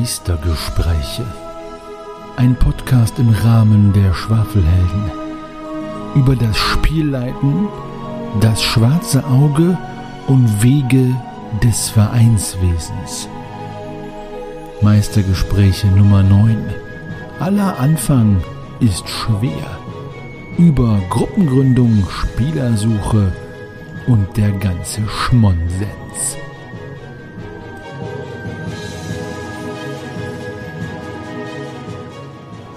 Meistergespräche. Ein Podcast im Rahmen der Schwafelhelden. Über das Spielleiten, das schwarze Auge und Wege des Vereinswesens. Meistergespräche Nummer 9. Aller Anfang ist schwer. Über Gruppengründung, Spielersuche und der ganze Schmonsens.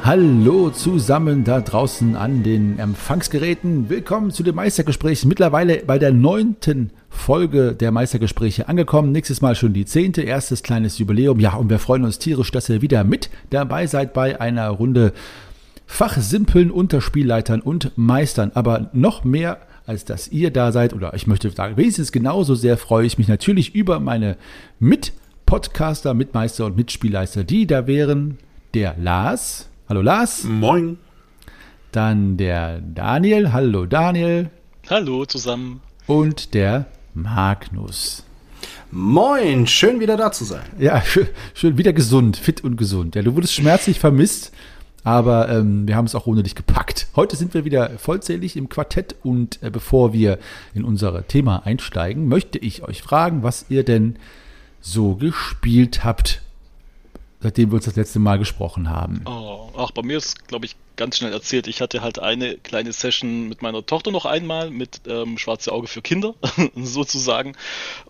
Hallo zusammen da draußen an den Empfangsgeräten. Willkommen zu dem Meistergespräch. Mittlerweile bei der neunten Folge der Meistergespräche angekommen. Nächstes Mal schon die zehnte, erstes kleines Jubiläum. Ja, und wir freuen uns tierisch, dass ihr wieder mit dabei seid bei einer Runde Fachsimpeln unter Spielleitern und Meistern. Aber noch mehr als dass ihr da seid, oder ich möchte sagen, wenigstens genauso sehr freue ich mich natürlich über meine Mit-Podcaster, Mitmeister und Mitspielleister, die da wären der Lars. Hallo Lars. Moin. Dann der Daniel. Hallo Daniel. Hallo zusammen. Und der Magnus. Moin, schön wieder da zu sein. Ja, schön, schön wieder gesund, fit und gesund. Ja, du wurdest schmerzlich vermisst, aber ähm, wir haben es auch ohne dich gepackt. Heute sind wir wieder vollzählig im Quartett und äh, bevor wir in unser Thema einsteigen, möchte ich euch fragen, was ihr denn so gespielt habt seitdem wir uns das letzte Mal gesprochen haben. Oh, ach, bei mir ist, glaube ich, ganz schnell erzählt. Ich hatte halt eine kleine Session mit meiner Tochter noch einmal mit ähm, Schwarze Auge für Kinder, sozusagen.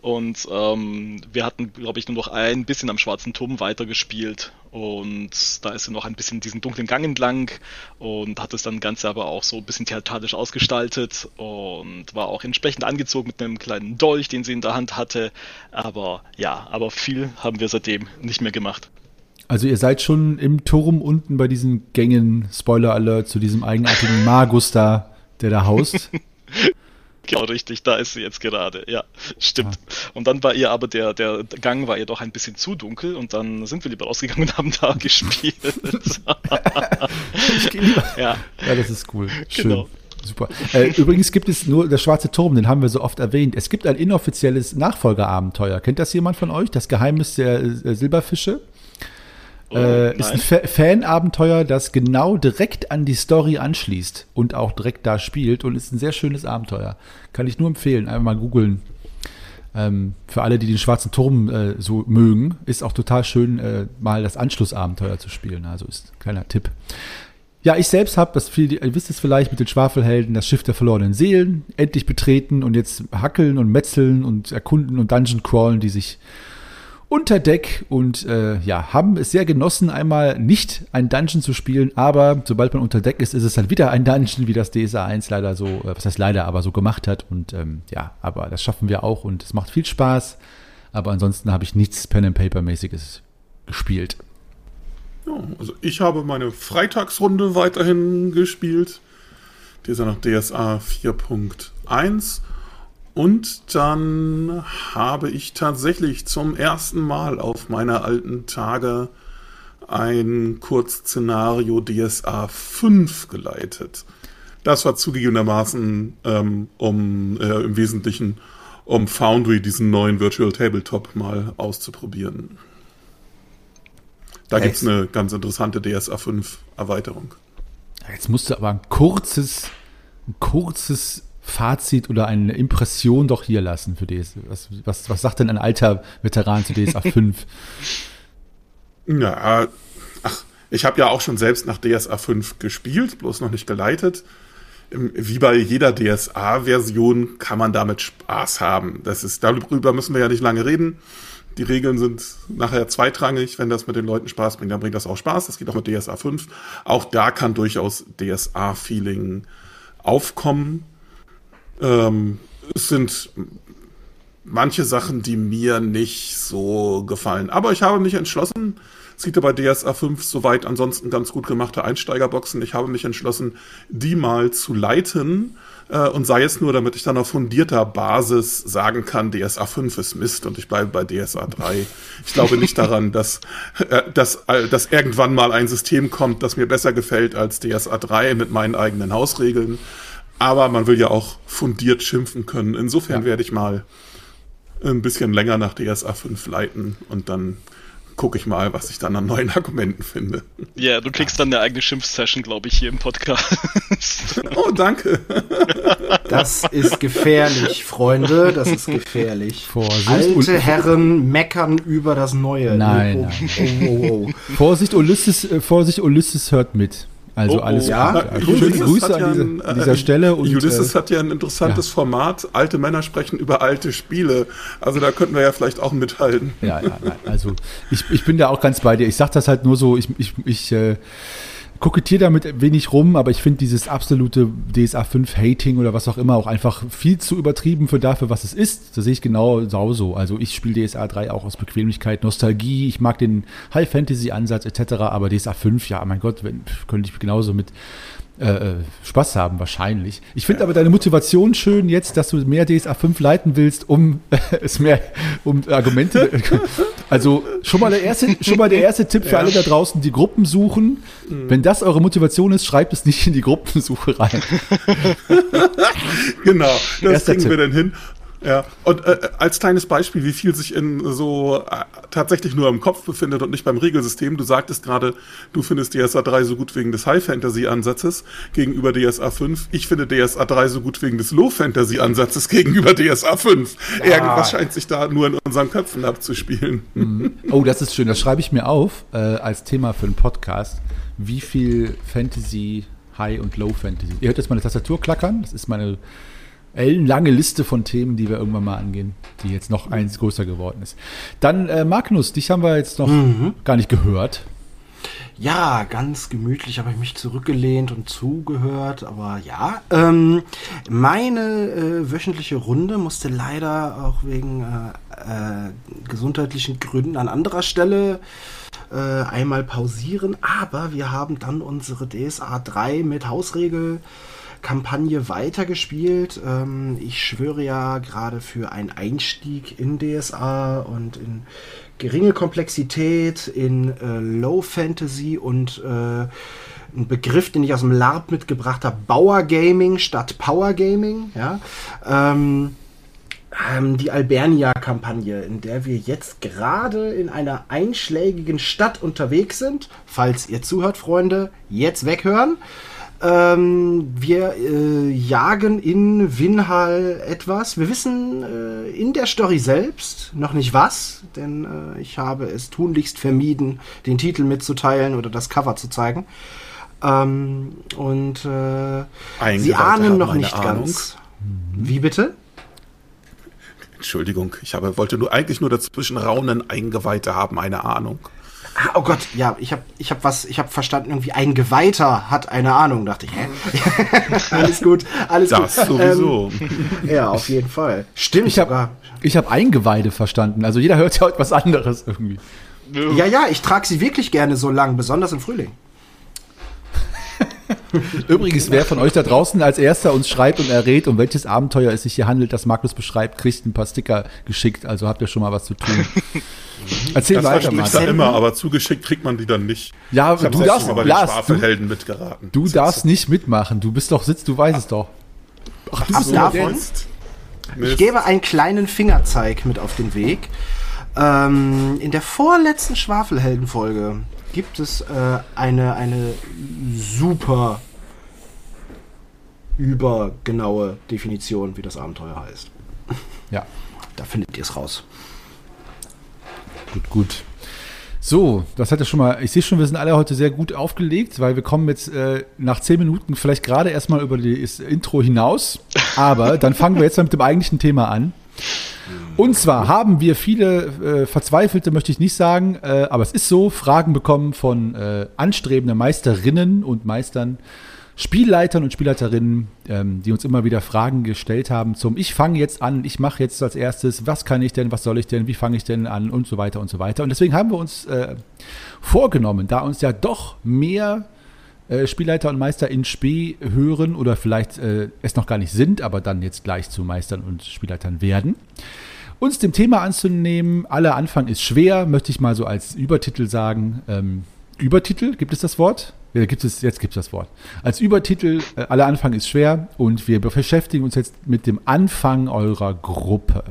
Und ähm, wir hatten, glaube ich, nur noch ein bisschen am Schwarzen Turm weitergespielt. Und da ist sie noch ein bisschen diesen dunklen Gang entlang und hat das dann Ganze aber auch so ein bisschen theatralisch ausgestaltet und war auch entsprechend angezogen mit einem kleinen Dolch, den sie in der Hand hatte. Aber ja, aber viel haben wir seitdem nicht mehr gemacht. Also ihr seid schon im Turm unten bei diesen Gängen, Spoiler Alert, zu diesem eigenartigen Magus da, der da haust. Genau, richtig, da ist sie jetzt gerade, ja, stimmt. Ah. Und dann war ihr aber der, der Gang war ihr doch ein bisschen zu dunkel und dann sind wir lieber rausgegangen und haben da gespielt. Ja. ja, das ist cool. Schön. Genau. Super. Äh, übrigens gibt es nur der Schwarze Turm, den haben wir so oft erwähnt. Es gibt ein inoffizielles Nachfolgerabenteuer. Kennt das jemand von euch? Das Geheimnis der äh, Silberfische? Äh, ist ein Fa Fan-Abenteuer, das genau direkt an die Story anschließt und auch direkt da spielt und ist ein sehr schönes Abenteuer. Kann ich nur empfehlen, einfach mal googeln. Ähm, für alle, die den Schwarzen Turm äh, so mögen, ist auch total schön, äh, mal das Anschlussabenteuer zu spielen. Also ist ein kleiner Tipp. Ja, ich selbst habe, das viel, ihr wisst es vielleicht, mit den Schwafelhelden das Schiff der verlorenen Seelen endlich betreten und jetzt hackeln und metzeln und erkunden und Dungeon crawlen, die sich unter Deck und äh, ja, haben es sehr genossen, einmal nicht ein Dungeon zu spielen, aber sobald man unter Deck ist, ist es dann wieder ein Dungeon, wie das DSA 1 leider so, äh, was heißt leider, aber so gemacht hat. Und ähm, ja, aber das schaffen wir auch und es macht viel Spaß. Aber ansonsten habe ich nichts Pen and Paper mäßiges gespielt. Ja, also ich habe meine Freitagsrunde weiterhin gespielt. Die ist ja noch DSA 4.1 und dann habe ich tatsächlich zum ersten Mal auf meiner alten Tage ein Kurzszenario DSA 5 geleitet. Das war zugegebenermaßen ähm, um äh, im Wesentlichen um Foundry diesen neuen Virtual Tabletop mal auszuprobieren. Da gibt es eine ganz interessante DSA 5 Erweiterung. Jetzt musst du aber ein kurzes, ein kurzes Fazit oder eine Impression doch hier lassen für DSA. Was, was, was sagt denn ein alter Veteran zu DSA 5? Ja, ach, ich habe ja auch schon selbst nach DSA 5 gespielt, bloß noch nicht geleitet. Wie bei jeder DSA-Version kann man damit Spaß haben. Das ist, darüber müssen wir ja nicht lange reden. Die Regeln sind nachher zweitrangig. Wenn das mit den Leuten Spaß bringt, dann bringt das auch Spaß. Das geht auch mit DSA 5. Auch da kann durchaus DSA-Feeling aufkommen. Ähm, es sind manche Sachen, die mir nicht so gefallen. Aber ich habe mich entschlossen, es gibt ja bei DSA 5 soweit ansonsten ganz gut gemachte Einsteigerboxen. Ich habe mich entschlossen, die mal zu leiten äh, und sei es nur, damit ich dann auf fundierter Basis sagen kann, DSA 5 ist Mist und ich bleibe bei DSA 3. Ich glaube nicht daran, dass, äh, dass, äh, dass irgendwann mal ein System kommt, das mir besser gefällt als DSA 3 mit meinen eigenen Hausregeln. Aber man will ja auch fundiert schimpfen können. Insofern ja. werde ich mal ein bisschen länger nach DSA 5 leiten und dann gucke ich mal, was ich dann an neuen Argumenten finde. Ja, du kriegst dann eine eigene Schimpfsession, glaube ich, hier im Podcast. oh, danke. Das ist gefährlich, Freunde. Das ist gefährlich. Vorsicht. Alte Herren meckern über das Neue. Nein, Oh, oh, oh, oh. Vorsicht, Ulysses, äh, Vorsicht, Ulysses hört mit. Also Oh, oh. alles Ja, gut. Also schöne Grüße an, ja diese, ein, an dieser äh, Stelle. Und, Ulysses äh, hat ja ein interessantes Format. Alte Männer sprechen über alte Spiele. Also da könnten wir ja vielleicht auch mithalten. Ja, ja, also ich, ich bin da auch ganz bei dir. Ich sage das halt nur so, ich, ich, ich äh, kokettiere damit wenig rum, aber ich finde dieses absolute DSA 5 Hating oder was auch immer auch einfach viel zu übertrieben für dafür, was es ist. Das sehe ich genau so. Also ich spiele DSA 3 auch aus Bequemlichkeit, Nostalgie, ich mag den High Fantasy Ansatz etc., aber DSA 5, ja, mein Gott, wenn, könnte ich genauso mit äh, äh, Spaß haben, wahrscheinlich. Ich finde aber deine Motivation schön jetzt, dass du mehr DSA 5 leiten willst, um es mehr, um Argumente. Also schon mal der erste, schon mal der erste Tipp für alle da draußen, die Gruppen suchen. Wenn das eure Motivation ist, schreibt es nicht in die Gruppensuche rein. Genau, das Erster kriegen wir Tipp. dann hin. Ja, und äh, als kleines Beispiel, wie viel sich in so äh, tatsächlich nur im Kopf befindet und nicht beim Regelsystem. Du sagtest gerade, du findest DSA 3 so gut wegen des High Fantasy Ansatzes gegenüber DSA 5. Ich finde DSA 3 so gut wegen des Low Fantasy Ansatzes gegenüber DSA 5. Irgendwas scheint sich da nur in unseren Köpfen abzuspielen. Oh, das ist schön. Das schreibe ich mir auf äh, als Thema für einen Podcast. Wie viel Fantasy, High und Low Fantasy? Ihr hört jetzt meine Tastatur klackern. Das ist meine ellenlange Liste von Themen, die wir irgendwann mal angehen, die jetzt noch eins größer geworden ist. Dann, äh, Magnus, dich haben wir jetzt noch gar nicht gehört. Ja, ganz gemütlich habe ich mich zurückgelehnt und zugehört, aber ja. Ähm, meine äh, wöchentliche Runde musste leider auch wegen äh, äh, gesundheitlichen Gründen an anderer Stelle äh, einmal pausieren, aber wir haben dann unsere DSA 3 mit Hausregel. Kampagne weitergespielt. Ähm, ich schwöre ja gerade für einen Einstieg in DSA und in geringe Komplexität, in äh, Low Fantasy und äh, ein Begriff, den ich aus dem LARP mitgebracht habe, Bauer Gaming statt Power Gaming. Ja? Ähm, ähm, die Albernia-Kampagne, in der wir jetzt gerade in einer einschlägigen Stadt unterwegs sind. Falls ihr zuhört, Freunde, jetzt weghören. Ähm, wir äh, jagen in Winhall etwas. Wir wissen äh, in der Story selbst noch nicht was, denn äh, ich habe es tunlichst vermieden, den Titel mitzuteilen oder das Cover zu zeigen. Ähm, und äh, sie ahnen noch nicht Ahnung. ganz. Wie bitte? Entschuldigung, ich habe, wollte nur eigentlich nur dazwischen raunen, Eingeweihte haben eine Ahnung. Ah, oh Gott, ja, ich habe ich hab was, ich habe verstanden, irgendwie ein Geweihter hat eine Ahnung, dachte ich, hä? alles gut, alles Das gut. sowieso. Ähm, ja, auf jeden Fall. Stimmt Ich habe ich hab Eingeweide verstanden. Also jeder hört ja heute was anderes irgendwie. Ja, ja, ich trage sie wirklich gerne so lang, besonders im Frühling. Übrigens, wer von euch da draußen als erster uns schreibt und errät, um welches Abenteuer es sich hier handelt, das Magnus beschreibt, kriegt ein paar Sticker geschickt. Also habt ihr schon mal was zu tun. Erzähl Das weiter, Magnus. er immer, aber zugeschickt kriegt man die dann nicht. Ja, Ich du darfst, mal bei den Lars, du, Schwafelhelden mitgeraten. du darfst nicht mitmachen. Du bist doch Sitz, du weißt es doch. Ach, du bist doch davon? Ich gebe einen kleinen Fingerzeig mit auf den Weg. Ähm, in der vorletzten Schwafelhelden-Folge gibt es äh, eine, eine super übergenaue Definition, wie das Abenteuer heißt. Ja, Da findet ihr es raus. gut, gut. So, das hat ja schon mal, ich sehe schon, wir sind alle heute sehr gut aufgelegt, weil wir kommen jetzt äh, nach zehn Minuten vielleicht gerade erstmal über das Intro hinaus. Aber dann fangen wir jetzt mal mit dem eigentlichen Thema an. Und zwar haben wir viele äh, Verzweifelte, möchte ich nicht sagen, äh, aber es ist so, Fragen bekommen von äh, anstrebenden Meisterinnen und Meistern, Spielleitern und Spielleiterinnen, ähm, die uns immer wieder Fragen gestellt haben zum Ich fange jetzt an, ich mache jetzt als erstes, was kann ich denn, was soll ich denn, wie fange ich denn an und so weiter und so weiter. Und deswegen haben wir uns äh, vorgenommen, da uns ja doch mehr äh, Spielleiter und Meister in Spee hören oder vielleicht äh, es noch gar nicht sind, aber dann jetzt gleich zu Meistern und Spielleitern werden. Uns dem Thema anzunehmen, aller Anfang ist schwer, möchte ich mal so als Übertitel sagen. Ähm, Übertitel, gibt es das Wort? Ja, gibt es, jetzt gibt es das Wort. Als Übertitel, äh, aller Anfang ist schwer und wir beschäftigen uns jetzt mit dem Anfang eurer Gruppe.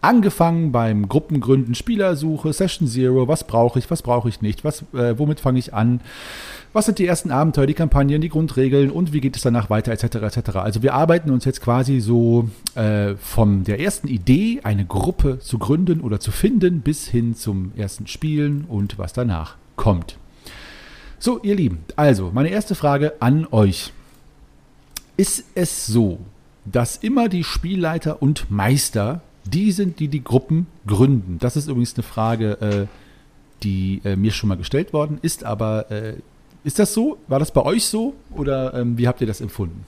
Angefangen beim Gruppengründen, Spielersuche, Session Zero, was brauche ich, was brauche ich nicht, was, äh, womit fange ich an, was sind die ersten Abenteuer, die Kampagnen, die Grundregeln und wie geht es danach weiter, etc. etc. Also wir arbeiten uns jetzt quasi so äh, von der ersten Idee, eine Gruppe zu gründen oder zu finden, bis hin zum ersten Spielen und was danach kommt. So, ihr Lieben, also meine erste Frage an euch. Ist es so, dass immer die Spielleiter und Meister die sind, die die Gruppen gründen? Das ist übrigens eine Frage, äh, die äh, mir schon mal gestellt worden ist, aber äh, ist das so? War das bei euch so oder ähm, wie habt ihr das empfunden?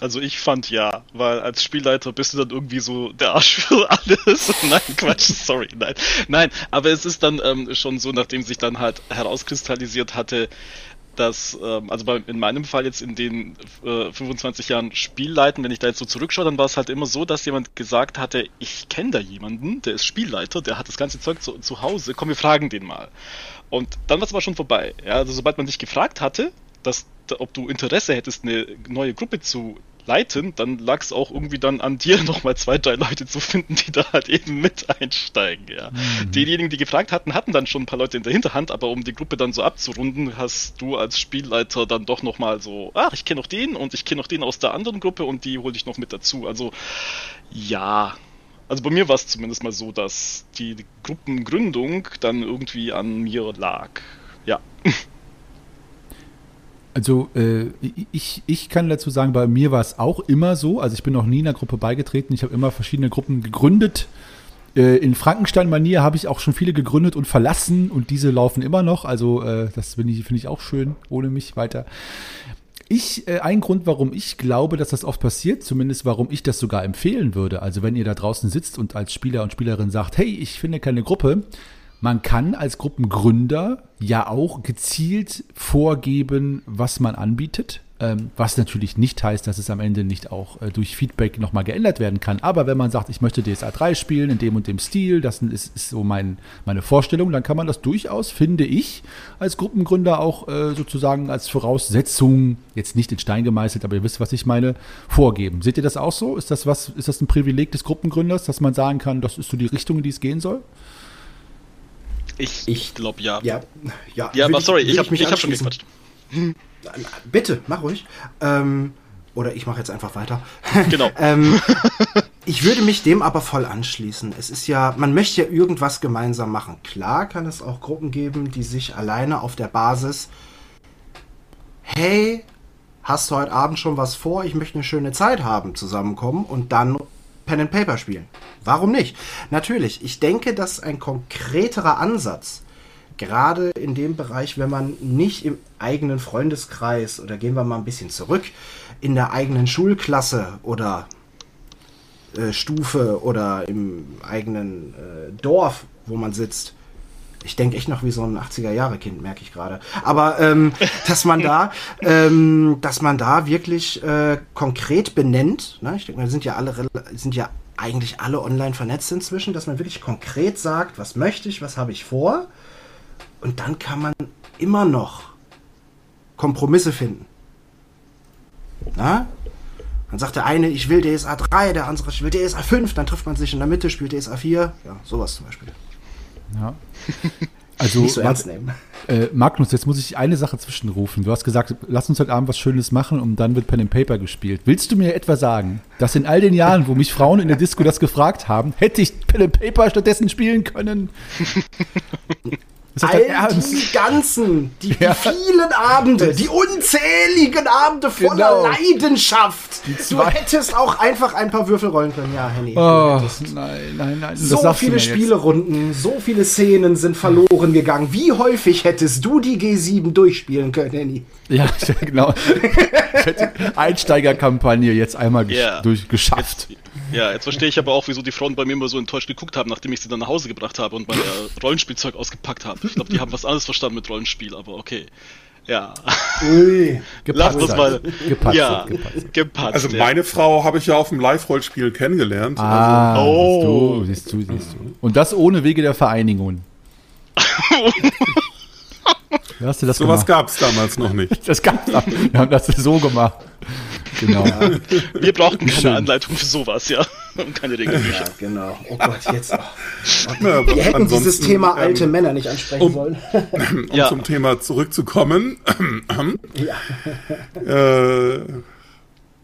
Also ich fand ja, weil als Spielleiter bist du dann irgendwie so der Arsch für alles. nein, Quatsch, sorry, nein. Nein, aber es ist dann ähm, schon so, nachdem sich dann halt herauskristallisiert hatte, dass, ähm, also bei, in meinem Fall jetzt in den äh, 25 Jahren Spielleiten, wenn ich da jetzt so zurückschaue, dann war es halt immer so, dass jemand gesagt hatte, ich kenne da jemanden, der ist Spielleiter, der hat das ganze Zeug zu, zu Hause, komm, wir fragen den mal. Und dann war es aber schon vorbei. Ja, also sobald man dich gefragt hatte, dass, ob du Interesse hättest, eine neue Gruppe zu leiten, dann lag es auch irgendwie dann an dir, nochmal zwei, drei Leute zu finden, die da halt eben mit einsteigen. Ja. Mhm. Diejenigen, die gefragt hatten, hatten dann schon ein paar Leute in der Hinterhand, aber um die Gruppe dann so abzurunden, hast du als Spielleiter dann doch nochmal so, ach, ich kenne noch den und ich kenne noch den aus der anderen Gruppe und die hole ich noch mit dazu. Also ja, also bei mir war es zumindest mal so, dass die Gruppengründung dann irgendwie an mir lag. Ja. Also äh, ich, ich kann dazu sagen, bei mir war es auch immer so. Also ich bin noch nie in einer Gruppe beigetreten. Ich habe immer verschiedene Gruppen gegründet. Äh, in Frankenstein-Manier habe ich auch schon viele gegründet und verlassen und diese laufen immer noch. Also äh, das finde ich, find ich auch schön, ohne mich weiter. Ich, äh, ein Grund, warum ich glaube, dass das oft passiert, zumindest warum ich das sogar empfehlen würde. Also wenn ihr da draußen sitzt und als Spieler und Spielerin sagt, hey, ich finde keine Gruppe, man kann als Gruppengründer ja auch gezielt vorgeben, was man anbietet. Ähm, was natürlich nicht heißt, dass es am Ende nicht auch äh, durch Feedback nochmal geändert werden kann. Aber wenn man sagt, ich möchte DSA 3 spielen in dem und dem Stil, das ist, ist so mein, meine Vorstellung, dann kann man das durchaus, finde ich, als Gruppengründer auch äh, sozusagen als Voraussetzung, jetzt nicht in Stein gemeißelt, aber ihr wisst, was ich meine, vorgeben. Seht ihr das auch so? Ist das was, ist das ein Privileg des Gruppengründers, dass man sagen kann, das ist so die Richtung, in die es gehen soll? Ich, ich glaube ja. Ja, ja. Ja, aber sorry, ich habe hab schon gequatscht. Bitte, mach ruhig. Ähm, oder ich mache jetzt einfach weiter. Genau. ähm, ich würde mich dem aber voll anschließen. Es ist ja, man möchte ja irgendwas gemeinsam machen. Klar kann es auch Gruppen geben, die sich alleine auf der Basis, hey, hast du heute Abend schon was vor? Ich möchte eine schöne Zeit haben, zusammenkommen und dann Pen and Paper spielen. Warum nicht? Natürlich, ich denke, dass ein konkreterer Ansatz, gerade in dem Bereich, wenn man nicht im eigenen Freundeskreis oder gehen wir mal ein bisschen zurück, in der eigenen Schulklasse oder äh, Stufe oder im eigenen äh, Dorf, wo man sitzt, ich denke echt noch wie so ein 80er-Jahre-Kind, merke ich gerade. Aber ähm, dass man da, ähm, dass man da wirklich äh, konkret benennt, ne? ich denke, wir sind ja alle sind ja eigentlich alle online vernetzt inzwischen, dass man wirklich konkret sagt, was möchte ich, was habe ich vor. Und dann kann man immer noch Kompromisse finden. Na? Dann sagt der eine, ich will DSA 3, der andere, ich will DSA 5, dann trifft man sich in der Mitte, spielt DSA 4. Ja, sowas zum Beispiel. Ja. Also, Nicht so ernst nehmen. Äh, Magnus, jetzt muss ich eine Sache zwischenrufen. Du hast gesagt, lass uns heute Abend was Schönes machen und dann wird Pen and Paper gespielt. Willst du mir etwa sagen, dass in all den Jahren, wo mich Frauen in der Disco das gefragt haben, hätte ich Pen and Paper stattdessen spielen können? All die ganzen, die, ja. die, vielen Abende, die unzähligen Abende voller genau. Leidenschaft. Du hättest auch einfach ein paar Würfel rollen können. Ja, Henny. Oh, nein, nein, nein. So viele Spielerunden, so viele Szenen sind verloren gegangen. Wie häufig hättest du die G7 durchspielen können, Henny? Ja, genau. ich hätte Einsteigerkampagne jetzt einmal yeah. durchgeschafft. Ja, jetzt verstehe ich aber auch, wieso die Frauen bei mir immer so enttäuscht geguckt haben, nachdem ich sie dann nach Hause gebracht habe und mein äh, Rollenspielzeug ausgepackt habe. Ich glaube, die haben was anderes verstanden mit Rollenspiel, aber okay. Ja. Ui. Lass das mal. Gepatzt, ja, gepatzt. gepatzt Also meine Frau habe ich ja auf dem Live-Rollspiel kennengelernt. Ah, also. oh. siehst du, siehst du, siehst du. Und das ohne Wege der Vereinigung. Hast du das Sowas gab es damals noch nicht. Das gab es Wir haben das so gemacht. Genau. Ja. Wir brauchten keine Schön. Anleitung für sowas, ja. Und keine Regelbücher. Ja, genau. Oh Gott, jetzt. Oh. Ja, Wir hätten dieses Thema ähm, alte Männer nicht ansprechen um, sollen. um ja. zum Thema zurückzukommen. ja. Äh,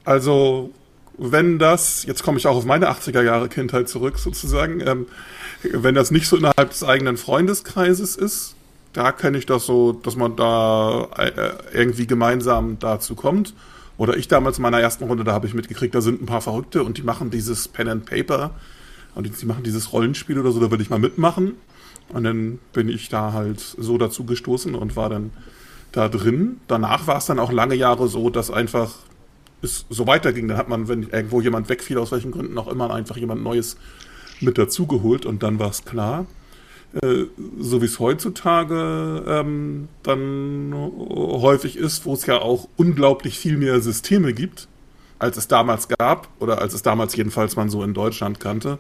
also, wenn das, jetzt komme ich auch auf meine 80er Jahre Kindheit zurück sozusagen, ähm, wenn das nicht so innerhalb des eigenen Freundeskreises ist, da kenne ich das so, dass man da äh, irgendwie gemeinsam dazu kommt. Oder ich damals in meiner ersten Runde, da habe ich mitgekriegt, da sind ein paar Verrückte und die machen dieses Pen and Paper und die, machen dieses Rollenspiel oder so, da will ich mal mitmachen. Und dann bin ich da halt so dazu gestoßen und war dann da drin. Danach war es dann auch lange Jahre so, dass einfach es so weiterging. Dann hat man, wenn irgendwo jemand wegfiel, aus welchen Gründen auch immer, einfach jemand Neues mit dazugeholt und dann war es klar. Äh, so wie es heutzutage ähm, dann häufig ist, wo es ja auch unglaublich viel mehr Systeme gibt, als es damals gab oder als es damals jedenfalls man so in Deutschland kannte,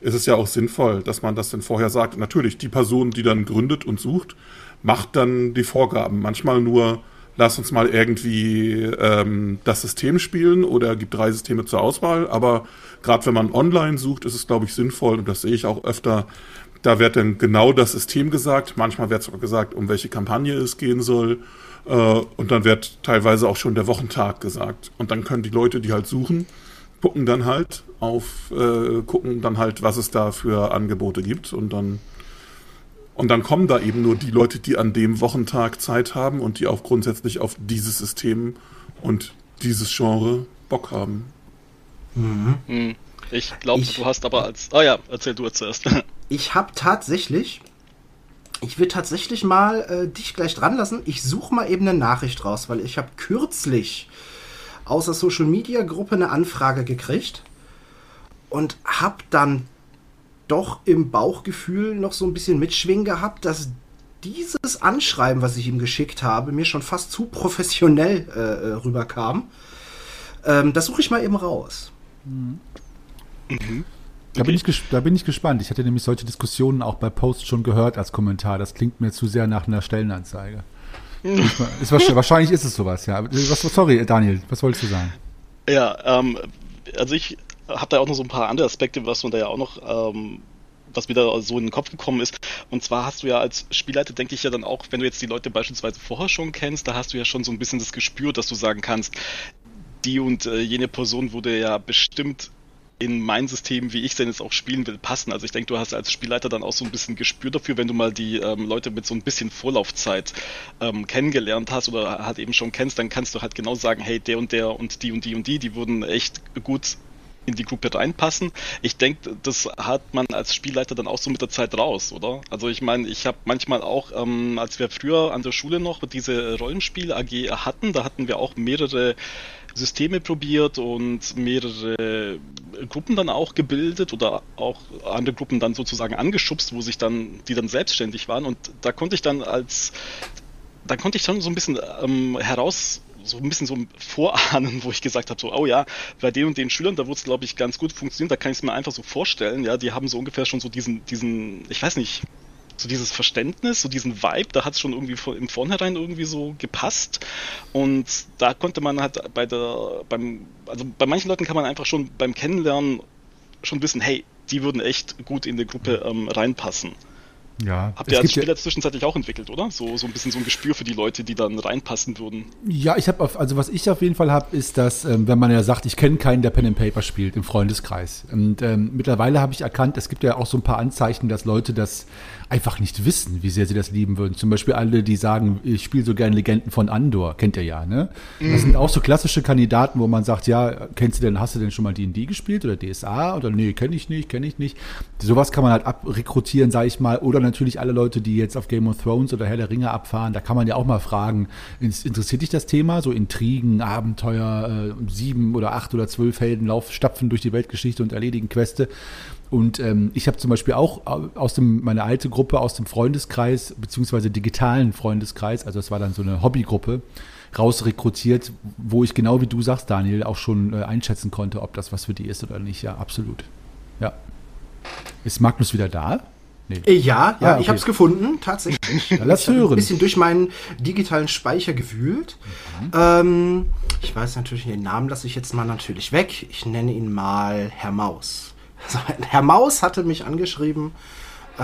ist es ja auch sinnvoll, dass man das dann vorher sagt. natürlich, die Person, die dann gründet und sucht, macht dann die Vorgaben. Manchmal nur, lass uns mal irgendwie ähm, das System spielen oder gibt drei Systeme zur Auswahl. Aber gerade wenn man online sucht, ist es, glaube ich, sinnvoll, und das sehe ich auch öfter, da wird dann genau das System gesagt. Manchmal wird sogar gesagt, um welche Kampagne es gehen soll. Äh, und dann wird teilweise auch schon der Wochentag gesagt. Und dann können die Leute, die halt suchen, gucken dann halt auf, äh, gucken dann halt, was es da für Angebote gibt. Und dann, und dann kommen da eben nur die Leute, die an dem Wochentag Zeit haben und die auch grundsätzlich auf dieses System und dieses Genre Bock haben. Mhm. mhm. Ich glaube, du hast aber als. Ah ja, erzähl du zuerst. ich habe tatsächlich. Ich will tatsächlich mal äh, dich gleich dran lassen. Ich suche mal eben eine Nachricht raus, weil ich habe kürzlich aus der Social Media Gruppe eine Anfrage gekriegt und habe dann doch im Bauchgefühl noch so ein bisschen mitschwingen gehabt, dass dieses Anschreiben, was ich ihm geschickt habe, mir schon fast zu professionell äh, äh rüberkam. Ähm, das suche ich mal eben raus. Mhm. Mhm. Da, bin ich da bin ich gespannt. Ich hatte nämlich solche Diskussionen auch bei Posts schon gehört als Kommentar. Das klingt mir zu sehr nach einer Stellenanzeige. ist, wahrscheinlich ist es sowas, ja. Was, sorry, Daniel, was wolltest du sagen? Ja, ähm, also ich habe da auch noch so ein paar andere Aspekte, was man da ja auch noch, ähm, was mir da so in den Kopf gekommen ist. Und zwar hast du ja als Spielleiter, denke ich ja dann auch, wenn du jetzt die Leute beispielsweise vorher schon kennst, da hast du ja schon so ein bisschen das Gespür, dass du sagen kannst, die und äh, jene Person wurde ja bestimmt in mein System, wie ich denn jetzt auch spielen will, passen. Also ich denke, du hast als Spielleiter dann auch so ein bisschen Gespür dafür, wenn du mal die ähm, Leute mit so ein bisschen Vorlaufzeit ähm, kennengelernt hast oder halt eben schon kennst, dann kannst du halt genau sagen, hey, der und der und die und die und die, die wurden echt gut in die Gruppe reinpassen. Ich denke, das hat man als Spielleiter dann auch so mit der Zeit raus, oder? Also ich meine, ich habe manchmal auch, ähm, als wir früher an der Schule noch diese Rollenspiel AG hatten, da hatten wir auch mehrere Systeme probiert und mehrere Gruppen dann auch gebildet oder auch andere Gruppen dann sozusagen angeschubst, wo sich dann, die dann selbstständig waren. Und da konnte ich dann als, da konnte ich schon so ein bisschen ähm, heraus so ein bisschen so vorahnen, wo ich gesagt habe, so, oh ja, bei den und den Schülern, da wurde es, glaube ich, ganz gut funktionieren, da kann ich es mir einfach so vorstellen, ja, die haben so ungefähr schon so diesen, diesen, ich weiß nicht, so dieses Verständnis, so diesen Vibe, da hat es schon irgendwie im Vornherein irgendwie so gepasst. Und da konnte man halt bei der, beim, also bei manchen Leuten kann man einfach schon beim Kennenlernen schon wissen, hey, die würden echt gut in die Gruppe ähm, reinpassen. Ja, Habt ihr als Spieler ja, zwischenzeitlich auch entwickelt, oder? So, so ein bisschen so ein Gespür für die Leute, die dann reinpassen würden. Ja, ich habe also was ich auf jeden Fall habe, ist, dass, ähm, wenn man ja sagt, ich kenne keinen, der Pen and Paper spielt im Freundeskreis. Und ähm, mittlerweile habe ich erkannt, es gibt ja auch so ein paar Anzeichen, dass Leute das einfach nicht wissen, wie sehr sie das lieben würden. Zum Beispiel alle, die sagen, ich spiele so gerne Legenden von Andor, kennt ihr ja, ne? Das sind auch so klassische Kandidaten, wo man sagt, ja, kennst du denn, hast du denn schon mal D&D gespielt oder DSA oder nee, kenne ich nicht, kenne ich nicht. Sowas kann man halt abrekrutieren, sage ich mal. Oder natürlich alle Leute, die jetzt auf Game of Thrones oder Herr der Ringe abfahren, da kann man ja auch mal fragen, interessiert dich das Thema? So Intrigen, Abenteuer, äh, sieben oder acht oder zwölf Helden laufen, stapfen durch die Weltgeschichte und erledigen Queste. Und ähm, ich habe zum Beispiel auch aus dem, meine alte Gruppe aus dem Freundeskreis, beziehungsweise digitalen Freundeskreis, also es war dann so eine Hobbygruppe, rausrekrutiert, wo ich genau wie du sagst, Daniel, auch schon äh, einschätzen konnte, ob das was für die ist oder nicht. Ja, absolut. Ja. Ist Magnus wieder da? Nee. Äh, ja, ja, ah, okay. ich habe es gefunden, tatsächlich. Ja, lass ich hören. Ein bisschen durch meinen digitalen Speicher gewühlt. Mhm. Ähm, ich weiß natürlich, den Namen lasse ich jetzt mal natürlich weg. Ich nenne ihn mal Herr Maus. Also, Herr Maus hatte mich angeschrieben, äh,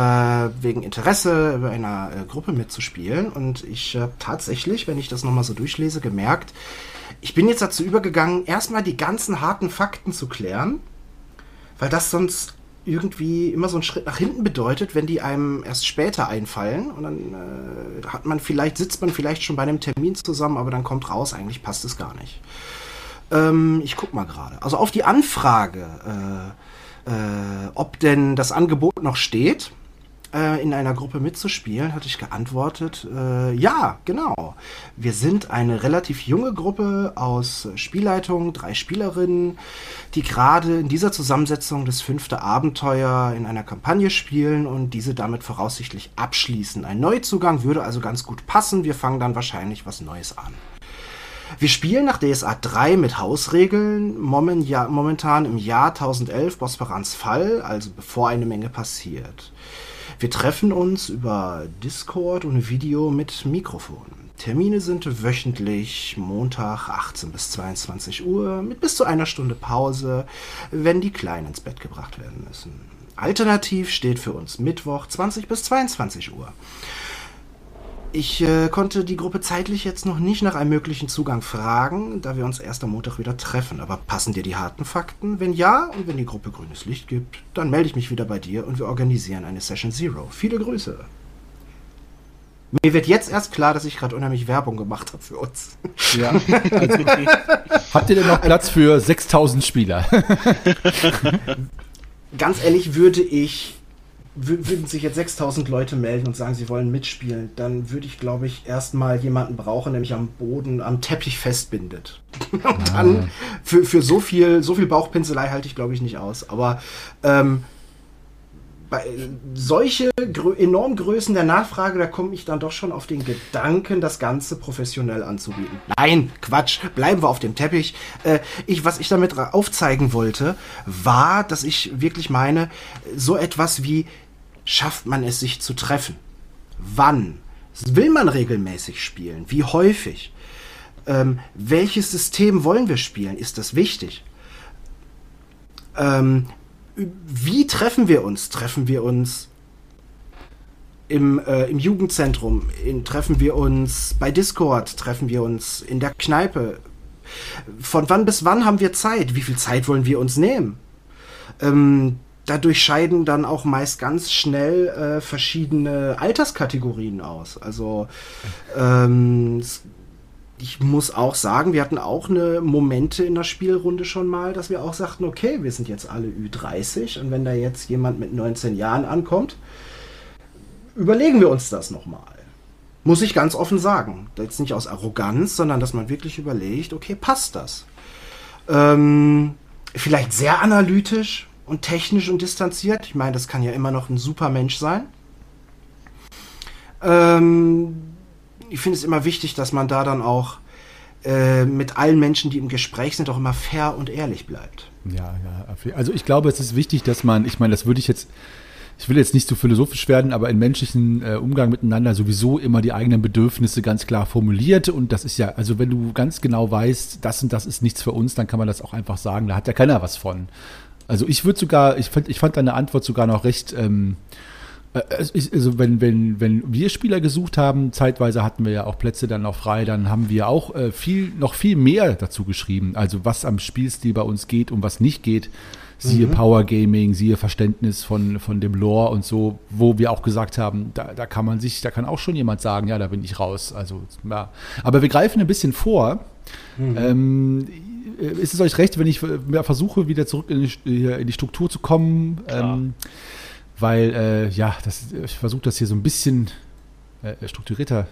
wegen Interesse über einer äh, Gruppe mitzuspielen. Und ich habe tatsächlich, wenn ich das nochmal so durchlese, gemerkt, ich bin jetzt dazu übergegangen, erstmal die ganzen harten Fakten zu klären, weil das sonst irgendwie immer so einen Schritt nach hinten bedeutet, wenn die einem erst später einfallen und dann äh, hat man vielleicht, sitzt man vielleicht schon bei einem Termin zusammen, aber dann kommt raus, eigentlich passt es gar nicht. Ähm, ich guck mal gerade. Also auf die Anfrage, äh, äh, ob denn das Angebot noch steht, äh, in einer Gruppe mitzuspielen, hatte ich geantwortet, äh, ja, genau. Wir sind eine relativ junge Gruppe aus Spielleitung, drei Spielerinnen, die gerade in dieser Zusammensetzung das fünfte Abenteuer in einer Kampagne spielen und diese damit voraussichtlich abschließen. Ein Neuzugang würde also ganz gut passen. Wir fangen dann wahrscheinlich was Neues an. Wir spielen nach DSA 3 mit Hausregeln, momentan im Jahr 1011 Bosperans Fall, also bevor eine Menge passiert. Wir treffen uns über Discord und Video mit Mikrofon. Termine sind wöchentlich Montag 18 bis 22 Uhr mit bis zu einer Stunde Pause, wenn die Kleinen ins Bett gebracht werden müssen. Alternativ steht für uns Mittwoch 20 bis 22 Uhr. Ich äh, konnte die Gruppe zeitlich jetzt noch nicht nach einem möglichen Zugang fragen, da wir uns erst am Montag wieder treffen. Aber passen dir die harten Fakten? Wenn ja und wenn die Gruppe grünes Licht gibt, dann melde ich mich wieder bei dir und wir organisieren eine Session Zero. Viele Grüße. Mir wird jetzt erst klar, dass ich gerade unheimlich Werbung gemacht habe für uns. Ja, also, habt ihr denn noch Platz für 6000 Spieler? Ganz ehrlich würde ich würden sich jetzt 6000 Leute melden und sagen, sie wollen mitspielen, dann würde ich, glaube ich, erstmal jemanden brauchen, der mich am Boden, am Teppich festbindet. und ah. dann für, für so viel, so viel Bauchpinselei halte ich, glaube ich, nicht aus. Aber ähm, bei solche enormen Größen der Nachfrage, da komme ich dann doch schon auf den Gedanken, das Ganze professionell anzubieten. Nein, Quatsch, bleiben wir auf dem Teppich. Äh, ich, was ich damit aufzeigen wollte, war, dass ich wirklich meine, so etwas wie schafft man es, sich zu treffen? Wann? Will man regelmäßig spielen? Wie häufig? Ähm, welches System wollen wir spielen? Ist das wichtig? Ähm, wie treffen wir uns? Treffen wir uns im, äh, im Jugendzentrum? In, treffen wir uns bei Discord? Treffen wir uns in der Kneipe? Von wann bis wann haben wir Zeit? Wie viel Zeit wollen wir uns nehmen? Ähm, dadurch scheiden dann auch meist ganz schnell äh, verschiedene Alterskategorien aus. Also ähm, ich muss auch sagen, wir hatten auch eine Momente in der Spielrunde schon mal, dass wir auch sagten, okay, wir sind jetzt alle Ü30 und wenn da jetzt jemand mit 19 Jahren ankommt, überlegen wir uns das nochmal. Muss ich ganz offen sagen. Jetzt nicht aus Arroganz, sondern dass man wirklich überlegt, okay, passt das? Ähm, vielleicht sehr analytisch und technisch und distanziert. Ich meine, das kann ja immer noch ein super Mensch sein. Ähm, ich finde es immer wichtig, dass man da dann auch äh, mit allen Menschen, die im Gespräch sind, auch immer fair und ehrlich bleibt. Ja, ja. Also ich glaube, es ist wichtig, dass man, ich meine, das würde ich jetzt, ich will jetzt nicht so philosophisch werden, aber im menschlichen äh, Umgang miteinander sowieso immer die eigenen Bedürfnisse ganz klar formuliert. Und das ist ja, also wenn du ganz genau weißt, das und das ist nichts für uns, dann kann man das auch einfach sagen. Da hat ja keiner was von. Also ich würde sogar, ich fand, ich fand deine Antwort sogar noch recht, ähm, äh, also wenn, wenn, wenn wir Spieler gesucht haben, zeitweise hatten wir ja auch Plätze dann noch frei, dann haben wir auch äh, viel, noch viel mehr dazu geschrieben. Also was am Spielstil bei uns geht und was nicht geht. Siehe mhm. Power Gaming, siehe Verständnis von, von dem Lore und so, wo wir auch gesagt haben, da, da kann man sich, da kann auch schon jemand sagen, ja, da bin ich raus. Also, ja. Aber wir greifen ein bisschen vor. Mhm. Ähm, ist es euch recht, wenn ich ja, versuche, wieder zurück in die, in die Struktur zu kommen? Ähm, weil, äh, ja, das, ich versuche das hier so ein bisschen äh, strukturierter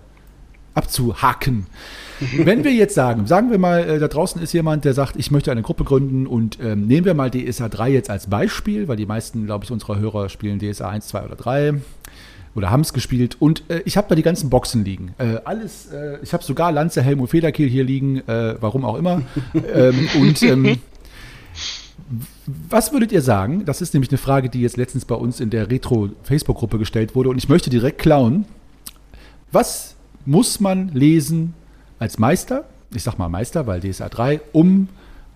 abzuhaken. Wenn wir jetzt sagen, sagen wir mal, äh, da draußen ist jemand, der sagt, ich möchte eine Gruppe gründen und ähm, nehmen wir mal DSA 3 jetzt als Beispiel, weil die meisten, glaube ich, unserer Hörer spielen DSA 1, 2 oder 3 oder haben es gespielt und äh, ich habe da die ganzen Boxen liegen. Äh, alles, äh, ich habe sogar Lanze, Helm und Federkiel hier liegen, äh, warum auch immer. ähm, und ähm, Was würdet ihr sagen? Das ist nämlich eine Frage, die jetzt letztens bei uns in der Retro-Facebook-Gruppe gestellt wurde und ich möchte direkt klauen. Was muss man lesen als Meister? Ich sag mal Meister, weil DSA 3, um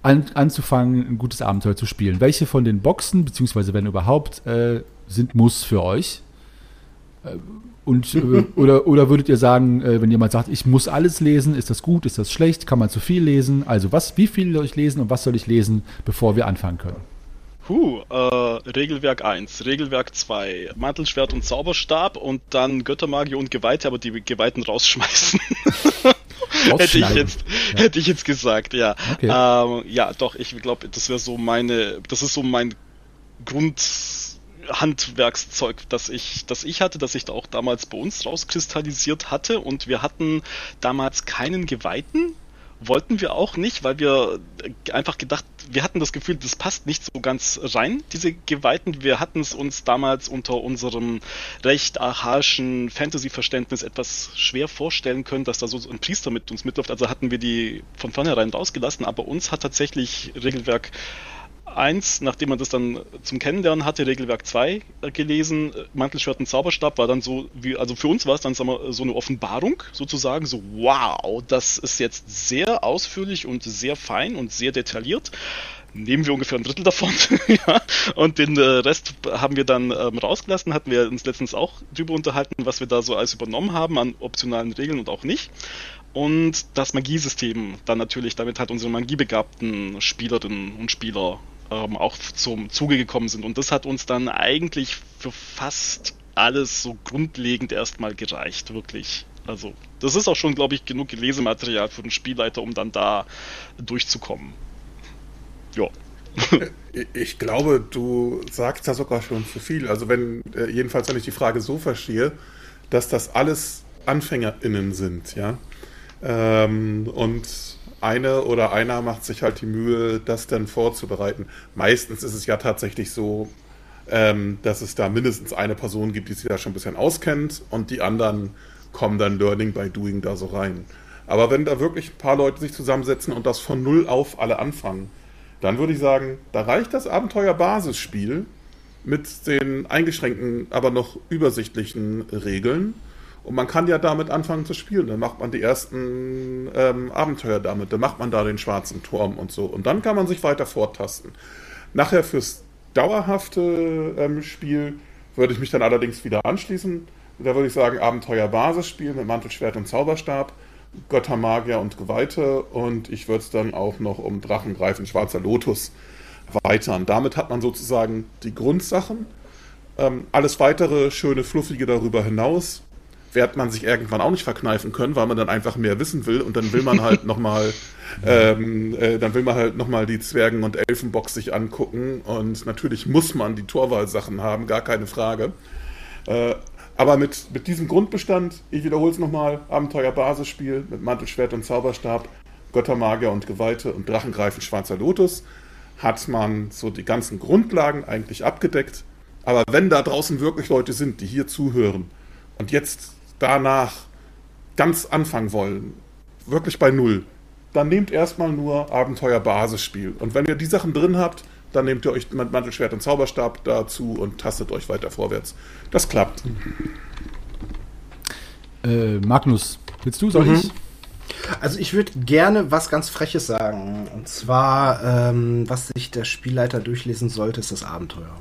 an, anzufangen, ein gutes Abenteuer zu spielen. Welche von den Boxen, beziehungsweise wenn überhaupt, äh, sind Muss für euch? Äh, und, äh, oder, oder würdet ihr sagen, äh, wenn jemand sagt, ich muss alles lesen, ist das gut, ist das schlecht, kann man zu viel lesen? Also was, wie viel soll ich lesen und was soll ich lesen, bevor wir anfangen können? Huh, äh, Regelwerk 1, Regelwerk 2, Mantelschwert und Zauberstab und dann Göttermagie und Geweihte, aber die Geweihten rausschmeißen. hätte ich jetzt, ja. hätte ich jetzt gesagt, ja. Okay. Ähm, ja, doch, ich glaube, das wäre so meine, das ist so mein Grundhandwerkszeug, das ich, das ich hatte, das ich da auch damals bei uns rauskristallisiert hatte und wir hatten damals keinen Geweihten, wollten wir auch nicht, weil wir einfach gedacht, wir hatten das Gefühl, das passt nicht so ganz rein, diese Geweihten. Wir hatten es uns damals unter unserem recht archaischen Fantasy-Verständnis etwas schwer vorstellen können, dass da so ein Priester mit uns mitläuft. Also hatten wir die von vornherein rausgelassen, aber uns hat tatsächlich Regelwerk 1, nachdem man das dann zum Kennenlernen hatte, Regelwerk 2 äh, gelesen, Mantelschwert und Zauberstab war dann so, wie, also für uns war es dann sagen wir, so eine Offenbarung sozusagen, so wow, das ist jetzt sehr ausführlich und sehr fein und sehr detailliert. Nehmen wir ungefähr ein Drittel davon, ja, und den äh, Rest haben wir dann ähm, rausgelassen, hatten wir uns letztens auch drüber unterhalten, was wir da so alles übernommen haben an optionalen Regeln und auch nicht. Und das Magiesystem dann natürlich, damit halt unsere magiebegabten Spielerinnen und Spieler ähm, auch zum Zuge gekommen sind. Und das hat uns dann eigentlich für fast alles so grundlegend erstmal gereicht, wirklich. Also, das ist auch schon, glaube ich, genug Lesematerial für den Spielleiter, um dann da durchzukommen. Ja. Ich glaube, du sagst da sogar schon zu viel. Also wenn, äh, jedenfalls wenn ich die Frage so verstehe, dass das alles AnfängerInnen sind, ja. Ähm, und eine oder einer macht sich halt die Mühe, das dann vorzubereiten. Meistens ist es ja tatsächlich so, ähm, dass es da mindestens eine Person gibt, die sich da schon ein bisschen auskennt und die anderen kommen dann Learning by Doing da so rein. Aber wenn da wirklich ein paar Leute sich zusammensetzen und das von null auf alle anfangen, dann würde ich sagen, da reicht das Abenteuer-Basisspiel mit den eingeschränkten, aber noch übersichtlichen Regeln und man kann ja damit anfangen zu spielen. Dann macht man die ersten ähm, Abenteuer damit. Dann macht man da den schwarzen Turm und so. Und dann kann man sich weiter vortasten. Nachher fürs dauerhafte ähm, Spiel würde ich mich dann allerdings wieder anschließen. Da würde ich sagen, Abenteuer-Basisspiel mit Mantelschwert und Zauberstab, Göttermagier und Geweihte. Und ich würde es dann auch noch um Drachengreifen, Schwarzer Lotus erweitern. Damit hat man sozusagen die Grundsachen. Ähm, alles weitere, schöne, fluffige darüber hinaus wird man sich irgendwann auch nicht verkneifen können, weil man dann einfach mehr wissen will und dann will man halt nochmal, ähm, äh, dann will man halt nochmal die Zwergen- und Elfenbox sich angucken und natürlich muss man die Torwahlsachen haben, gar keine Frage. Äh, aber mit, mit diesem Grundbestand, ich wiederhole es nochmal, Abenteuer-Basisspiel mit Mantelschwert und Zauberstab, Göttermagier und Geweihte und Drachengreifen Schwarzer Lotus, hat man so die ganzen Grundlagen eigentlich abgedeckt. Aber wenn da draußen wirklich Leute sind, die hier zuhören und jetzt danach ganz anfangen wollen, wirklich bei Null, dann nehmt erstmal nur Abenteuer-Basisspiel. Und wenn ihr die Sachen drin habt, dann nehmt ihr euch Mantelschwert und Zauberstab dazu und tastet euch weiter vorwärts. Das klappt. Äh, Magnus, willst du, soll mhm. ich? Also ich würde gerne was ganz Freches sagen. Und zwar, ähm, was sich der Spielleiter durchlesen sollte, ist das Abenteuer.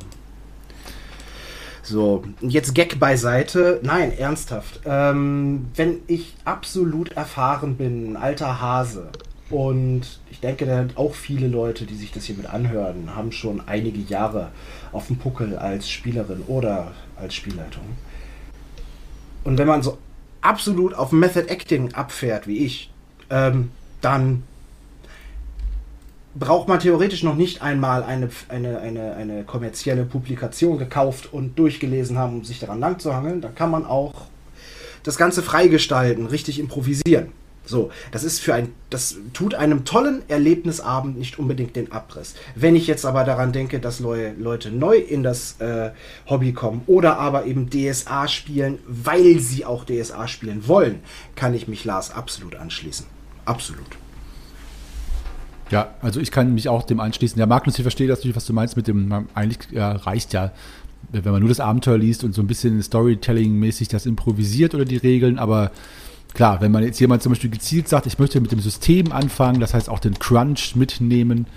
So, jetzt Gag beiseite. Nein, ernsthaft. Ähm, wenn ich absolut erfahren bin, alter Hase, und ich denke, auch viele Leute, die sich das hier mit anhören, haben schon einige Jahre auf dem Puckel als Spielerin oder als Spielleitung. Und wenn man so absolut auf Method Acting abfährt wie ich, ähm, dann braucht man theoretisch noch nicht einmal eine, eine, eine, eine kommerzielle Publikation gekauft und durchgelesen haben, um sich daran lang zu hangeln. Da kann man auch das Ganze freigestalten, richtig improvisieren. So, das ist für ein, das tut einem tollen Erlebnisabend nicht unbedingt den Abriss. Wenn ich jetzt aber daran denke, dass Leute neu in das äh, Hobby kommen oder aber eben DSA spielen, weil sie auch DSA spielen wollen, kann ich mich Lars absolut anschließen. Absolut. Ja, also ich kann mich auch dem anschließen. Ja, Magnus, ich verstehe das natürlich, was du meinst mit dem, eigentlich ja, reicht ja, wenn man nur das Abenteuer liest und so ein bisschen Storytelling-mäßig das improvisiert oder die Regeln, aber klar, wenn man jetzt jemand zum Beispiel gezielt sagt, ich möchte mit dem System anfangen, das heißt auch den Crunch mitnehmen,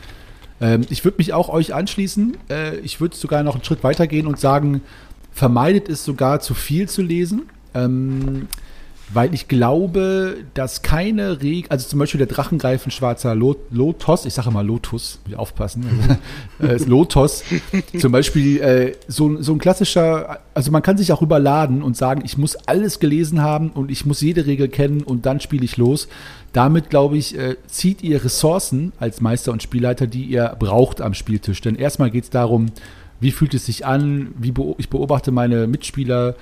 ähm, ich würde mich auch euch anschließen. Äh, ich würde sogar noch einen Schritt weiter gehen und sagen, vermeidet es sogar zu viel zu lesen. Weil ich glaube, dass keine Regel, also zum Beispiel der Drachengreifen schwarzer Lot, Lotos, ich sage mal Lotus, muss ich aufpassen, äh, Lotos, zum Beispiel äh, so, so ein klassischer, also man kann sich auch überladen und sagen, ich muss alles gelesen haben und ich muss jede Regel kennen und dann spiele ich los. Damit, glaube ich, äh, zieht ihr Ressourcen als Meister und Spielleiter, die ihr braucht am Spieltisch. Denn erstmal geht es darum, wie fühlt es sich an, wie beo ich beobachte meine Mitspieler,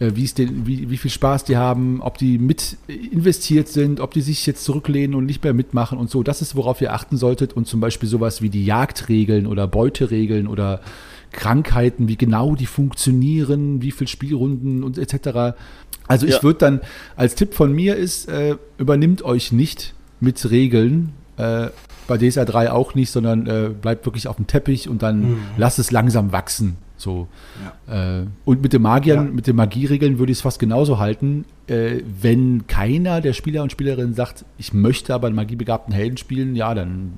äh, wie, den, wie, wie viel Spaß die haben, ob die mit investiert sind, ob die sich jetzt zurücklehnen und nicht mehr mitmachen und so. Das ist, worauf ihr achten solltet. Und zum Beispiel sowas wie die Jagdregeln oder Beuteregeln oder Krankheiten, wie genau die funktionieren, wie viele Spielrunden und etc. Also ich ja. würde dann, als Tipp von mir ist, äh, übernimmt euch nicht mit Regeln, äh, bei DSA 3 auch nicht, sondern äh, bleibt wirklich auf dem Teppich und dann mhm. lasst es langsam wachsen. So. Ja. Äh, und mit den Magiern, ja. mit den Magieregeln würde ich es fast genauso halten. Äh, wenn keiner der Spieler und Spielerinnen sagt, ich möchte aber einen magiebegabten Helden spielen, ja, dann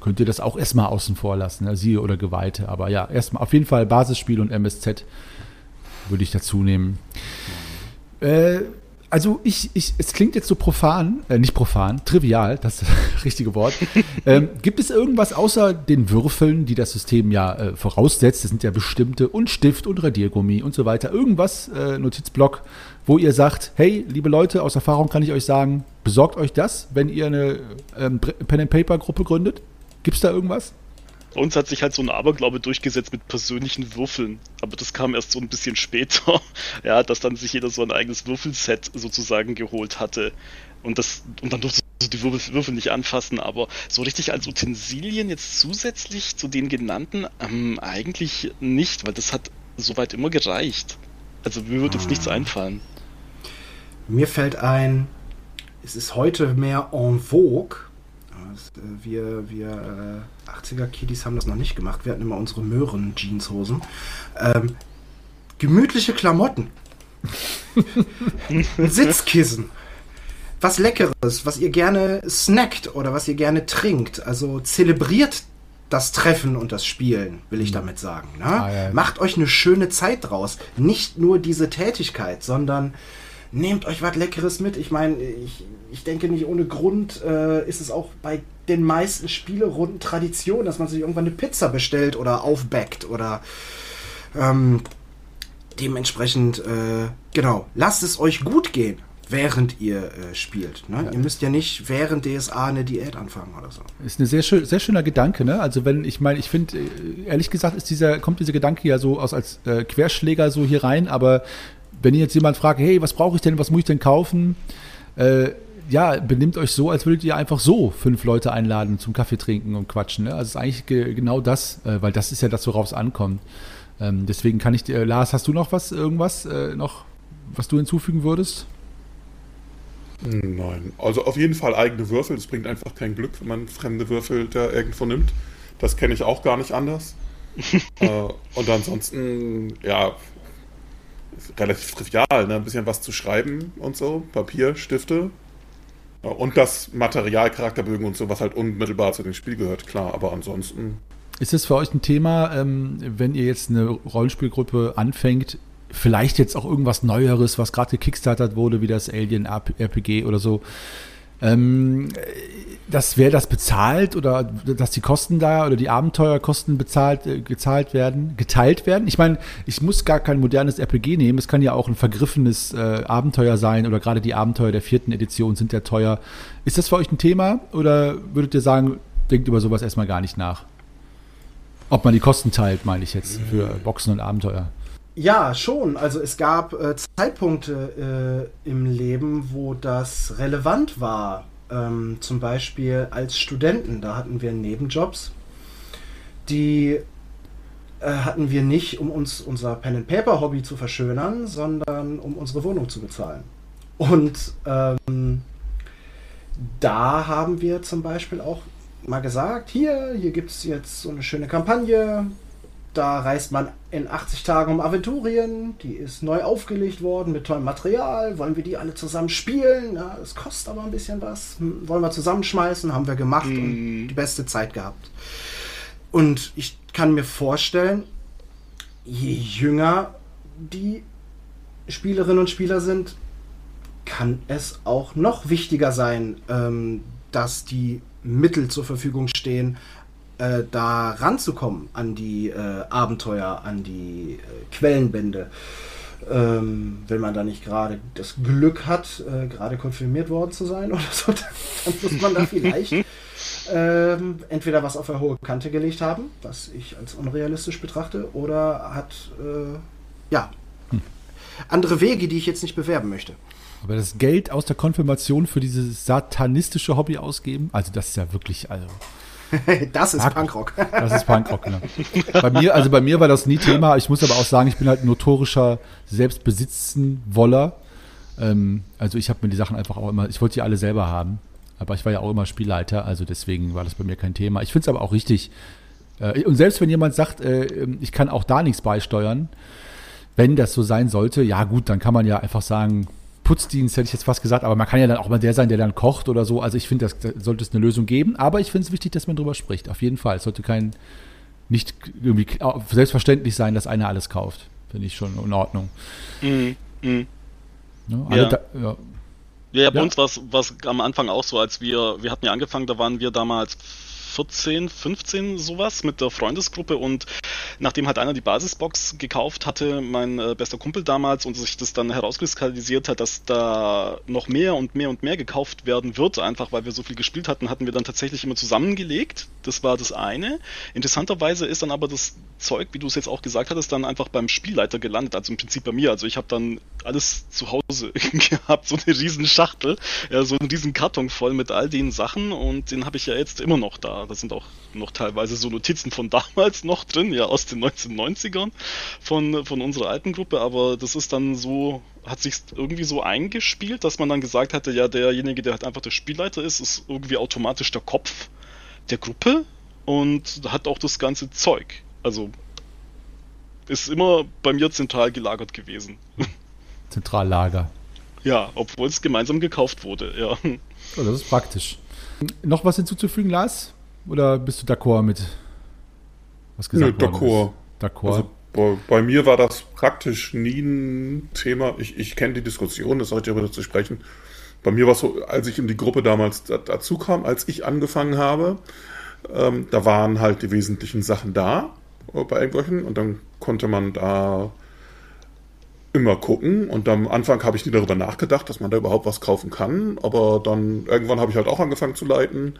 könnt ihr das auch erstmal außen vor lassen, ne? Siehe oder Geweihte. Aber ja, erstmal auf jeden Fall Basisspiel und MSZ würde ich dazu nehmen. Äh, also ich, ich, es klingt jetzt so profan, äh, nicht profan, trivial, das ist das richtige Wort. ähm, gibt es irgendwas außer den Würfeln, die das System ja äh, voraussetzt, das sind ja bestimmte, und Stift und Radiergummi und so weiter, irgendwas, äh, Notizblock, wo ihr sagt, hey, liebe Leute, aus Erfahrung kann ich euch sagen, besorgt euch das, wenn ihr eine ähm, Pen-and-Paper-Gruppe gründet? Gibt es da irgendwas? Bei uns hat sich halt so ein Aberglaube durchgesetzt mit persönlichen Würfeln. Aber das kam erst so ein bisschen später. ja, dass dann sich jeder so ein eigenes Würfelset sozusagen geholt hatte. Und das, und dann durfte du die Würfel, Würfel nicht anfassen, aber so richtig als Utensilien jetzt zusätzlich zu den genannten, ähm, eigentlich nicht, weil das hat soweit immer gereicht. Also mir würde jetzt nichts ah. einfallen. Mir fällt ein, es ist heute mehr en vogue, wir, wir äh, 80er-Kiddies haben das noch nicht gemacht. Wir hatten immer unsere Möhren-Jeanshosen. Ähm, gemütliche Klamotten. Sitzkissen. Was Leckeres, was ihr gerne snackt oder was ihr gerne trinkt. Also zelebriert das Treffen und das Spielen, will ich mhm. damit sagen. Ne? Ah, ja. Macht euch eine schöne Zeit draus. Nicht nur diese Tätigkeit, sondern nehmt euch was Leckeres mit. Ich meine, ich, ich denke nicht ohne Grund äh, ist es auch bei den meisten Spielerunden Tradition, dass man sich irgendwann eine Pizza bestellt oder aufbackt oder ähm, dementsprechend, äh, genau, lasst es euch gut gehen, während ihr äh, spielt. Ne? Ja. Ihr müsst ja nicht während DSA eine Diät anfangen oder so. Ist ein sehr, schön, sehr schöner Gedanke, ne? Also wenn, ich meine, ich finde, äh, ehrlich gesagt, ist dieser, kommt dieser Gedanke ja so aus als äh, Querschläger so hier rein, aber wenn ihr jetzt jemand fragt, hey, was brauche ich denn, was muss ich denn kaufen? Äh, ja, benimmt euch so, als würdet ihr einfach so fünf Leute einladen zum Kaffee trinken und quatschen. Ne? Also es ist eigentlich ge genau das, äh, weil das ist ja das, worauf es ankommt. Ähm, deswegen kann ich dir, Lars, hast du noch was, irgendwas äh, noch, was du hinzufügen würdest? Nein, also auf jeden Fall eigene Würfel. Das bringt einfach kein Glück, wenn man fremde Würfel da irgendwo nimmt. Das kenne ich auch gar nicht anders. äh, und ansonsten, ja, relativ trivial, ne? ein bisschen was zu schreiben und so, Papier, Stifte. Und das Material, Charakterbögen und so, was halt unmittelbar zu dem Spiel gehört, klar, aber ansonsten. Ist es für euch ein Thema, ähm, wenn ihr jetzt eine Rollenspielgruppe anfängt, vielleicht jetzt auch irgendwas Neueres, was gerade gekickstartet wurde, wie das Alien RPG oder so, ähm, dass wer das bezahlt oder dass die Kosten da oder die Abenteuerkosten bezahlt, äh, gezahlt werden, geteilt werden. Ich meine, ich muss gar kein modernes RPG nehmen. Es kann ja auch ein vergriffenes äh, Abenteuer sein oder gerade die Abenteuer der vierten Edition sind ja teuer. Ist das für euch ein Thema oder würdet ihr sagen, denkt über sowas erstmal gar nicht nach? Ob man die Kosten teilt, meine ich jetzt, für Boxen und Abenteuer. Ja, schon. Also es gab äh, Zeitpunkte äh, im Leben, wo das relevant war. Ähm, zum Beispiel als Studenten, da hatten wir Nebenjobs, die äh, hatten wir nicht, um uns unser Pen-and-Paper-Hobby zu verschönern, sondern um unsere Wohnung zu bezahlen. Und ähm, da haben wir zum Beispiel auch mal gesagt, hier, hier gibt es jetzt so eine schöne Kampagne, da reist man in 80 Tagen um Aventurien. Die ist neu aufgelegt worden mit tollem Material. Wollen wir die alle zusammen spielen? Ja, es kostet aber ein bisschen was. Hm, wollen wir zusammenschmeißen? Haben wir gemacht mm. und mhm. die beste Zeit gehabt. Und ich kann mir vorstellen, je jünger die Spielerinnen und Spieler sind, kann es auch noch wichtiger sein, ähm, dass die Mittel zur Verfügung stehen, äh, da ranzukommen an die äh, Abenteuer, an die äh, Quellenbände. Ähm, wenn man da nicht gerade das Glück hat, äh, gerade konfirmiert worden zu sein oder so, dann, dann muss man da vielleicht ähm, entweder was auf der hohe Kante gelegt haben, was ich als unrealistisch betrachte, oder hat äh, ja hm. andere Wege, die ich jetzt nicht bewerben möchte. Aber das Geld aus der Konfirmation für dieses satanistische Hobby ausgeben, also das ist ja wirklich, also das ist Punkrock. Das ist Punkrock, genau. Bei mir, also bei mir war das nie Thema. Ich muss aber auch sagen, ich bin halt ein notorischer Selbstbesitzenwoller. Ähm, also ich habe mir die Sachen einfach auch immer, ich wollte die alle selber haben. Aber ich war ja auch immer Spielleiter, also deswegen war das bei mir kein Thema. Ich finde es aber auch richtig. Äh, und selbst wenn jemand sagt, äh, ich kann auch da nichts beisteuern, wenn das so sein sollte, ja gut, dann kann man ja einfach sagen, Putzdienst, hätte ich jetzt fast gesagt, aber man kann ja dann auch mal der sein, der dann kocht oder so. Also ich finde, da sollte es eine Lösung geben, aber ich finde es wichtig, dass man drüber spricht. Auf jeden Fall. Es sollte kein, nicht irgendwie selbstverständlich sein, dass einer alles kauft. Finde ich schon in Ordnung. Mhm. Mhm. Ne? Ja. Da, ja. Ja, bei ja. uns war es am Anfang auch so, als wir, wir hatten ja angefangen, da waren wir damals 14, 15 sowas mit der Freundesgruppe und nachdem halt einer die Basisbox gekauft hatte, mein äh, bester Kumpel damals und sich das dann herauskristallisiert hat, dass da noch mehr und mehr und mehr gekauft werden wird, einfach weil wir so viel gespielt hatten, hatten wir dann tatsächlich immer zusammengelegt. Das war das eine. Interessanterweise ist dann aber das Zeug, wie du es jetzt auch gesagt hattest, dann einfach beim Spielleiter gelandet, also im Prinzip bei mir. Also ich habe dann alles zu Hause gehabt, so eine riesen Schachtel, ja, so einen riesen Karton voll mit all den Sachen und den habe ich ja jetzt immer noch da. Da sind auch noch teilweise so Notizen von damals noch drin, ja, aus den 1990ern von, von unserer alten Gruppe, aber das ist dann so, hat sich irgendwie so eingespielt, dass man dann gesagt hatte, ja, derjenige, der halt einfach der Spielleiter ist, ist irgendwie automatisch der Kopf der Gruppe und hat auch das ganze Zeug. Also ist immer bei mir zentral gelagert gewesen. Zentrallager. Ja, obwohl es gemeinsam gekauft wurde, ja. Oh, das ist praktisch. Noch was hinzuzufügen, Lars? Oder bist du d'accord mit was gesagt Nö, d'accord. D'accord. Also bei, bei, mir war das praktisch nie ein Thema. Ich, ich kenne die Diskussion, das sollte ich darüber zu sprechen. Bei mir war es so, als ich in die Gruppe damals dazu kam, als ich angefangen habe, ähm, da waren halt die wesentlichen Sachen da äh, bei irgendwelchen und dann konnte man da immer gucken und am Anfang habe ich nie darüber nachgedacht, dass man da überhaupt was kaufen kann, aber dann irgendwann habe ich halt auch angefangen zu leiten.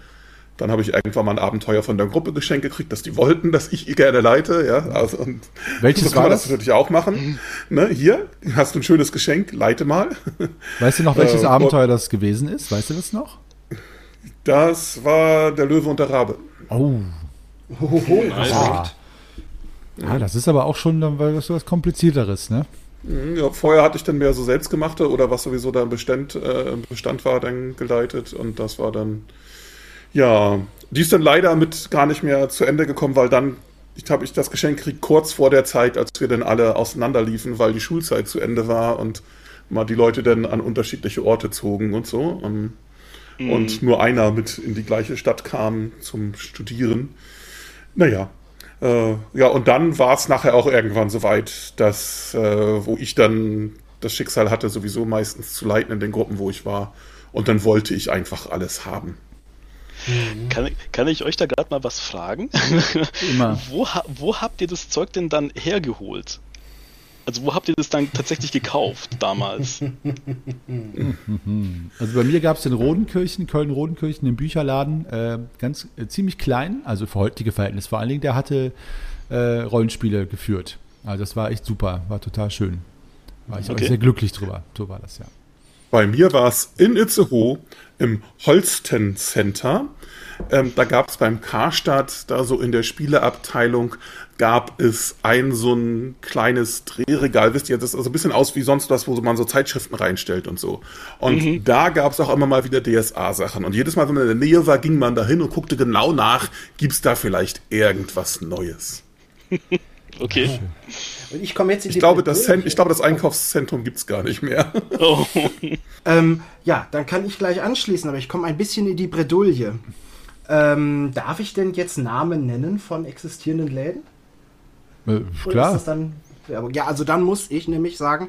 Dann habe ich irgendwann mal ein Abenteuer von der Gruppe geschenkt gekriegt, dass die wollten, dass ich gerne leite, ja. Also, und Welches so kann man das? das natürlich auch machen. Ne, hier hast du ein schönes Geschenk, leite mal. Weißt du noch, welches äh, Abenteuer das gewesen ist? Weißt du das noch? Das war der Löwe und der Rabe. Oh. Hohoho, nice. ah. Ja, das ist aber auch schon dann was, was komplizierteres, ne? Mhm, ja, vorher hatte ich dann mehr so selbstgemachte oder was sowieso da im Bestand, äh, Bestand war, dann geleitet und das war dann, ja, die ist dann leider mit gar nicht mehr zu Ende gekommen, weil dann, ich habe ich das Geschenk gekriegt kurz vor der Zeit, als wir dann alle auseinanderliefen, weil die Schulzeit zu Ende war und mal die Leute dann an unterschiedliche Orte zogen und so. Und, ähm, mhm. und nur einer mit in die gleiche Stadt kam zum Studieren. Naja, äh, ja, und dann war es nachher auch irgendwann so weit, dass, äh, wo ich dann das Schicksal hatte, sowieso meistens zu leiten in den Gruppen, wo ich war. Und dann wollte ich einfach alles haben. Mhm. Kann, kann ich euch da gerade mal was fragen? Immer. wo, wo habt ihr das Zeug denn dann hergeholt? Also wo habt ihr das dann tatsächlich gekauft damals? Also bei mir gab es in Rodenkirchen, Köln-Rodenkirchen, den Bücherladen, äh, ganz äh, ziemlich klein, also für heutige Verhältnisse vor allen Dingen, der hatte äh, Rollenspiele geführt. Also das war echt super, war total schön. War ich okay. auch sehr glücklich drüber. So war das ja. Bei mir war es in Itzehoe im Holsten Center. Ähm, da gab es beim Karstadt, da so in der Spieleabteilung, gab es ein so ein kleines Drehregal, wisst ihr, das ist also ein bisschen aus wie sonst was, wo man so Zeitschriften reinstellt und so. Und mhm. da gab es auch immer mal wieder DSA-Sachen. Und jedes Mal, wenn man in der Nähe war, ging man da hin und guckte genau nach, gibt es da vielleicht irgendwas Neues. okay. Und ich komme jetzt in ich glaube, das ich glaube, das Einkaufszentrum gibt es gar nicht mehr. Oh. ähm, ja, dann kann ich gleich anschließen, aber ich komme ein bisschen in die Bredouille. Ähm, darf ich denn jetzt Namen nennen von existierenden Läden? Äh, klar. Dann, ja, also dann muss ich nämlich sagen,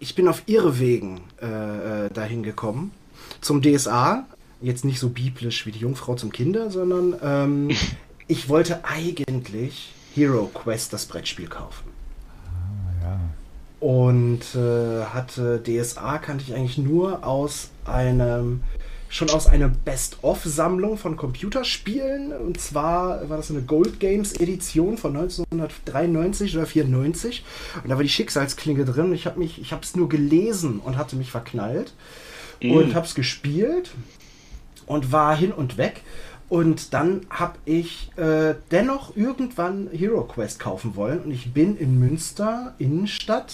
ich bin auf irre Wegen äh, äh dahin gekommen. Zum DSA. Jetzt nicht so biblisch wie die Jungfrau zum Kinder, sondern ähm, ich wollte eigentlich Hero Quest, das Brettspiel, kaufen. Und äh, hatte DSA kannte ich eigentlich nur aus einem schon aus einer Best-of-Sammlung von Computerspielen. Und zwar war das eine Gold Games Edition von 1993 oder 94. Und da war die Schicksalsklinge drin. Ich habe mich, ich habe es nur gelesen und hatte mich verknallt mm. und habe es gespielt und war hin und weg. Und dann habe ich äh, dennoch irgendwann Hero Quest kaufen wollen. Und ich bin in Münster, Innenstadt,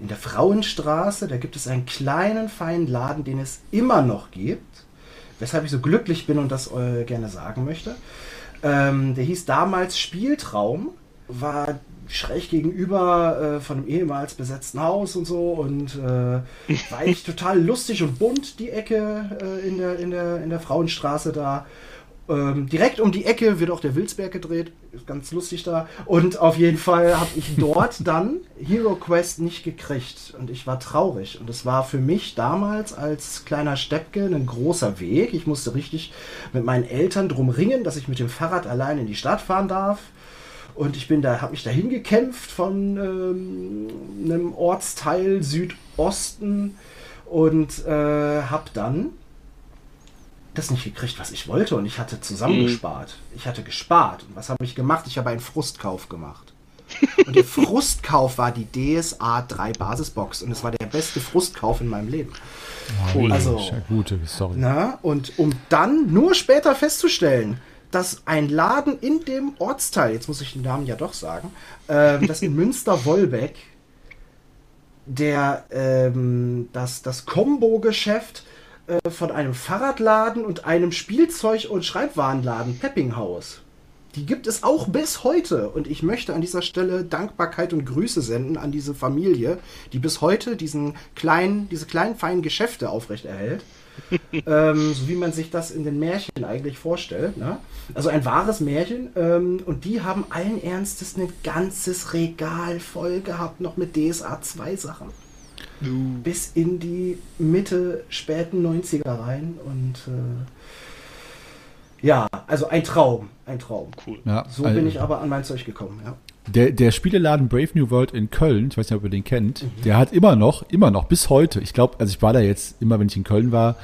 in der Frauenstraße, da gibt es einen kleinen, feinen Laden, den es immer noch gibt. Weshalb ich so glücklich bin und das äh, gerne sagen möchte. Ähm, der hieß damals Spieltraum, war schräg gegenüber äh, von einem ehemals besetzten Haus und so und äh, war eigentlich total lustig und bunt, die Ecke äh, in, der, in, der, in der Frauenstraße da. Ähm, direkt um die Ecke wird auch der Wilsberg gedreht. Ist ganz lustig da. Und auf jeden Fall habe ich dort dann Hero Quest nicht gekriegt. Und ich war traurig. Und es war für mich damals als kleiner Steppke ein großer Weg. Ich musste richtig mit meinen Eltern drum ringen, dass ich mit dem Fahrrad allein in die Stadt fahren darf. Und ich bin da, habe mich dahin gekämpft von ähm, einem Ortsteil Südosten und äh, habe dann das nicht gekriegt, was ich wollte und ich hatte zusammengespart. Mhm. Ich hatte gespart. Und was habe ich gemacht? Ich habe einen Frustkauf gemacht. Und der Frustkauf war die DSA 3 Basisbox und es war der beste Frustkauf in meinem Leben. Cool. Also, gute Story. Na, und um dann nur später festzustellen, dass ein Laden in dem Ortsteil, jetzt muss ich den Namen ja doch sagen, äh, das in Münster-Wolbeck, der ähm, das, das Combo-Geschäft äh, von einem Fahrradladen und einem Spielzeug- und Schreibwarenladen, Peppinghaus. Die gibt es auch bis heute. Und ich möchte an dieser Stelle Dankbarkeit und Grüße senden an diese Familie, die bis heute diesen kleinen, diese kleinen, feinen Geschäfte aufrechterhält. ähm, so wie man sich das in den Märchen eigentlich vorstellt. Ne? Also ein wahres Märchen. Ähm, und die haben allen Ernstes ein ganzes Regal voll gehabt, noch mit DSA 2 Sachen bis in die Mitte, späten 90er rein und äh, ja, also ein Traum, ein Traum. Cool. Ja, so bin ich aber an mein Zeug gekommen, ja. Der, der Spieleladen Brave New World in Köln, ich weiß nicht, ob ihr den kennt, mhm. der hat immer noch, immer noch bis heute, ich glaube, also ich war da jetzt immer, wenn ich in Köln war,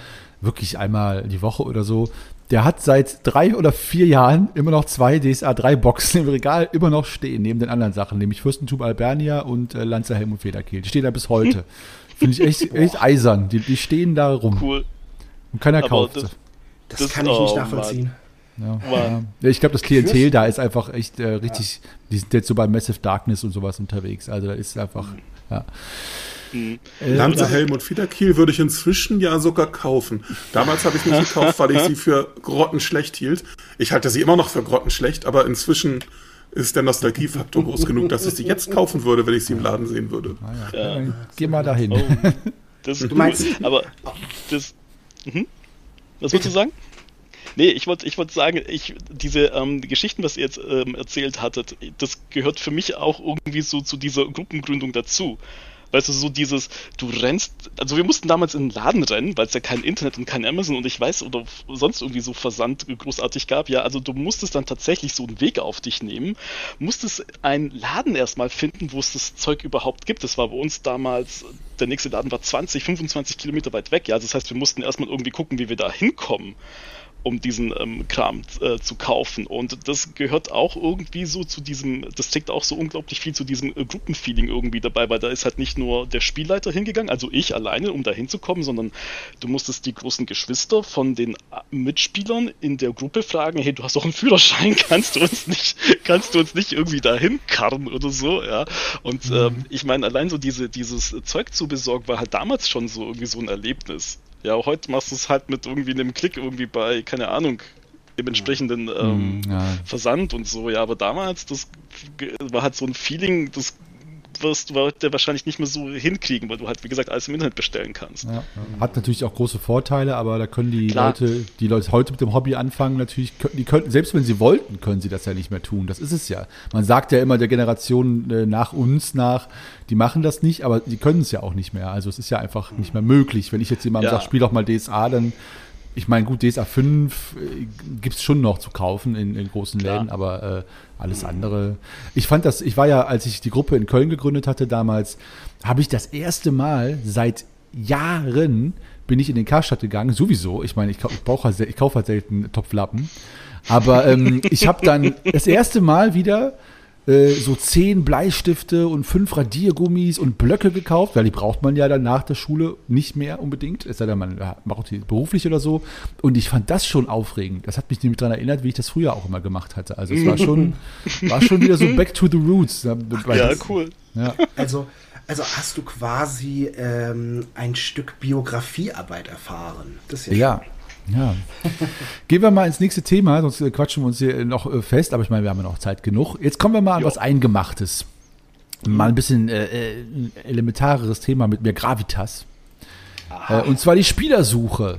wirklich einmal die Woche oder so, der hat seit drei oder vier Jahren immer noch zwei DSA 3 Boxen im Regal immer noch stehen, neben den anderen Sachen, nämlich Fürstentum Albernia und äh, Lanzer Helm und Federkiel. Die stehen da bis heute. Finde ich echt, echt eisern. Die, die stehen da rum. Cool. Und keiner Aber kauft das, das, das, kann ich nicht oh, nachvollziehen. Ja, ja. Ich glaube, das Klientel da ist einfach echt äh, richtig, ja. die sind jetzt so bei Massive Darkness und sowas unterwegs. Also da ist einfach, mhm. ja. Mhm. Äh, Lanze, Helm und Fiederkiel würde ich inzwischen ja sogar kaufen. Damals habe ich nicht gekauft, weil ich sie für grottenschlecht hielt. Ich halte sie immer noch für grottenschlecht, aber inzwischen ist der Nostalgiefaktor groß genug, dass ich sie jetzt kaufen würde, wenn ich sie im Laden sehen würde. Ah, ja. Ja. Geh mal dahin. Oh, das ist du meinst, cool. aber das. Mhm. Was wolltest du sagen? Nee, ich wollte ich wollt sagen, ich, diese ähm, Geschichten, was ihr jetzt ähm, erzählt hattet, das gehört für mich auch irgendwie so zu dieser Gruppengründung dazu. Weißt du, so dieses, du rennst, also wir mussten damals in den Laden rennen, weil es ja kein Internet und kein Amazon und ich weiß, oder sonst irgendwie so Versand großartig gab. Ja, also du musstest dann tatsächlich so einen Weg auf dich nehmen, musstest einen Laden erstmal finden, wo es das Zeug überhaupt gibt. Das war bei uns damals, der nächste Laden war 20, 25 Kilometer weit weg. Ja, das heißt, wir mussten erstmal irgendwie gucken, wie wir da hinkommen. Um diesen ähm, Kram äh, zu kaufen. Und das gehört auch irgendwie so zu diesem, das trägt auch so unglaublich viel zu diesem äh, Gruppenfeeling irgendwie dabei, weil da ist halt nicht nur der Spielleiter hingegangen, also ich alleine, um da hinzukommen, sondern du musstest die großen Geschwister von den äh, Mitspielern in der Gruppe fragen, hey, du hast doch einen Führerschein, kannst du uns nicht, kannst du uns nicht irgendwie dahin karren oder so, ja. Und mhm. ähm, ich meine, allein so diese, dieses Zeug zu besorgen, war halt damals schon so irgendwie so ein Erlebnis. Ja, heute machst du es halt mit irgendwie einem Klick irgendwie bei, keine Ahnung, dem entsprechenden ähm, hm, ja. Versand und so. Ja, aber damals, das war halt so ein Feeling, das wirst du heute wahrscheinlich nicht mehr so hinkriegen, weil du halt, wie gesagt, alles im Internet bestellen kannst. Ja, hat natürlich auch große Vorteile, aber da können die Klar. Leute, die Leute heute mit dem Hobby anfangen, natürlich, die könnten, selbst wenn sie wollten, können sie das ja nicht mehr tun. Das ist es ja. Man sagt ja immer der Generation äh, nach uns nach, die machen das nicht, aber die können es ja auch nicht mehr. Also es ist ja einfach nicht mehr möglich. Wenn ich jetzt jemandem ja. sage, spiel doch mal DSA, dann ich meine, gut, DSA 5 äh, gibt es schon noch zu kaufen in, in großen Läden, ja. aber äh, alles andere. Ich fand das, ich war ja, als ich die Gruppe in Köln gegründet hatte damals, habe ich das erste Mal seit Jahren bin ich in den Karstadt gegangen, sowieso. Ich meine, ich, ich, halt, ich kaufe halt selten Topflappen. Aber ähm, ich habe dann das erste Mal wieder äh, so zehn Bleistifte und fünf Radiergummis und Blöcke gekauft, weil die braucht man ja dann nach der Schule nicht mehr unbedingt, es sei denn, man macht die beruflich oder so. Und ich fand das schon aufregend. Das hat mich nämlich daran erinnert, wie ich das früher auch immer gemacht hatte. Also es war schon, war schon wieder so back to the roots. Ja, das, cool. Ja. Also, also hast du quasi ähm, ein Stück Biografiearbeit erfahren. Das ist ja, ja. Ja. Gehen wir mal ins nächste Thema, sonst äh, quatschen wir uns hier noch äh, fest, aber ich meine, wir haben ja noch Zeit genug. Jetzt kommen wir mal an jo. was Eingemachtes. Mal ein bisschen äh, äh elementareres Thema mit mehr Gravitas. Äh, und zwar die Spielersuche.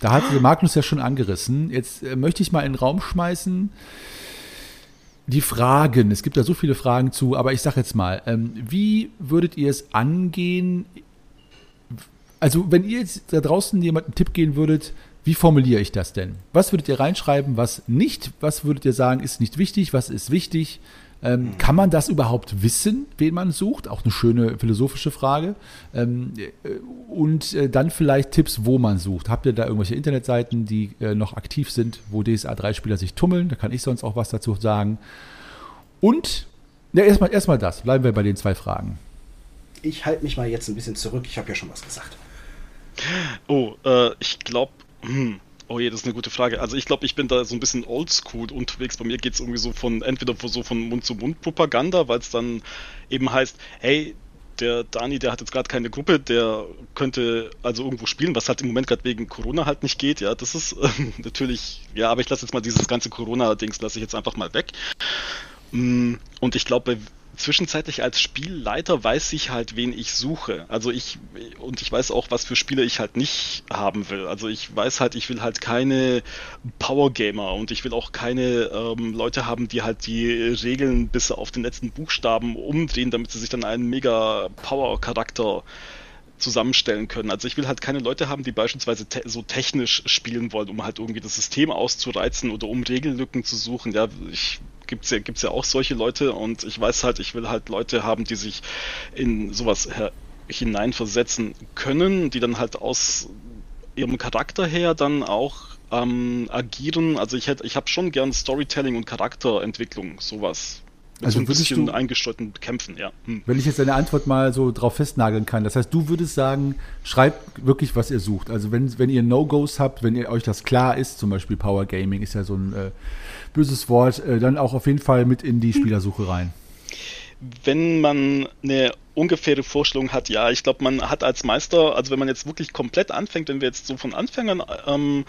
Da hat Magnus ja schon angerissen. Jetzt möchte ich mal in den Raum schmeißen. Die Fragen, es gibt da so viele Fragen zu, aber ich sage jetzt mal, ähm, wie würdet ihr es angehen? Also, wenn ihr jetzt da draußen jemanden einen Tipp geben würdet, wie formuliere ich das denn? Was würdet ihr reinschreiben, was nicht? Was würdet ihr sagen, ist nicht wichtig? Was ist wichtig? Ähm, kann man das überhaupt wissen, wen man sucht? Auch eine schöne philosophische Frage. Ähm, äh, und äh, dann vielleicht Tipps, wo man sucht. Habt ihr da irgendwelche Internetseiten, die äh, noch aktiv sind, wo DSA 3-Spieler sich tummeln? Da kann ich sonst auch was dazu sagen. Und, ja, erstmal erst das. Bleiben wir bei den zwei Fragen. Ich halte mich mal jetzt ein bisschen zurück. Ich habe ja schon was gesagt. Oh, äh, ich glaube, hm. Oh je, das ist eine gute Frage. Also ich glaube, ich bin da so ein bisschen oldschool unterwegs. Bei mir geht es irgendwie so von, entweder so von Mund-zu-Mund-Propaganda, weil es dann eben heißt, hey, der Dani, der hat jetzt gerade keine Gruppe, der könnte also irgendwo spielen, was halt im Moment gerade wegen Corona halt nicht geht. Ja, das ist äh, natürlich, ja, aber ich lasse jetzt mal dieses ganze Corona-Dings, lasse ich jetzt einfach mal weg. Mm, und ich glaube, zwischenzeitlich als Spielleiter weiß ich halt, wen ich suche. Also ich, und ich weiß auch, was für Spiele ich halt nicht haben will. Also ich weiß halt, ich will halt keine Power Gamer und ich will auch keine ähm, Leute haben, die halt die Regeln bis auf den letzten Buchstaben umdrehen, damit sie sich dann einen mega Power Charakter zusammenstellen können. Also ich will halt keine Leute haben, die beispielsweise te so technisch spielen wollen, um halt irgendwie das System auszureizen oder um Regellücken zu suchen. Ja, ich gibt's ja, gibt's ja auch solche Leute und ich weiß halt, ich will halt Leute haben, die sich in sowas hineinversetzen können, die dann halt aus ihrem Charakter her dann auch ähm, agieren. Also ich hätte, ich habe schon gern Storytelling und Charakterentwicklung, sowas. Mit also so ein bisschen du, eingestreuten Kämpfen, ja. Hm. Wenn ich jetzt deine Antwort mal so drauf festnageln kann, das heißt, du würdest sagen, schreibt wirklich, was ihr sucht. Also wenn, wenn ihr No-Gos habt, wenn ihr euch das klar ist, zum Beispiel Power Gaming ist ja so ein äh, böses Wort, äh, dann auch auf jeden Fall mit in die Spielersuche rein. Wenn man eine ungefähre Vorstellung hat, ja, ich glaube, man hat als Meister, also wenn man jetzt wirklich komplett anfängt, wenn wir jetzt so von Anfängern ähm,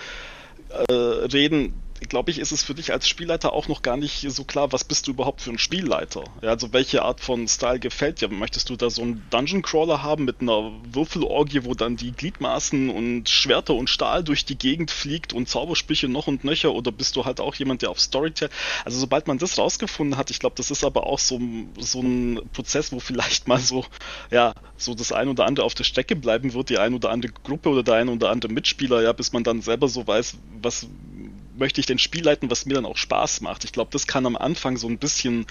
äh, reden, glaube ich, ist es für dich als Spielleiter auch noch gar nicht so klar, was bist du überhaupt für ein Spielleiter? Ja, also welche Art von Style gefällt dir? Möchtest du da so einen Dungeon Crawler haben mit einer Würfelorgie, wo dann die Gliedmaßen und Schwerter und Stahl durch die Gegend fliegt und Zaubersprüche noch und nöcher? Oder bist du halt auch jemand, der auf Storytell? Also sobald man das rausgefunden hat, ich glaube, das ist aber auch so, so ein Prozess, wo vielleicht mal so, ja, so das ein oder andere auf der Strecke bleiben wird, die ein oder andere Gruppe oder der ein oder andere Mitspieler, ja, bis man dann selber so weiß, was möchte ich denn Spiel leiten, was mir dann auch Spaß macht. Ich glaube, das kann am Anfang so ein bisschen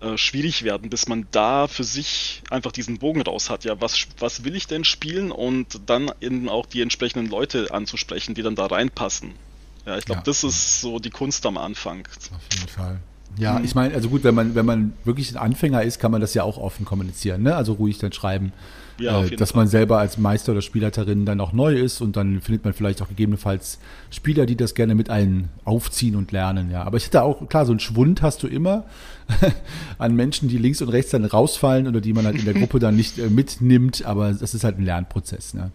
äh, schwierig werden, bis man da für sich einfach diesen Bogen raus hat. Ja, was, was will ich denn spielen und dann eben auch die entsprechenden Leute anzusprechen, die dann da reinpassen. Ja, ich glaube, ja. das ist so die Kunst am Anfang. Auf jeden Fall. Ja, mhm. ich meine, also gut, wenn man, wenn man wirklich ein Anfänger ist, kann man das ja auch offen kommunizieren, ne? Also ruhig dann schreiben, ja, äh, dass Fall. man selber als Meister oder Spielleiterin dann auch neu ist und dann findet man vielleicht auch gegebenenfalls Spieler, die das gerne mit einem aufziehen und lernen, ja. Aber ich hätte auch, klar, so einen Schwund hast du immer an Menschen, die links und rechts dann rausfallen oder die man halt in der Gruppe dann nicht äh, mitnimmt, aber das ist halt ein Lernprozess, ne?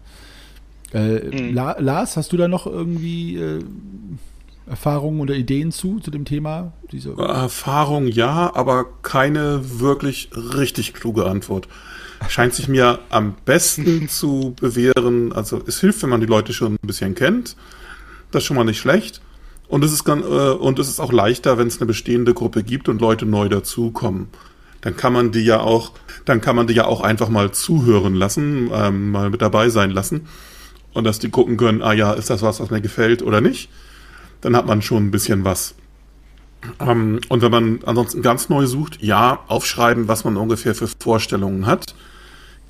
Äh, mhm. La Lars, hast du da noch irgendwie äh, Erfahrungen oder Ideen zu, zu dem Thema? Diese Erfahrung ja, aber keine wirklich richtig kluge Antwort. Scheint sich mir am besten zu bewähren. Also es hilft, wenn man die Leute schon ein bisschen kennt. Das ist schon mal nicht schlecht. Und es ist, äh, und es ist auch leichter, wenn es eine bestehende Gruppe gibt und Leute neu dazukommen. Dann kann man die ja auch, dann kann man die ja auch einfach mal zuhören lassen, ähm, mal mit dabei sein lassen. Und dass die gucken können, ah ja, ist das was, was mir gefällt oder nicht dann hat man schon ein bisschen was. Ähm, und wenn man ansonsten ganz neu sucht, ja, aufschreiben, was man ungefähr für Vorstellungen hat.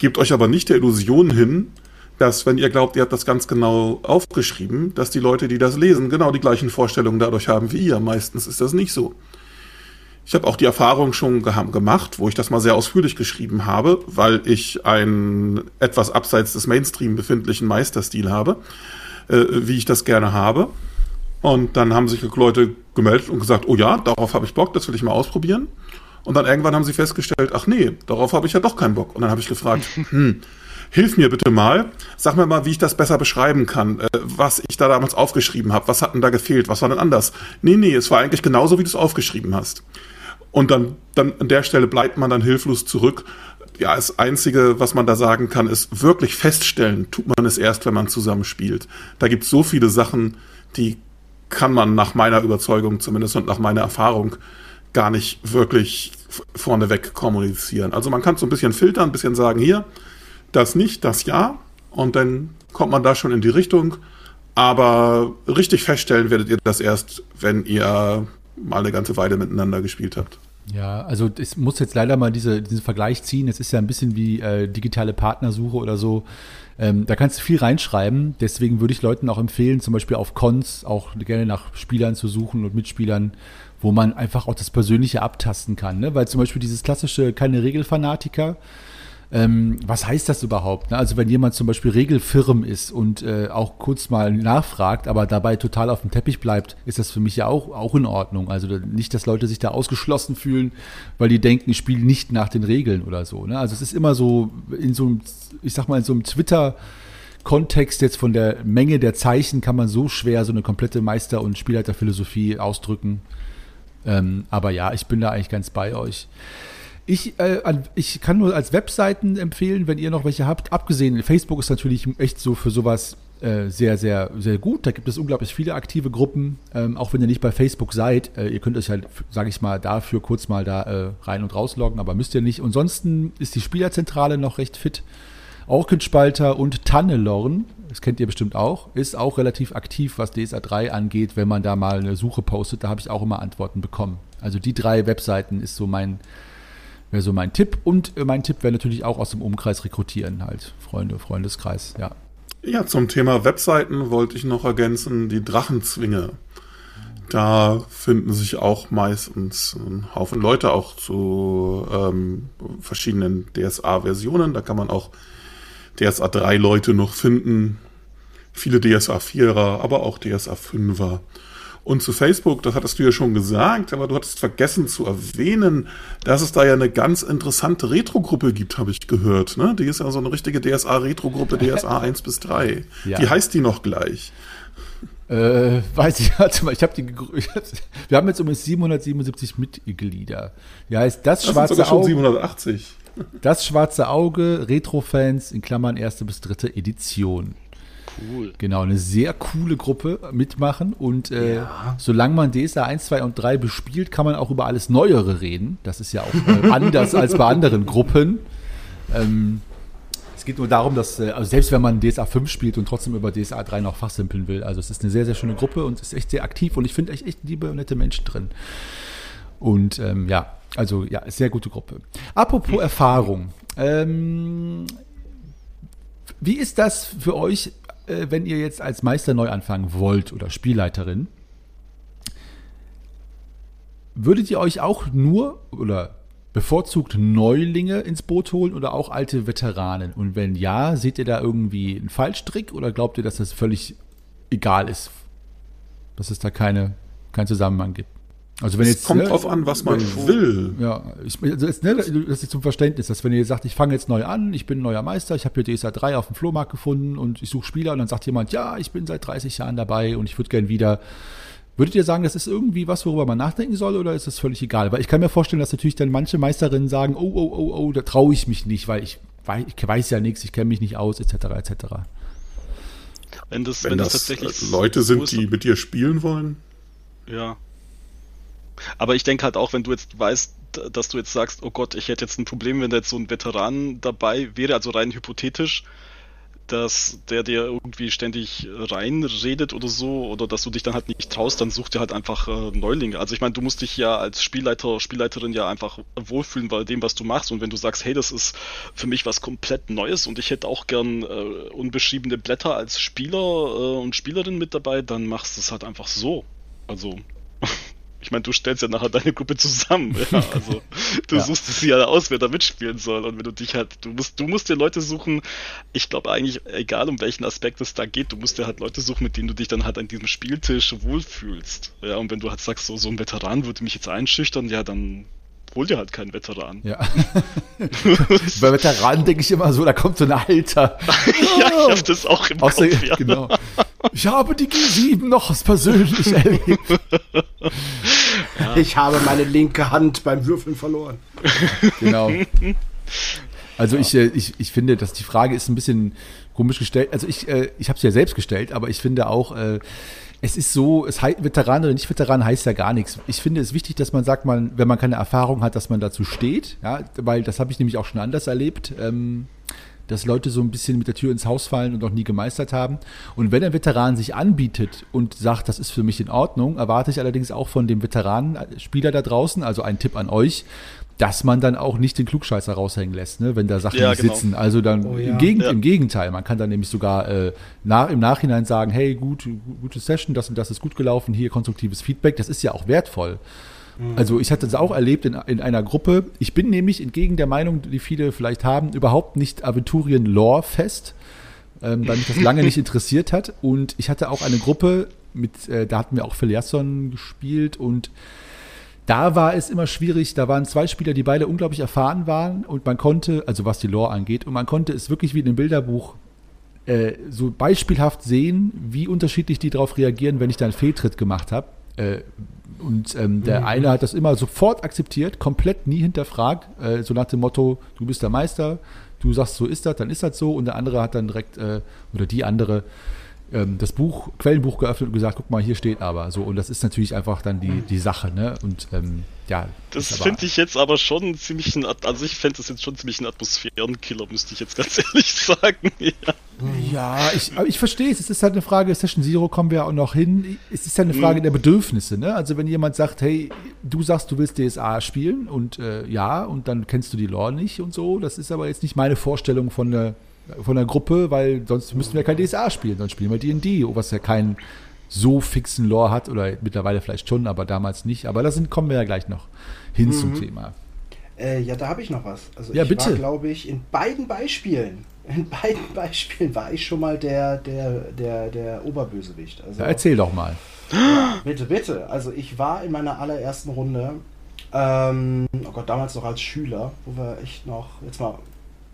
Gebt euch aber nicht der Illusion hin, dass, wenn ihr glaubt, ihr habt das ganz genau aufgeschrieben, dass die Leute, die das lesen, genau die gleichen Vorstellungen dadurch haben wie ihr. Meistens ist das nicht so. Ich habe auch die Erfahrung schon gemacht, wo ich das mal sehr ausführlich geschrieben habe, weil ich einen etwas abseits des Mainstream befindlichen Meisterstil habe, äh, wie ich das gerne habe. Und dann haben sich Leute gemeldet und gesagt, oh ja, darauf habe ich Bock, das will ich mal ausprobieren. Und dann irgendwann haben sie festgestellt, ach nee, darauf habe ich ja doch keinen Bock. Und dann habe ich gefragt, hm, hilf mir bitte mal, sag mir mal, wie ich das besser beschreiben kann, äh, was ich da damals aufgeschrieben habe, was hat denn da gefehlt, was war denn anders? Nee, nee, es war eigentlich genauso, wie du es aufgeschrieben hast. Und dann, dann an der Stelle bleibt man dann hilflos zurück. Ja, das Einzige, was man da sagen kann, ist wirklich feststellen, tut man es erst, wenn man zusammenspielt. Da gibt es so viele Sachen, die kann man nach meiner Überzeugung zumindest und nach meiner Erfahrung gar nicht wirklich vorneweg kommunizieren. Also man kann so ein bisschen filtern, ein bisschen sagen, hier, das nicht, das ja. Und dann kommt man da schon in die Richtung. Aber richtig feststellen werdet ihr das erst, wenn ihr mal eine ganze Weile miteinander gespielt habt. Ja, also es muss jetzt leider mal diese, diesen Vergleich ziehen. Es ist ja ein bisschen wie äh, digitale Partnersuche oder so. Ähm, da kannst du viel reinschreiben. Deswegen würde ich Leuten auch empfehlen, zum Beispiel auf Cons auch gerne nach Spielern zu suchen und Mitspielern, wo man einfach auch das Persönliche abtasten kann. Ne? Weil zum Beispiel dieses klassische keine Regelfanatiker, ähm, was heißt das überhaupt? Ne? Also wenn jemand zum Beispiel regelfirm ist und äh, auch kurz mal nachfragt, aber dabei total auf dem Teppich bleibt, ist das für mich ja auch, auch in Ordnung. Also nicht, dass Leute sich da ausgeschlossen fühlen, weil die denken, ich spiele nicht nach den Regeln oder so. Ne? Also es ist immer so in so einem, ich sag mal, in so einem Twitter- Kontext jetzt von der Menge der Zeichen kann man so schwer so eine komplette Meister- und Spielleiterphilosophie ausdrücken. Ähm, aber ja, ich bin da eigentlich ganz bei euch. Ich, äh, ich kann nur als Webseiten empfehlen, wenn ihr noch welche habt. Abgesehen, Facebook ist natürlich echt so für sowas äh, sehr, sehr, sehr gut. Da gibt es unglaublich viele aktive Gruppen. Ähm, auch wenn ihr nicht bei Facebook seid, äh, ihr könnt euch halt, sage ich mal, dafür kurz mal da äh, rein und rausloggen, aber müsst ihr nicht. Ansonsten ist die Spielerzentrale noch recht fit. Orkenspalter und Tannelorn, das kennt ihr bestimmt auch, ist auch relativ aktiv, was DSA 3 angeht, wenn man da mal eine Suche postet. Da habe ich auch immer Antworten bekommen. Also die drei Webseiten ist so mein wäre so mein Tipp. Und äh, mein Tipp wäre natürlich auch aus dem Umkreis rekrutieren, halt. Freunde, Freundeskreis, ja. Ja, zum Thema Webseiten wollte ich noch ergänzen, die Drachenzwinge. Da finden sich auch meistens ein Haufen Leute auch zu ähm, verschiedenen DSA-Versionen. Da kann man auch DSA 3 Leute noch finden. Viele DSA 4er, aber auch DSA 5er. Und zu Facebook, das hattest du ja schon gesagt, aber du hattest vergessen zu erwähnen, dass es da ja eine ganz interessante Retro-Gruppe gibt, habe ich gehört. Ne? Die ist ja so eine richtige DSA-Retro-Gruppe, DSA 1 bis 3. Ja. Wie heißt die noch gleich? Äh, weiß ich, warte mal, ich habe die, wir haben jetzt um 777 Mitglieder. Die heißt das, das schwarze Auge. 780. Das schwarze Auge, Retro-Fans in Klammern erste bis dritte Edition. Cool. Genau, eine sehr coole Gruppe mitmachen. Und äh, ja. solange man DSA 1, 2 und 3 bespielt, kann man auch über alles Neuere reden. Das ist ja auch äh, anders als bei anderen Gruppen. Ähm, es geht nur darum, dass, äh, also selbst wenn man DSA 5 spielt und trotzdem über DSA 3 noch fachsimpeln will, also es ist eine sehr, sehr schöne Gruppe und es ist echt sehr aktiv und ich finde echt, echt liebe, nette Menschen drin. Und ähm, ja, also ja, sehr gute Gruppe. Apropos Erfahrung. Ähm, wie ist das für euch äh, wenn ihr jetzt als Meister neu anfangen wollt oder Spielleiterin, würdet ihr euch auch nur oder bevorzugt Neulinge ins Boot holen oder auch alte Veteranen? Und wenn ja, seht ihr da irgendwie einen Fallstrick oder glaubt ihr, dass das völlig egal ist? Dass es da keine, keinen Zusammenhang gibt? Also wenn es jetzt, kommt ne, drauf an, was man äh, will. Ja, ich, also jetzt, ne, das ist zum Verständnis, dass wenn ihr sagt, ich fange jetzt neu an, ich bin ein neuer Meister, ich habe hier DSA 3 auf dem Flohmarkt gefunden und ich suche Spieler und dann sagt jemand, ja, ich bin seit 30 Jahren dabei und ich würde gern wieder Würdet ihr sagen, das ist irgendwie was, worüber man nachdenken soll, oder ist das völlig egal? Weil ich kann mir vorstellen, dass natürlich dann manche Meisterinnen sagen, oh, oh, oh, oh, da traue ich mich nicht, weil ich weiß, ich weiß ja nichts, ich kenne mich nicht aus, etc., etc. Wenn das, wenn, wenn das, das tatsächlich Leute sind, die mit dir spielen wollen? Ja. Aber ich denke halt auch, wenn du jetzt weißt, dass du jetzt sagst, oh Gott, ich hätte jetzt ein Problem, wenn da jetzt so ein Veteran dabei wäre, also rein hypothetisch, dass der dir irgendwie ständig reinredet oder so, oder dass du dich dann halt nicht traust, dann such dir halt einfach äh, Neulinge. Also ich meine, du musst dich ja als Spielleiter, Spielleiterin ja einfach wohlfühlen bei dem, was du machst. Und wenn du sagst, hey, das ist für mich was komplett Neues und ich hätte auch gern äh, unbeschriebene Blätter als Spieler äh, und Spielerin mit dabei, dann machst du es halt einfach so. Also Ich meine, du stellst ja nachher deine Gruppe zusammen. Ja, also du ja. suchst es ja aus, wer da mitspielen soll. Und wenn du dich halt, du musst, du musst dir Leute suchen, ich glaube eigentlich, egal um welchen Aspekt es da geht, du musst dir halt Leute suchen, mit denen du dich dann halt an diesem Spieltisch wohlfühlst. Ja, und wenn du halt sagst, so, so ein Veteran würde mich jetzt einschüchtern, ja, dann hol dir halt keinen Veteran. Ja. Bei Veteranen denke ich immer so, da kommt so ein Alter. ja, ich habe das auch im Kopf, der, ja. Genau. Ich habe die G7 noch persönlich erlebt. Ja. Ich habe meine linke Hand beim Würfeln verloren. Genau. Also ja. ich, äh, ich, ich finde, dass die Frage ist ein bisschen komisch gestellt. Also ich, äh, ich habe es ja selbst gestellt, aber ich finde auch, äh, es ist so, es heißt, Veteran oder nicht Veteran heißt ja gar nichts. Ich finde es wichtig, dass man sagt, man, wenn man keine Erfahrung hat, dass man dazu steht, ja, weil das habe ich nämlich auch schon anders erlebt. Ähm, dass Leute so ein bisschen mit der Tür ins Haus fallen und noch nie gemeistert haben. Und wenn ein Veteran sich anbietet und sagt, das ist für mich in Ordnung, erwarte ich allerdings auch von dem Veteranenspieler da draußen, also ein Tipp an euch, dass man dann auch nicht den Klugscheißer raushängen lässt, ne, wenn da Sachen ja, nicht genau. sitzen. Also dann oh, ja. im, Gegen ja. im, Gegenteil, man kann dann nämlich sogar äh, nach, im Nachhinein sagen, hey, gut, gute Session, das und das ist gut gelaufen, hier konstruktives Feedback, das ist ja auch wertvoll. Mhm. Also ich hatte das auch erlebt in, in einer Gruppe. Ich bin nämlich entgegen der Meinung, die viele vielleicht haben, überhaupt nicht Aventurien-Lore-fest, ähm, weil mich das lange nicht interessiert hat. Und ich hatte auch eine Gruppe, mit, äh, da hatten wir auch Philiasson gespielt und da war es immer schwierig, da waren zwei Spieler, die beide unglaublich erfahren waren und man konnte, also was die Lore angeht, und man konnte es wirklich wie in einem Bilderbuch äh, so beispielhaft sehen, wie unterschiedlich die darauf reagieren, wenn ich da einen Fehltritt gemacht habe. Äh, und ähm, der mhm. eine hat das immer sofort akzeptiert, komplett nie hinterfragt, äh, so nach dem Motto, du bist der Meister, du sagst, so ist das, dann ist das so. Und der andere hat dann direkt, äh, oder die andere, ähm, das Buch, Quellenbuch geöffnet und gesagt, guck mal, hier steht aber. So, und das ist natürlich einfach dann die, die Sache, ne? Und ähm, ja. Das finde ich jetzt aber schon ziemlich ein, also ich fände das jetzt schon ziemlich ein Atmosphärenkiller, müsste ich jetzt ganz ehrlich sagen. Ja, ja ich, ich verstehe es. Es ist halt eine Frage, Session Zero kommen wir auch noch hin. Es ist halt eine Frage mhm. der Bedürfnisse, ne? Also wenn jemand sagt, hey, du sagst, du willst DSA spielen und äh, ja, und dann kennst du die Lore nicht und so, das ist aber jetzt nicht meine Vorstellung von der von der Gruppe, weil sonst müssten wir kein DSA spielen, sonst spielen wir D&D, was ja keinen so fixen Lore hat oder mittlerweile vielleicht schon, aber damals nicht. Aber da sind, kommen wir ja gleich noch hin mhm. zum Thema. Äh, ja, da habe ich noch was. Also ja, ich bitte. war, glaube ich, in beiden Beispielen, in beiden Beispielen war ich schon mal der, der, der, der Oberbösewicht. Also, ja, erzähl doch mal. Ja, bitte, bitte. Also ich war in meiner allerersten Runde, ähm, oh Gott, damals noch als Schüler, wo wir echt noch, jetzt mal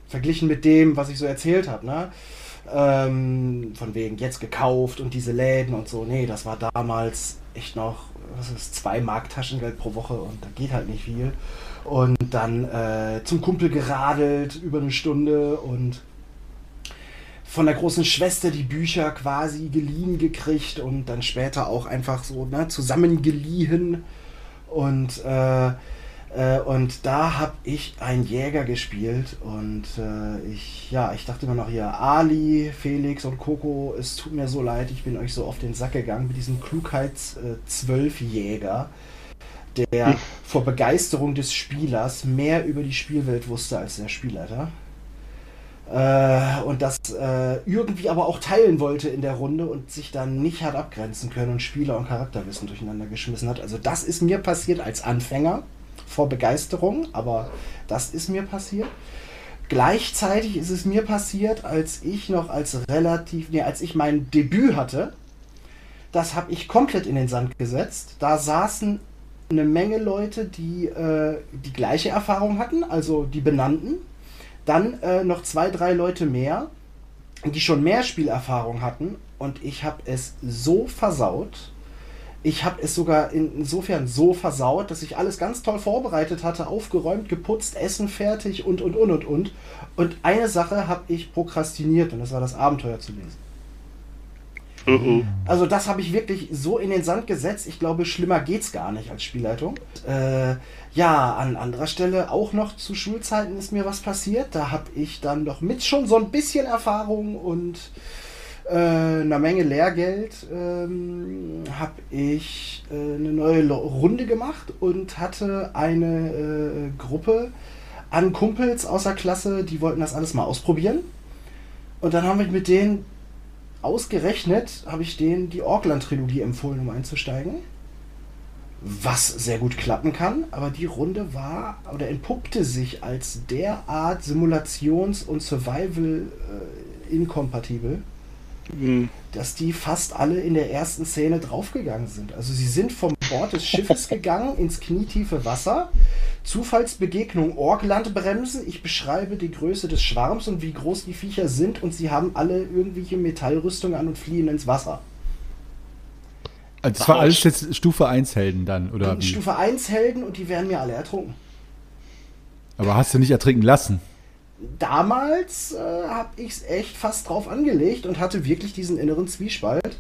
verglichen mit dem, was ich so erzählt habe, ne? Ähm, von wegen jetzt gekauft und diese Läden und so. Nee, das war damals echt noch, was ist, zwei Mark Taschengeld pro Woche und da geht halt nicht viel. Und dann äh, zum Kumpel geradelt über eine Stunde und von der großen Schwester die Bücher quasi geliehen gekriegt und dann später auch einfach so ne, zusammengeliehen. Und äh, äh, und da habe ich einen Jäger gespielt und äh, ich, ja, ich dachte immer noch hier, Ali, Felix und Coco, es tut mir so leid, ich bin euch so auf den Sack gegangen mit diesem Klugheits-12-Jäger, äh, der hm. vor Begeisterung des Spielers mehr über die Spielwelt wusste als der Spielleiter. Äh, und das äh, irgendwie aber auch teilen wollte in der Runde und sich dann nicht hat abgrenzen können und Spieler und Charakterwissen durcheinander geschmissen hat. Also das ist mir passiert als Anfänger vor Begeisterung, aber das ist mir passiert. Gleichzeitig ist es mir passiert, als ich noch als relativ, nee, als ich mein Debüt hatte, das habe ich komplett in den Sand gesetzt. Da saßen eine Menge Leute, die äh, die gleiche Erfahrung hatten, also die benannten dann äh, noch zwei, drei Leute mehr, die schon mehr Spielerfahrung hatten. Und ich habe es so versaut. Ich habe es sogar insofern so versaut, dass ich alles ganz toll vorbereitet hatte, aufgeräumt, geputzt, Essen fertig und, und, und, und, und. Und eine Sache habe ich prokrastiniert und das war das Abenteuer zu lesen. Uh Also das habe ich wirklich so in den Sand gesetzt. Ich glaube, schlimmer geht's gar nicht als Spielleitung. Äh, ja, an anderer Stelle auch noch zu Schulzeiten ist mir was passiert. Da habe ich dann doch mit schon so ein bisschen Erfahrung und äh, einer Menge Lehrgeld ähm, habe ich äh, eine neue Runde gemacht und hatte eine äh, Gruppe an Kumpels aus der Klasse, die wollten das alles mal ausprobieren. Und dann haben wir mit denen ausgerechnet habe ich denen die Orkland-Trilogie empfohlen, um einzusteigen. Was sehr gut klappen kann, aber die Runde war oder entpuppte sich als derart Simulations- und Survival-inkompatibel, äh, mhm. Dass die fast alle in der ersten Szene draufgegangen sind. Also sie sind vom Bord des Schiffes gegangen ins knietiefe Wasser, Zufallsbegegnung Orglandbremsen. Ich beschreibe die Größe des Schwarms und wie groß die Viecher sind und sie haben alle irgendwelche Metallrüstungen an und fliehen ins Wasser. Also das war alles jetzt Stufe 1 Helden dann, oder? Wie? Stufe 1 Helden und die werden mir alle ertrunken. Aber hast du nicht ertrinken lassen? Damals äh, habe ich es echt fast drauf angelegt und hatte wirklich diesen inneren Zwiespalt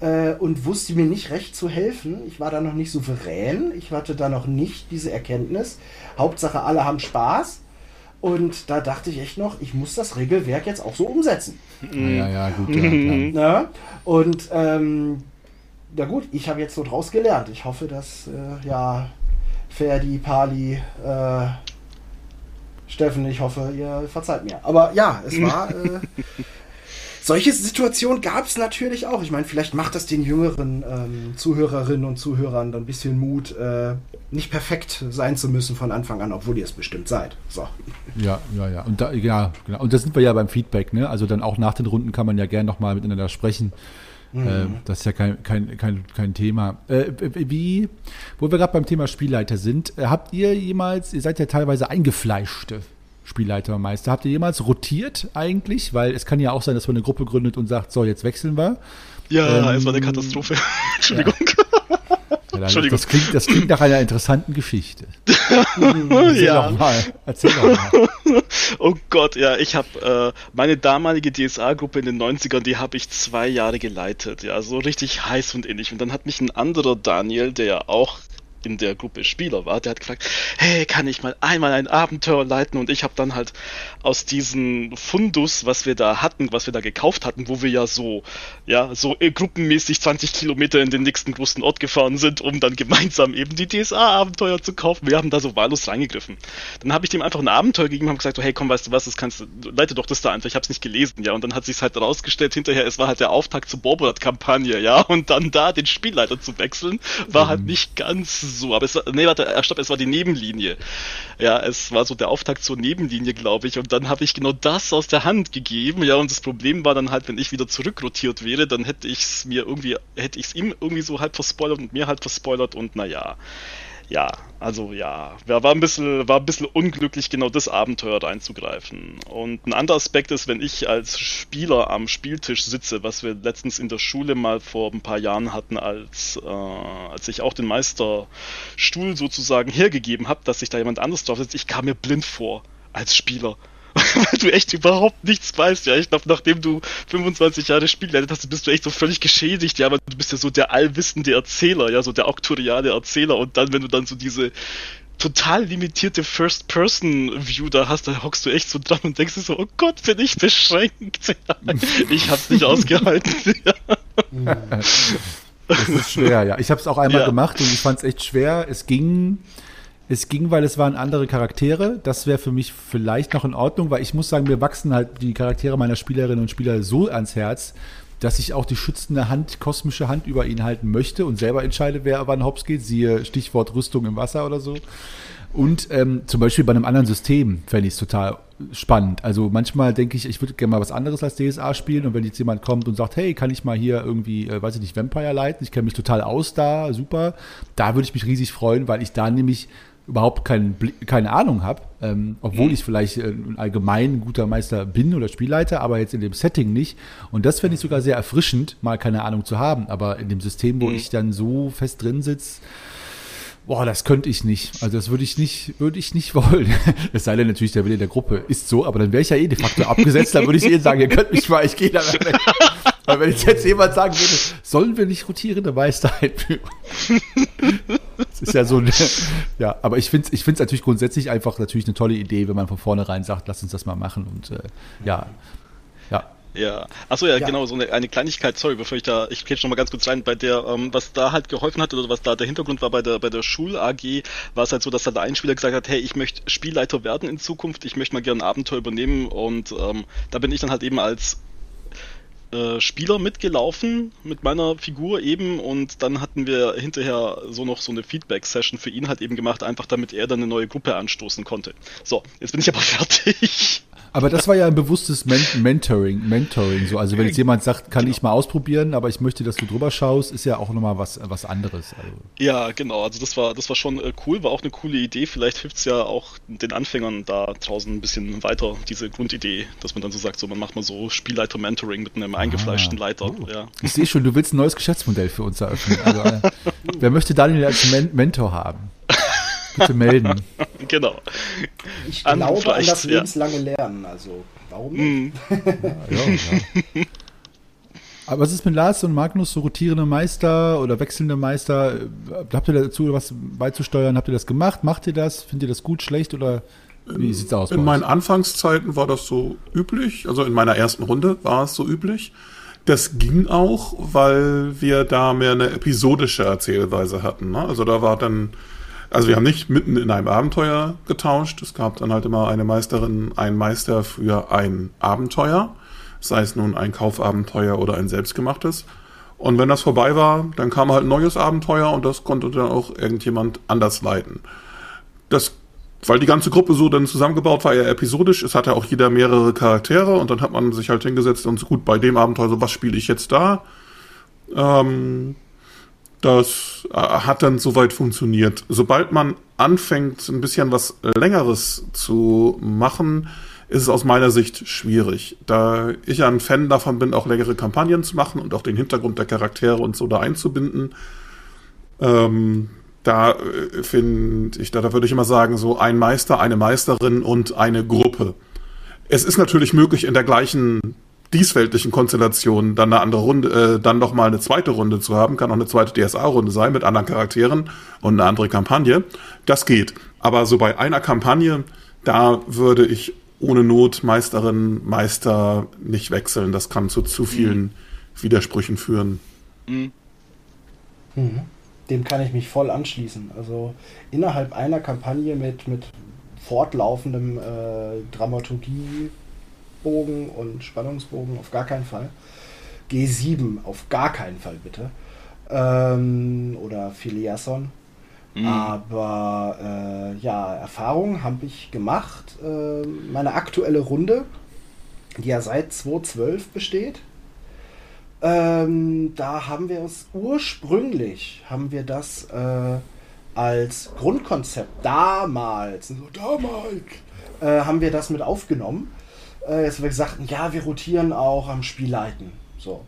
äh, und wusste mir nicht recht zu helfen. Ich war da noch nicht souverän, ich hatte da noch nicht diese Erkenntnis. Hauptsache, alle haben Spaß. Und da dachte ich echt noch, ich muss das Regelwerk jetzt auch so umsetzen. Ja, ja, gut. Ja, Na? Und ähm, na gut, ich habe jetzt so draus gelernt. Ich hoffe, dass äh, ja Ferdi, Pali, äh, Steffen, ich hoffe, ihr verzeiht mir. Aber ja, es war äh, solche Situationen gab es natürlich auch. Ich meine, vielleicht macht das den jüngeren ähm, Zuhörerinnen und Zuhörern dann ein bisschen Mut, äh, nicht perfekt sein zu müssen von Anfang an, obwohl ihr es bestimmt seid. So. Ja, ja, ja. Und da, ja, genau. Und da sind wir ja beim Feedback, ne? Also dann auch nach den Runden kann man ja gerne nochmal miteinander sprechen. Mhm. Äh, das ist ja kein, kein, kein, kein Thema. Äh, wie, wo wir gerade beim Thema Spielleiter sind, äh, habt ihr jemals, ihr seid ja teilweise eingefleischte Spielleitermeister. Habt ihr jemals rotiert eigentlich? Weil es kann ja auch sein, dass man eine Gruppe gründet und sagt, so, jetzt wechseln wir. Ja, ähm, es war eine Katastrophe. Entschuldigung. Ja, Entschuldigung. Das klingt, das klingt nach einer interessanten Geschichte. Erzähl ja. doch mal. Erzähl doch mal. oh Gott, ja, ich habe äh, meine damalige DSA-Gruppe in den 90ern, die habe ich zwei Jahre geleitet. Ja, so richtig heiß und innig. Und dann hat mich ein anderer Daniel, der ja auch in der Gruppe Spieler war, der hat gefragt, hey, kann ich mal einmal ein Abenteuer leiten? Und ich habe dann halt aus diesem Fundus, was wir da hatten, was wir da gekauft hatten, wo wir ja so, ja, so gruppenmäßig 20 Kilometer in den nächsten großen Ort gefahren sind, um dann gemeinsam eben die DSA-Abenteuer zu kaufen. Wir haben da so wahllos reingegriffen. Dann habe ich dem einfach ein Abenteuer gegeben und habe gesagt, hey, komm, weißt du was, das kannst du, leite doch das da einfach, ich habe es nicht gelesen, ja. Und dann hat sich halt rausgestellt hinterher, es war halt der Auftakt zur Borborat-Kampagne, ja. Und dann da den Spielleiter zu wechseln, war halt mhm. halt nicht ganz so. Aber es war, nee, warte, äh, stopp, es war die Nebenlinie. Ja, es war so der Auftakt zur Nebenlinie, glaube ich. Und dann habe ich genau das aus der Hand gegeben. Ja, und das Problem war dann halt, wenn ich wieder zurückrotiert wäre, dann hätte ich es mir irgendwie, hätte ich es ihm irgendwie so halb verspoilert und mir halb verspoilert und naja ja, also ja, war ein bisschen, war ein bisschen unglücklich, genau das Abenteuer reinzugreifen. Und ein anderer Aspekt ist, wenn ich als Spieler am Spieltisch sitze, was wir letztens in der Schule mal vor ein paar Jahren hatten, als, äh, als ich auch den Meisterstuhl sozusagen hergegeben habe, dass sich da jemand anderes drauf sitzt, ich kam mir blind vor als Spieler. weil du echt überhaupt nichts weißt, ja. Ich glaube, nachdem du 25 Jahre Spiel geleitet hast, bist du echt so völlig geschädigt, ja, weil du bist ja so der allwissende Erzähler, ja, so der auktoriale Erzähler und dann, wenn du dann so diese total limitierte First-Person-View da hast, da hockst du echt so dran und denkst dir so, oh Gott, bin ich beschränkt. ich hab's nicht ausgehalten. das ist schwer, ja. Ich hab's auch einmal ja. gemacht und ich fand's echt schwer. Es ging Es ging, weil es waren andere Charaktere. Das wäre für mich vielleicht noch in Ordnung, weil ich muss sagen, mir wachsen halt die Charaktere meiner Spielerinnen und Spieler so ans Herz, dass ich auch die schützende Hand, kosmische Hand über ihn halten möchte und selber entscheide, wer wann hops geht. Siehe Stichwort Rüstung im Wasser oder so. Und ähm, zum Beispiel bei einem anderen System fände ich es total spannend. Also manchmal denke ich, ich würde gerne mal was anderes als DSA spielen und wenn jetzt jemand kommt und sagt, hey, kann ich mal hier irgendwie, äh, weiß ich nicht, Vampire leiten, ich kenne mich total aus da, super, da würde ich mich riesig freuen, weil ich da nämlich überhaupt kein, keine Ahnung habe, ähm, obwohl mhm. ich vielleicht äh, ein allgemein guter Meister bin oder Spielleiter, aber jetzt in dem Setting nicht. Und das fände ich sogar sehr erfrischend, mal keine Ahnung zu haben. Aber in dem System, wo mhm. ich dann so fest drin sitze, Boah, das könnte ich nicht. Also das würde ich nicht, würde ich nicht wollen. Es sei denn natürlich, der Wille der Gruppe ist so, aber dann wäre ich ja eh de facto abgesetzt, dann würde ich eh sagen, ihr könnt mich mal, ich gehe da weg. Weil wenn ich jetzt jemand sagen würde, sollen wir nicht rotierende Meister einführen? Das ist ja so eine, ja, aber ich finde es ich find's natürlich grundsätzlich einfach natürlich eine tolle Idee, wenn man von vornherein sagt, lass uns das mal machen und äh, ja, ja. Ja, achso, ja, ja, genau, so eine, eine Kleinigkeit, sorry, bevor ich da, ich kletsch noch mal ganz kurz rein, bei der, ähm, was da halt geholfen hat, oder was da der Hintergrund war bei der, bei der Schul-AG, war es halt so, dass da der Einspieler gesagt hat, hey, ich möchte Spielleiter werden in Zukunft, ich möchte mal gerne ein Abenteuer übernehmen und ähm, da bin ich dann halt eben als äh, Spieler mitgelaufen mit meiner Figur eben und dann hatten wir hinterher so noch so eine Feedback-Session für ihn halt eben gemacht, einfach damit er dann eine neue Gruppe anstoßen konnte. So, jetzt bin ich aber fertig. Aber das war ja ein bewusstes Men Mentoring, Mentoring. So. Also wenn jetzt jemand sagt, kann genau. ich mal ausprobieren, aber ich möchte, dass du drüber schaust, ist ja auch nochmal was, was anderes. Also. Ja, genau. Also das war, das war schon äh, cool, war auch eine coole Idee. Vielleicht hilft es ja auch den Anfängern da draußen ein bisschen weiter, diese Grundidee, dass man dann so sagt, so man macht mal so Spielleiter-Mentoring mit einem eingefleischten ah, Leiter. Oh. Ja. Ich sehe schon, du willst ein neues Geschäftsmodell für uns eröffnen. Also, wer möchte Daniel als Men Mentor haben? Bitte melden. genau. Ich an glaube an das lebenslange Lernen, also warum nicht? Mm. ja, ja, Aber was ist mit Lars und Magnus, so rotierende Meister oder wechselnde Meister? Habt ihr dazu was beizusteuern? Habt ihr das gemacht? Macht ihr das? Findet ihr das gut, schlecht oder wie sieht's aus? In meinen Anfangszeiten war das so üblich, also in meiner ersten Runde war es so üblich. Das ging auch, weil wir da mehr eine episodische Erzählweise hatten. Ne? Also da war dann also wir haben nicht mitten in einem Abenteuer getauscht. Es gab dann halt immer eine Meisterin, ein Meister für ein Abenteuer, sei es nun ein Kaufabenteuer oder ein selbstgemachtes. Und wenn das vorbei war, dann kam halt ein neues Abenteuer und das konnte dann auch irgendjemand anders leiten. Das, weil die ganze Gruppe so dann zusammengebaut war, eher episodisch. Es hatte auch jeder mehrere Charaktere und dann hat man sich halt hingesetzt und so gut bei dem Abenteuer so, was spiele ich jetzt da? Ähm, das äh, hat dann soweit funktioniert. Sobald man anfängt, ein bisschen was Längeres zu machen, ist es aus meiner Sicht schwierig. Da ich ein Fan davon bin, auch längere Kampagnen zu machen und auch den Hintergrund der Charaktere und so da einzubinden, ähm, da äh, finde ich, da, da würde ich immer sagen, so ein Meister, eine Meisterin und eine Gruppe. Es ist natürlich möglich, in der gleichen diesweltlichen Konstellationen dann eine andere Runde, äh, dann noch mal eine zweite Runde zu haben, kann auch eine zweite DSA-Runde sein mit anderen Charakteren und eine andere Kampagne. Das geht. Aber so bei einer Kampagne, da würde ich ohne Not Meisterin, Meister nicht wechseln. Das kann zu zu vielen mhm. Widersprüchen führen. Mhm. Dem kann ich mich voll anschließen. Also innerhalb einer Kampagne mit, mit fortlaufendem äh, Dramaturgie Bogen und Spannungsbogen auf gar keinen Fall. G7 auf gar keinen Fall bitte. Ähm, oder Filiason. Mhm. Aber äh, ja, Erfahrungen habe ich gemacht. Äh, meine aktuelle Runde, die ja seit 2012 besteht, ähm, da haben wir es ursprünglich, haben wir das äh, als Grundkonzept damals, so damals, äh, haben wir das mit aufgenommen äh, jetzt wir gesagt, ja, wir rotieren auch am Spielleiten. So.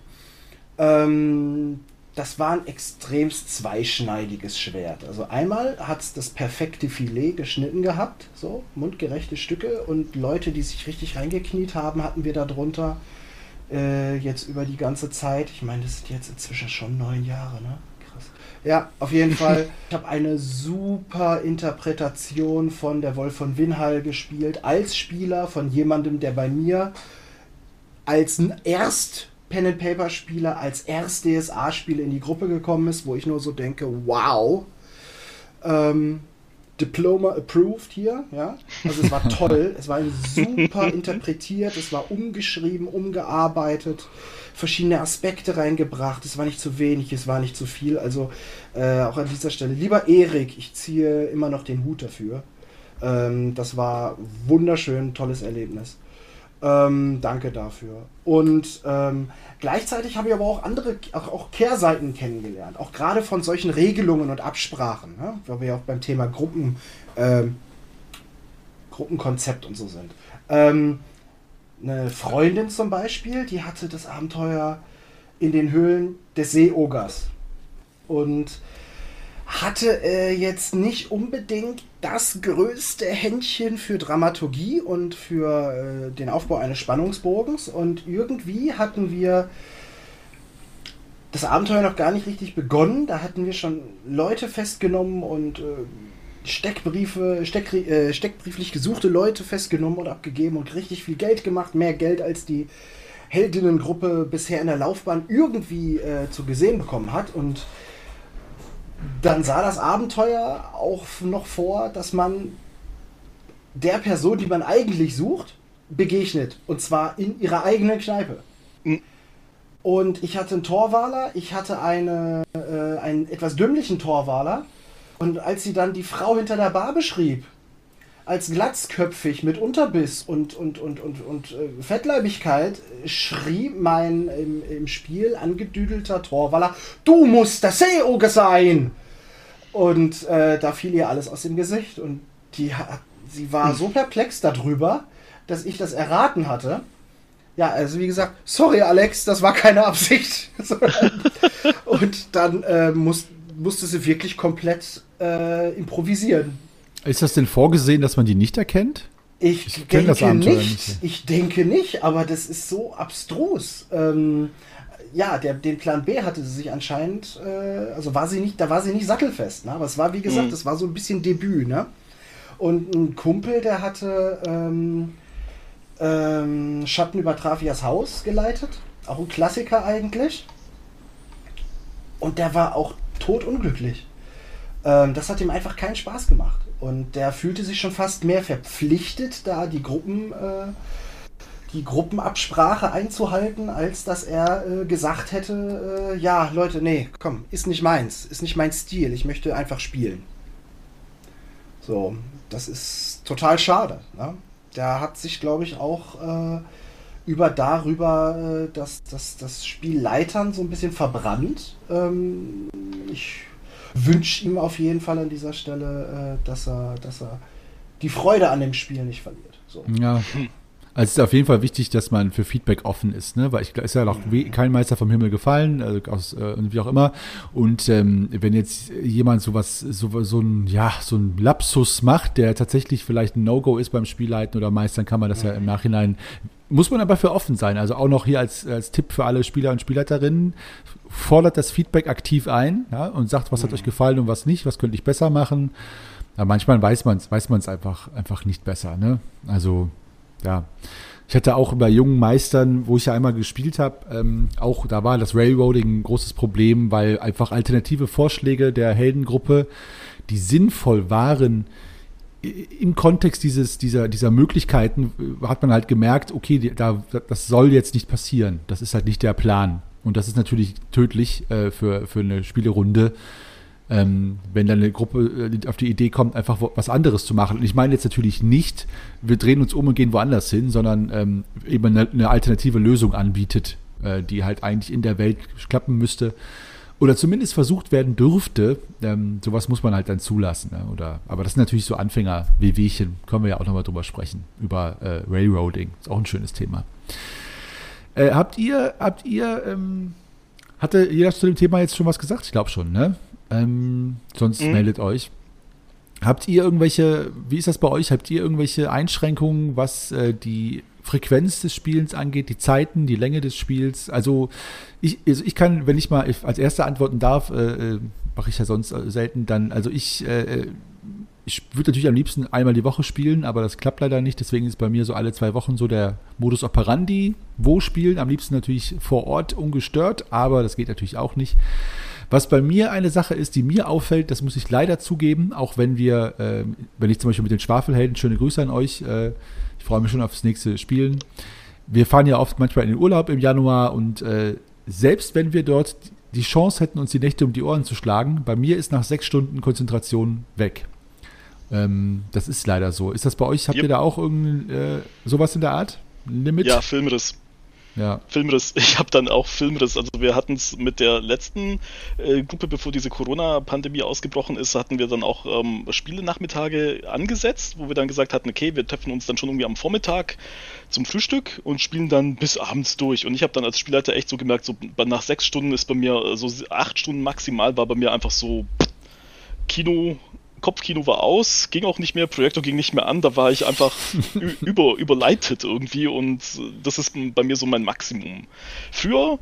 Ähm, das war ein extremst zweischneidiges Schwert. Also einmal hat es das perfekte Filet geschnitten gehabt, so mundgerechte Stücke und Leute, die sich richtig reingekniet haben, hatten wir darunter äh, jetzt über die ganze Zeit. Ich meine, das sind jetzt inzwischen schon neun Jahre, ne? Ja, auf jeden Fall. Ich habe eine super Interpretation von der Wolf von Winhall gespielt, als Spieler von jemandem, der bei mir als erst Pen and Paper Spieler, als erst DSA Spieler in die Gruppe gekommen ist, wo ich nur so denke, wow. Ähm, Diploma approved hier, ja. Also es war toll, es war super interpretiert, es war umgeschrieben, umgearbeitet, verschiedene Aspekte reingebracht, es war nicht zu wenig, es war nicht zu viel. Also äh, auch an dieser Stelle, lieber Erik, ich ziehe immer noch den Hut dafür. Ähm, das war wunderschön, tolles Erlebnis. Ähm, danke dafür. Und ähm, gleichzeitig habe ich aber auch andere, auch, auch, Kehrseiten kennengelernt. Auch gerade von solchen Regelungen und Absprachen, ne? weil wir ja auch beim Thema Gruppen, ähm, Gruppenkonzept und so sind. Eine Freundin zum Beispiel, die hatte das Abenteuer in den Höhlen des Seeogers. Und hatte äh, jetzt nicht unbedingt das größte Händchen für Dramaturgie und für äh, den Aufbau eines Spannungsbogens. Und irgendwie hatten wir das Abenteuer noch gar nicht richtig begonnen. Da hatten wir schon Leute festgenommen und äh, Steckbriefe, Steck, äh, steckbrieflich gesuchte Leute festgenommen und abgegeben und richtig viel Geld gemacht. Mehr Geld als die Heldinnengruppe bisher in der Laufbahn irgendwie äh, zu gesehen bekommen hat. Und dann sah das Abenteuer auch noch vor, dass man der Person, die man eigentlich sucht, begegnet. Und zwar in ihrer eigenen Kneipe. Mhm. Und ich hatte einen Torwaler, ich hatte eine, äh, einen etwas dümmlichen Torwaler. Und als sie dann die Frau hinter der Bar beschrieb, als glatzköpfig mit Unterbiss und, und, und, und, und äh, Fettleibigkeit schrie mein im, im Spiel angedüdelter Torwaller, du musst das Seeoge sein! Und äh, da fiel ihr alles aus dem Gesicht und die, sie war so perplex darüber, dass ich das erraten hatte. Ja, also wie gesagt, sorry Alex, das war keine Absicht. und dann äh, muss, musste sie wirklich komplett äh, improvisieren. Ist das denn vorgesehen, dass man die nicht erkennt? Ich, ich denke nicht, nicht, Ich denke nicht, aber das ist so abstrus. Ähm, ja, der, den Plan B hatte sie sich anscheinend, äh, also war sie nicht, da war sie nicht sattelfest, ne? aber es war, wie gesagt, mhm. das war so ein bisschen Debüt, ne? Und ein Kumpel, der hatte ähm, ähm, Schatten über Trafias Haus geleitet, auch ein Klassiker eigentlich. Und der war auch totunglücklich. Ähm, das hat ihm einfach keinen Spaß gemacht. Und der fühlte sich schon fast mehr verpflichtet, da die Gruppen, äh, die Gruppenabsprache einzuhalten, als dass er äh, gesagt hätte, äh, ja, Leute, nee, komm, ist nicht meins, ist nicht mein Stil, ich möchte einfach spielen. So, das ist total schade. Ne? Der hat sich, glaube ich, auch äh, über darüber äh, das, das, das Spiel Leitern so ein bisschen verbrannt. Ähm, ich wünsche ihm auf jeden Fall an dieser Stelle, äh, dass, er, dass er die Freude an dem Spiel nicht verliert. So. Ja. Also es ist auf jeden Fall wichtig, dass man für Feedback offen ist, ne? Weil ich ist ja noch kein Meister vom Himmel gefallen, also aus, äh, wie auch immer. Und ähm, wenn jetzt jemand sowas, so, so ein, ja, so ein Lapsus macht, der tatsächlich vielleicht ein No-Go ist beim Spielleiten oder Meistern, kann man das ja im Nachhinein muss man aber für offen sein. Also auch noch hier als, als Tipp für alle Spieler und Spielleiterinnen, fordert das Feedback aktiv ein ja, und sagt, was hat mhm. euch gefallen und was nicht, was könnte ich besser machen. Ja, manchmal weiß man es weiß man's einfach, einfach nicht besser. Ne? Also, ja. Ich hatte auch bei jungen Meistern, wo ich ja einmal gespielt habe, ähm, auch da war das Railroading ein großes Problem, weil einfach alternative Vorschläge der Heldengruppe, die sinnvoll waren, im Kontext dieses, dieser, dieser Möglichkeiten äh, hat man halt gemerkt, okay, da, das soll jetzt nicht passieren. Das ist halt nicht der Plan. Und das ist natürlich tödlich äh, für, für eine Spielerunde, ähm, wenn dann eine Gruppe äh, auf die Idee kommt, einfach was anderes zu machen. Und ich meine jetzt natürlich nicht, wir drehen uns um und gehen woanders hin, sondern ähm, eben eine, eine, alternative Lösung anbietet, äh, die halt eigentlich in der Welt klappen müsste oder zumindest versucht werden dürfte, ähm, sowas muss man halt dann zulassen. Ne? Oder, aber das sind natürlich so Anfänger-WWchen, können wir ja auch nochmal drüber sprechen, über äh, Railroading, ist auch ein schönes Thema. Äh, habt ihr, habt ihr, ähm, hatte jeder zu dem Thema jetzt schon was gesagt? Ich glaube schon, ne? Ähm, sonst mhm. meldet euch. Habt ihr irgendwelche, wie ist das bei euch? Habt ihr irgendwelche Einschränkungen, was äh, die Frequenz des Spielens angeht, die Zeiten, die Länge des Spiels. Also ich, also ich kann, wenn ich mal als erster antworten darf, äh, äh mache ich ja sonst äh, selten, dann, also ich, äh, ich würde natürlich am liebsten einmal die Woche spielen, aber das klappt leider nicht. Deswegen ist bei mir so alle zwei Wochen so der Modus operandi. Wo spielen? Am liebsten natürlich vor Ort ungestört, aber das geht natürlich auch nicht. Was bei mir eine Sache ist, die mir auffällt, das muss ich leider zugeben, auch wenn wir, äh, wenn ich zum Beispiel mit den Schwafelhelden, schöne Grüße an euch, äh, ich freue mich schon aufs nächste Spielen. Wir fahren ja oft manchmal in den Urlaub im Januar und äh, selbst wenn wir dort die Chance hätten, uns die Nächte um die Ohren zu schlagen, bei mir ist nach sechs Stunden Konzentration weg. Ähm, das ist leider so. Ist das bei euch? Habt yep. ihr da auch irgend äh, sowas in der Art? Limit? Ja, Filmriss. Ja. Filmriss. Ich habe dann auch Filmriss. Also wir hatten es mit der letzten äh, Gruppe, bevor diese Corona-Pandemie ausgebrochen ist, hatten wir dann auch ähm, Spiele-Nachmittage angesetzt, wo wir dann gesagt hatten, okay, wir treffen uns dann schon irgendwie am Vormittag zum Frühstück und spielen dann bis abends durch. Und ich habe dann als Spielleiter echt so gemerkt, so nach sechs Stunden ist bei mir, so acht Stunden maximal war bei mir einfach so Kino Kopfkino war aus, ging auch nicht mehr, Projektor ging nicht mehr an, da war ich einfach über, überleitet irgendwie und das ist bei mir so mein Maximum. Früher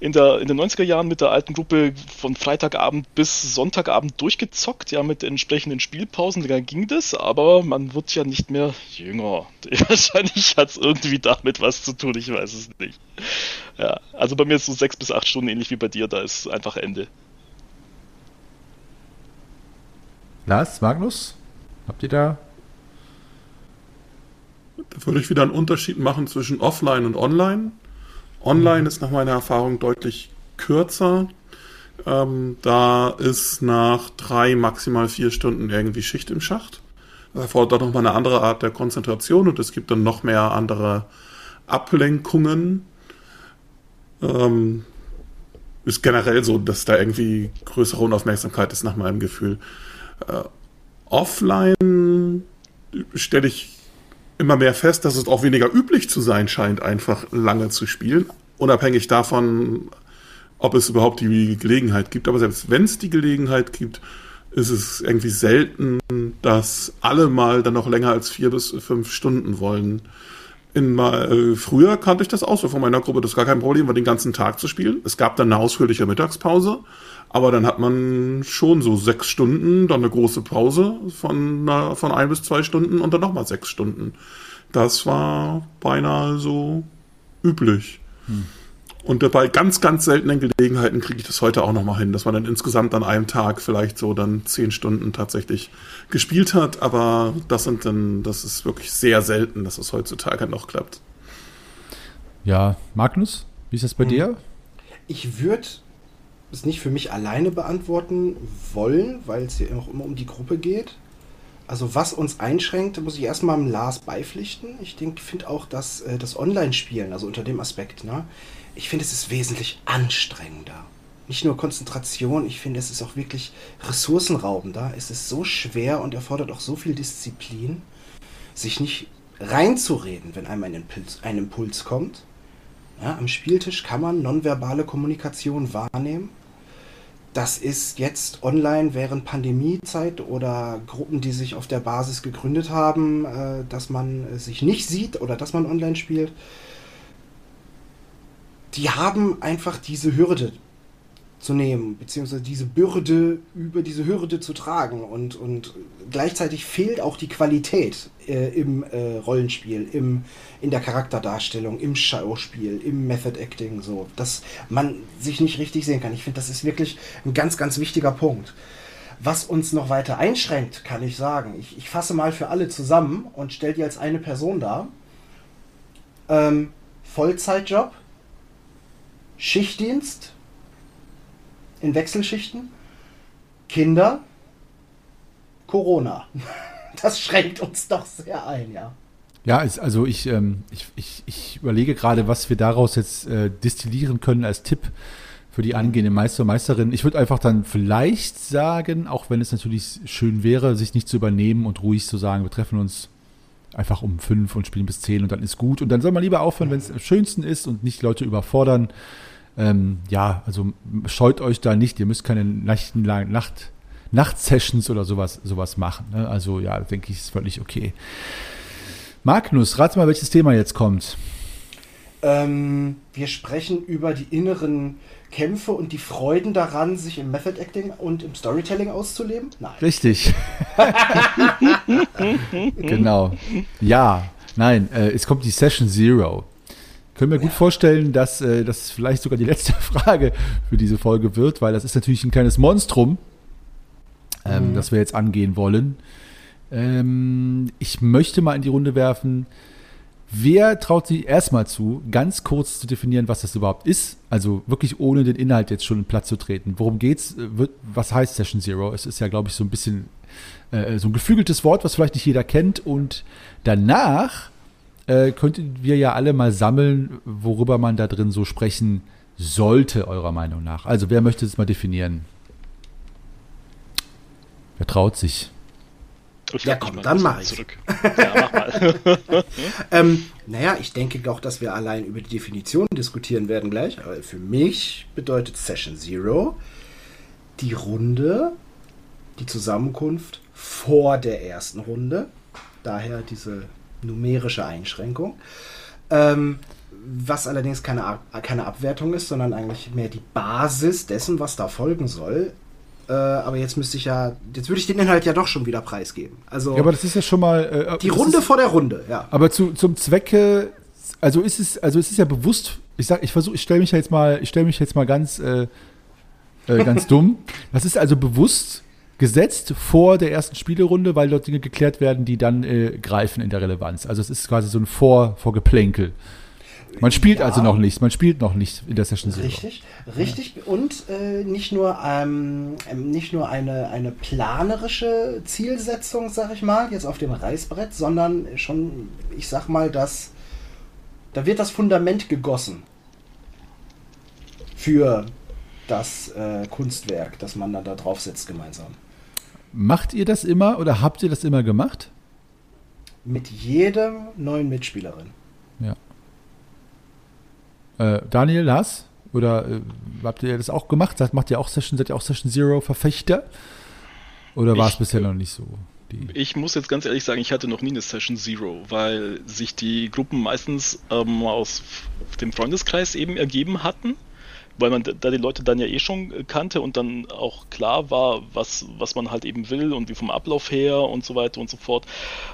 in, der, in den 90er Jahren mit der alten Gruppe von Freitagabend bis Sonntagabend durchgezockt, ja, mit entsprechenden Spielpausen, da ging das, aber man wird ja nicht mehr jünger. Wahrscheinlich hat es irgendwie damit was zu tun, ich weiß es nicht. Ja, also bei mir ist so sechs bis acht Stunden ähnlich wie bei dir, da ist einfach Ende. Lars, Magnus, habt ihr da? Da würde ich wieder einen Unterschied machen zwischen Offline und Online. Online mhm. ist nach meiner Erfahrung deutlich kürzer. Ähm, da ist nach drei, maximal vier Stunden irgendwie Schicht im Schacht. Das erfordert auch nochmal eine andere Art der Konzentration und es gibt dann noch mehr andere Ablenkungen. Ähm, ist generell so, dass da irgendwie größere Unaufmerksamkeit ist nach meinem Gefühl. Äh, offline stelle ich immer mehr fest, dass es auch weniger üblich zu sein scheint, einfach lange zu spielen. Unabhängig davon, ob es überhaupt die Gelegenheit gibt. Aber selbst wenn es die Gelegenheit gibt, ist es irgendwie selten, dass alle mal dann noch länger als vier bis fünf Stunden wollen. In äh, früher kannte ich das auch so von meiner Gruppe, das gar kein Problem war, den ganzen Tag zu spielen. Es gab dann eine ausführliche Mittagspause aber dann hat man schon so sechs Stunden, dann eine große Pause von, von ein bis zwei Stunden und dann nochmal sechs Stunden. Das war beinahe so üblich. Hm. Und bei ganz, ganz seltenen Gelegenheiten kriege ich das heute auch nochmal hin, dass man dann insgesamt an einem Tag vielleicht so dann zehn Stunden tatsächlich gespielt hat. Aber das sind dann, das ist wirklich sehr selten, dass es heutzutage noch klappt. Ja, Magnus, wie ist das bei hm. dir? Ich würde es nicht für mich alleine beantworten wollen, weil es ja auch immer um die Gruppe geht. Also was uns einschränkt, muss ich erstmal dem Lars beipflichten. Ich finde auch, dass äh, das Online-Spielen, also unter dem Aspekt, ne, ich finde, es ist wesentlich anstrengender. Nicht nur Konzentration, ich finde, es ist auch wirklich ressourcenraubender. Es ist so schwer und erfordert auch so viel Disziplin, sich nicht reinzureden, wenn einem ein Impuls, ein Impuls kommt. Ja, am Spieltisch kann man nonverbale Kommunikation wahrnehmen das ist jetzt online während Pandemiezeit oder Gruppen, die sich auf der Basis gegründet haben, äh, dass man sich nicht sieht oder dass man online spielt. Die haben einfach diese Hürde zu nehmen, beziehungsweise diese Bürde über diese Hürde zu tragen. Und, und gleichzeitig fehlt auch die Qualität äh, im äh, Rollenspiel, im, in der Charakterdarstellung, im Schauspiel, im Method Acting, so, dass man sich nicht richtig sehen kann. Ich finde, das ist wirklich ein ganz, ganz wichtiger Punkt. Was uns noch weiter einschränkt, kann ich sagen. Ich, ich fasse mal für alle zusammen und stelle die als eine Person dar. Ähm, Vollzeitjob, Schichtdienst, in Wechselschichten, Kinder, Corona. Das schränkt uns doch sehr ein, ja. Ja, ist, also ich, ähm, ich, ich, ich überlege gerade, was wir daraus jetzt äh, destillieren können als Tipp für die angehende Meister und Meisterin. Ich würde einfach dann vielleicht sagen, auch wenn es natürlich schön wäre, sich nicht zu übernehmen und ruhig zu sagen, wir treffen uns einfach um fünf und spielen bis zehn und dann ist gut. Und dann soll man lieber aufhören, wenn es am schönsten ist und nicht Leute überfordern. Ähm, ja, also scheut euch da nicht, ihr müsst keine Nacht, Nacht, Nachtsessions oder sowas, sowas machen. Ne? Also ja, denke ich, ist völlig okay. Magnus, rate mal, welches Thema jetzt kommt. Ähm, wir sprechen über die inneren Kämpfe und die Freuden daran, sich im Method Acting und im Storytelling auszuleben? Nein. Richtig. genau. Ja, nein, äh, es kommt die Session Zero. Kann mir gut vorstellen, dass äh, das vielleicht sogar die letzte Frage für diese Folge wird, weil das ist natürlich ein kleines Monstrum, ähm, mhm. das wir jetzt angehen wollen. Ähm, ich möchte mal in die Runde werfen, wer traut sich erstmal zu, ganz kurz zu definieren, was das überhaupt ist? Also wirklich ohne den Inhalt jetzt schon in Platz zu treten. Worum geht's? Was heißt Session Zero? Es ist ja, glaube ich, so ein bisschen äh, so ein geflügeltes Wort, was vielleicht nicht jeder kennt. Und danach äh, könnten wir ja alle mal sammeln, worüber man da drin so sprechen sollte, eurer Meinung nach. Also, wer möchte es mal definieren? Wer traut sich? ja, komm, dann mach ich. Zurück. Ja, mach mal. ähm, naja, ich denke auch, dass wir allein über die Definition diskutieren werden gleich. Aber für mich bedeutet Session Zero die Runde, die Zusammenkunft vor der ersten Runde. Daher diese numerische Einschränkung. Ähm, was allerdings keine, keine Abwertung ist, sondern eigentlich mehr die Basis dessen, was da folgen soll. Äh, aber jetzt müsste ich ja, jetzt würde ich den Inhalt ja doch schon wieder preisgeben. Also ja, aber das ist ja schon mal äh, die Runde ist, vor der Runde, ja. Aber zu, zum Zwecke, also ist es, also es ist ja bewusst. Ich sag, ich versuche, ich stelle mich jetzt mal, ich stelle mich jetzt mal ganz, äh, äh ganz dumm. Das ist also bewusst gesetzt vor der ersten Spielerunde, weil dort Dinge geklärt werden, die dann äh, greifen in der Relevanz. Also es ist quasi so ein Vor Vorgeplänkel. Man spielt ja. also noch nicht, man spielt noch nicht in der Session Zero. Richtig, richtig. Ja. Und äh, nicht nur, ähm, ähm, nicht nur eine, eine planerische Zielsetzung, sag ich mal, jetzt auf dem Reißbrett, sondern schon, ich sag mal, dass da wird das Fundament gegossen für das äh, Kunstwerk, das man dann da draufsetzt gemeinsam. Macht ihr das immer oder habt ihr das immer gemacht? Mit jedem neuen Mitspielerin. Ja. Äh, Daniel, Lars? Oder äh, habt ihr das auch gemacht? Macht ihr auch Session, seid ihr auch Session Zero Verfechter? Oder war es bisher noch nicht so? Ich muss jetzt ganz ehrlich sagen, ich hatte noch nie eine Session Zero, weil sich die Gruppen meistens ähm, aus dem Freundeskreis eben ergeben hatten weil man da die Leute dann ja eh schon kannte und dann auch klar war, was, was man halt eben will und wie vom Ablauf her und so weiter und so fort.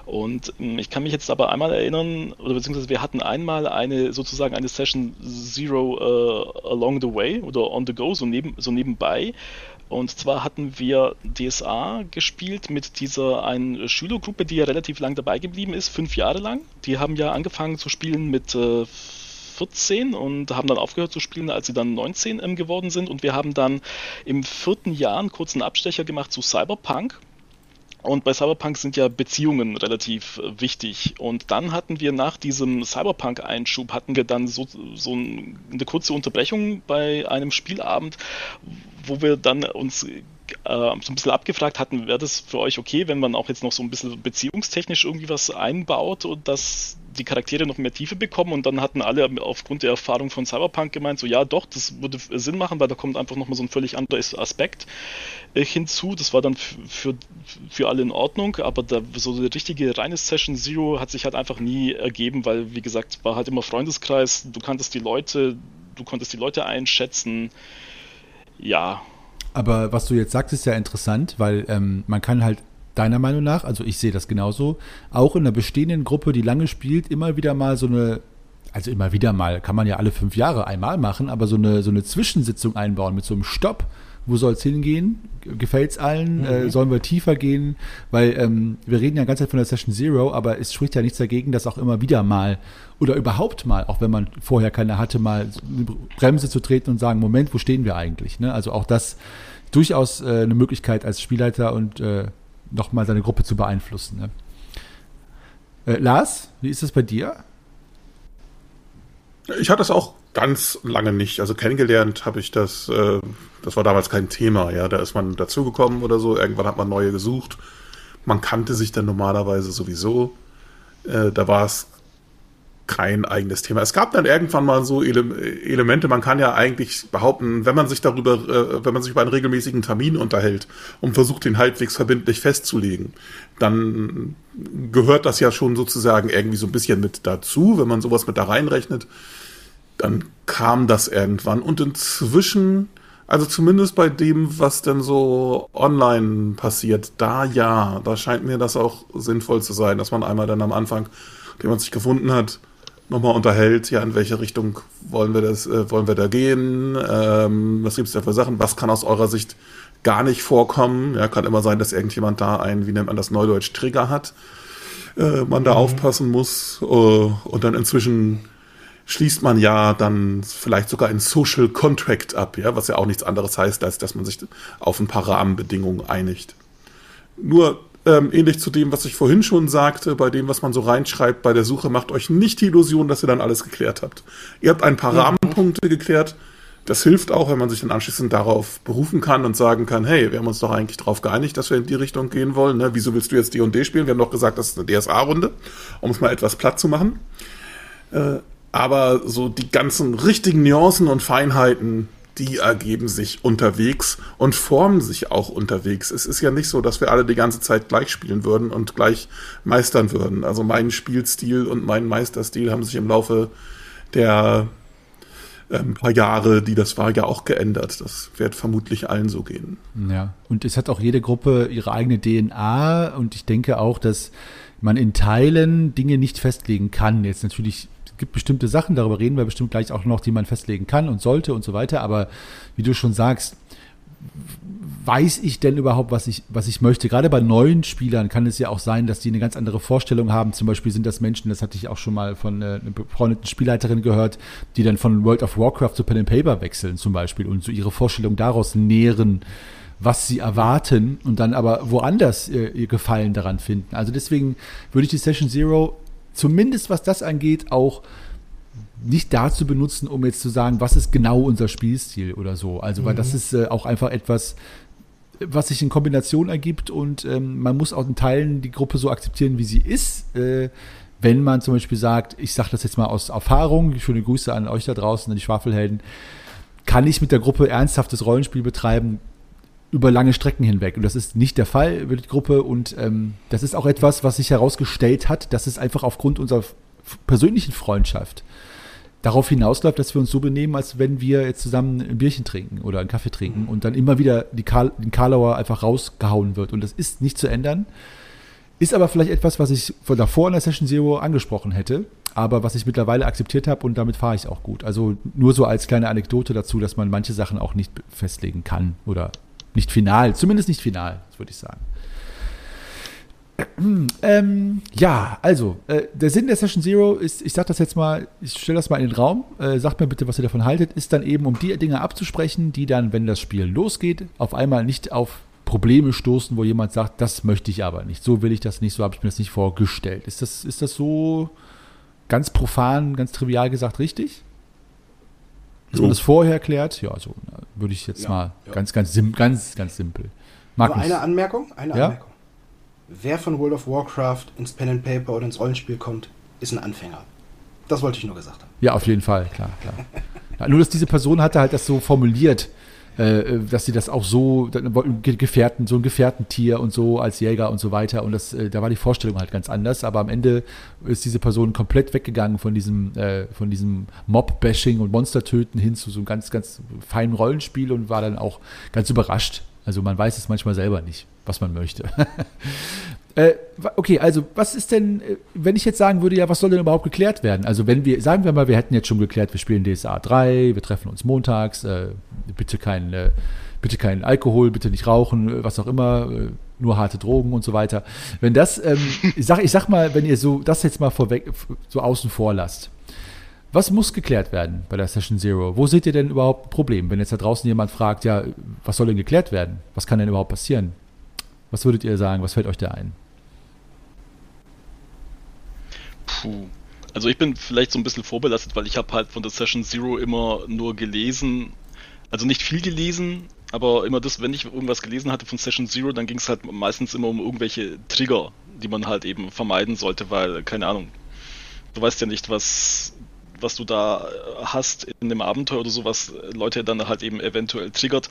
Und ähm, ich kann mich jetzt aber einmal erinnern, oder beziehungsweise wir hatten einmal eine sozusagen eine Session Zero uh, along the way oder on the go, so, neben, so nebenbei. Und zwar hatten wir DSA gespielt mit dieser einen Schülergruppe, die ja relativ lang dabei geblieben ist, fünf Jahre lang. Die haben ja angefangen zu spielen mit äh, 14 und haben dann aufgehört zu spielen, als sie dann 19 ähm, geworden sind. Und wir haben dann im vierten Jahr einen kurzen Abstecher gemacht zu Cyberpunk. Und bei Cyberpunk sind ja Beziehungen relativ äh, wichtig. Und dann hatten wir nach diesem Cyberpunk-Einschub, hatten wir dann so, so eine kurze Unterbrechung bei einem Spielabend, wo wir dann uns äh, so ein bisschen abgefragt hatten, wäre das für euch okay, wenn man auch jetzt noch so ein bisschen beziehungstechnisch irgendwie was einbaut und dass die Charaktere noch mehr Tiefe bekommen und dann hatten alle aufgrund der Erfahrung von Cyberpunk gemeint, so ja doch, das würde Sinn machen, weil da kommt einfach nochmal so ein völlig anderes Aspekt äh, hinzu. Das war dann für, für alle in Ordnung, aber da, so eine richtige reine Session Zero hat sich halt einfach nie ergeben, weil wie gesagt, war halt immer Freundeskreis, du kanntest die Leute, du konntest die Leute einschätzen. Ja, aber was du jetzt sagst, ist ja interessant, weil ähm, man kann halt deiner Meinung nach, also ich sehe das genauso, auch in einer bestehenden Gruppe, die lange spielt, immer wieder mal so eine, also immer wieder mal, kann man ja alle fünf Jahre einmal machen, aber so eine, so eine Zwischensitzung einbauen mit so einem Stopp. Wo soll es hingehen? Gefällt es allen? Mhm. Äh, sollen wir tiefer gehen? Weil ähm, wir reden ja ganz Zeit von der Session Zero, aber es spricht ja nichts dagegen, dass auch immer wieder mal oder überhaupt mal, auch wenn man vorher keine hatte, mal eine Bremse zu treten und sagen, Moment, wo stehen wir eigentlich? Ne? Also auch das durchaus äh, eine Möglichkeit als Spielleiter und äh, nochmal seine Gruppe zu beeinflussen. Ne? Äh, Lars, wie ist das bei dir? Ich hatte es auch ganz lange nicht. Also kennengelernt habe ich das, äh, das war damals kein Thema, ja. Da ist man dazugekommen oder so, irgendwann hat man neue gesucht. Man kannte sich dann normalerweise sowieso. Äh, da war es kein eigenes Thema. Es gab dann irgendwann mal so Ele Elemente, man kann ja eigentlich behaupten, wenn man sich darüber, äh, wenn man sich über einen regelmäßigen Termin unterhält und versucht, den halbwegs verbindlich festzulegen, dann gehört das ja schon sozusagen irgendwie so ein bisschen mit dazu, wenn man sowas mit da reinrechnet. Dann kam das irgendwann und inzwischen, also zumindest bei dem, was denn so online passiert, da ja, da scheint mir das auch sinnvoll zu sein, dass man einmal dann am Anfang, den man sich gefunden hat, nochmal unterhält, ja, in welche Richtung wollen wir das, äh, wollen wir da gehen, ähm, was gibt's da für Sachen, was kann aus eurer Sicht gar nicht vorkommen, ja, kann immer sein, dass irgendjemand da einen, wie nennt man das, Neudeutsch Trigger hat, äh, man da mhm. aufpassen muss, äh, und dann inzwischen schließt man ja dann vielleicht sogar ein Social Contract ab, ja, was ja auch nichts anderes heißt, als dass man sich auf ein paar Rahmenbedingungen einigt. Nur ähm, ähnlich zu dem, was ich vorhin schon sagte, bei dem, was man so reinschreibt bei der Suche, macht euch nicht die Illusion, dass ihr dann alles geklärt habt. Ihr habt ein paar mhm. Rahmenpunkte geklärt. Das hilft auch, wenn man sich dann anschließend darauf berufen kann und sagen kann, hey, wir haben uns doch eigentlich darauf geeinigt, dass wir in die Richtung gehen wollen. Ne? Wieso willst du jetzt D&D spielen? Wir haben doch gesagt, das ist eine DSA-Runde, um es mal etwas platt zu machen. Äh, aber so die ganzen richtigen Nuancen und Feinheiten, die ergeben sich unterwegs und formen sich auch unterwegs. Es ist ja nicht so, dass wir alle die ganze Zeit gleich spielen würden und gleich meistern würden. Also mein Spielstil und mein Meisterstil haben sich im Laufe der ähm, paar Jahre, die das war, ja auch geändert. Das wird vermutlich allen so gehen. Ja, und es hat auch jede Gruppe ihre eigene DNA und ich denke auch, dass man in Teilen Dinge nicht festlegen kann. Jetzt natürlich gibt bestimmte Sachen, darüber reden wir bestimmt gleich auch noch, die man festlegen kann und sollte und so weiter. Aber wie du schon sagst, weiß ich denn überhaupt, was ich, was ich möchte? Gerade bei neuen Spielern kann es ja auch sein, dass die eine ganz andere Vorstellung haben. Zum Beispiel sind das Menschen, das hatte ich auch schon mal von äh, einer befreundeten Spielleiterin gehört, die dann von World of Warcraft zu Pen and Paper wechseln zum Beispiel und so ihre Vorstellung daraus nähren was sie erwarten und dann aber woanders äh, ihr Gefallen daran finden. Also deswegen würde ich die Session Zero zumindest was das angeht, auch nicht dazu benutzen, um jetzt zu sagen, was ist genau unser Spielstil oder so. Also, weil mhm. das ist äh, auch einfach etwas, was sich in Kombination ergibt und ähm, man muss auch in Teilen die Gruppe so akzeptieren, wie sie ist. Äh, wenn man zum Beispiel sagt, ich sage das jetzt mal aus Erfahrung, schöne Grüße an euch da draußen, an die Schwafelhelden, kann ich mit der Gruppe ernsthaftes Rollenspiel betreiben, über lange Strecken hinweg. Und das ist nicht der Fall mit der Gruppe. Und ähm, das ist auch etwas, was sich herausgestellt hat, dass es einfach aufgrund unserer persönlichen Freundschaft darauf hinausläuft, dass wir uns so benehmen, als wenn wir jetzt zusammen ein Bierchen trinken oder einen Kaffee trinken und dann immer wieder die Karl, den Karlauer einfach rausgehauen wird. Und das ist nicht zu ändern. Ist aber vielleicht etwas, was ich von davor in der Session Zero angesprochen hätte, aber was ich mittlerweile akzeptiert habe und damit fahre ich auch gut. Also nur so als kleine Anekdote dazu, dass man manche Sachen auch nicht festlegen kann oder nicht final, zumindest nicht final, würde ich sagen. Ähm, ja, also, äh, der Sinn der Session Zero ist, ich sage das jetzt mal, ich stelle das mal in den Raum, äh, sagt mir bitte, was ihr davon haltet, ist dann eben, um die Dinge abzusprechen, die dann, wenn das Spiel losgeht, auf einmal nicht auf Probleme stoßen, wo jemand sagt, das möchte ich aber nicht, so will ich das nicht, so habe ich mir das nicht vorgestellt. Ist das, ist das so ganz profan, ganz trivial gesagt richtig? Dass so. man das vorher erklärt? Ja, so würde ich jetzt ja, mal ja. ganz, ganz, sim ganz, ganz simpel. Markus. eine Anmerkung, eine ja? Anmerkung. Wer von World of Warcraft ins Pen and Paper oder ins Rollenspiel kommt, ist ein Anfänger. Das wollte ich nur gesagt haben. Ja, auf jeden Fall, klar, klar. nur, dass diese Person hatte halt das so formuliert, äh, dass sie das auch so, Gefährten, so ein Gefährtentier und so als Jäger und so weiter. Und das, äh, da war die Vorstellung halt ganz anders. Aber am Ende ist diese Person komplett weggegangen von diesem, äh, von diesem Mob-Bashing und Monster-Töten hin zu so einem ganz, ganz feinen Rollenspiel und war dann auch ganz überrascht. Also man weiß es manchmal selber nicht, was man möchte. Äh, okay, also was ist denn, äh, wenn ich jetzt sagen würde, ja, was soll denn überhaupt geklärt werden? Also wenn wir, sagen wir mal, wir hätten jetzt schon geklärt, wir spielen DSA 3, wir treffen uns montags, äh, bitte kein, äh, bitte kein Alkohol, bitte nicht rauchen, was auch immer, äh, nur harte Drogen und so weiter. Wenn das, ähm, ich, sag, ich sag mal, wenn ihr so das jetzt mal vorweg, so außen vor lasst, was muss geklärt werden bei der Session Zero? Wo seht ihr denn überhaupt ein Problem? Wenn jetzt da draußen jemand fragt, ja, was soll denn geklärt werden? Was kann denn überhaupt passieren? Was würdet ihr sagen? Was fällt euch da ein? Puh. Also ich bin vielleicht so ein bisschen vorbelastet, weil ich habe halt von der Session Zero immer nur gelesen, also nicht viel gelesen, aber immer das, wenn ich irgendwas gelesen hatte von Session Zero, dann ging es halt meistens immer um irgendwelche Trigger, die man halt eben vermeiden sollte, weil, keine Ahnung, du weißt ja nicht, was was du da äh, hast in dem Abenteuer oder so, was Leute dann halt eben eventuell triggert.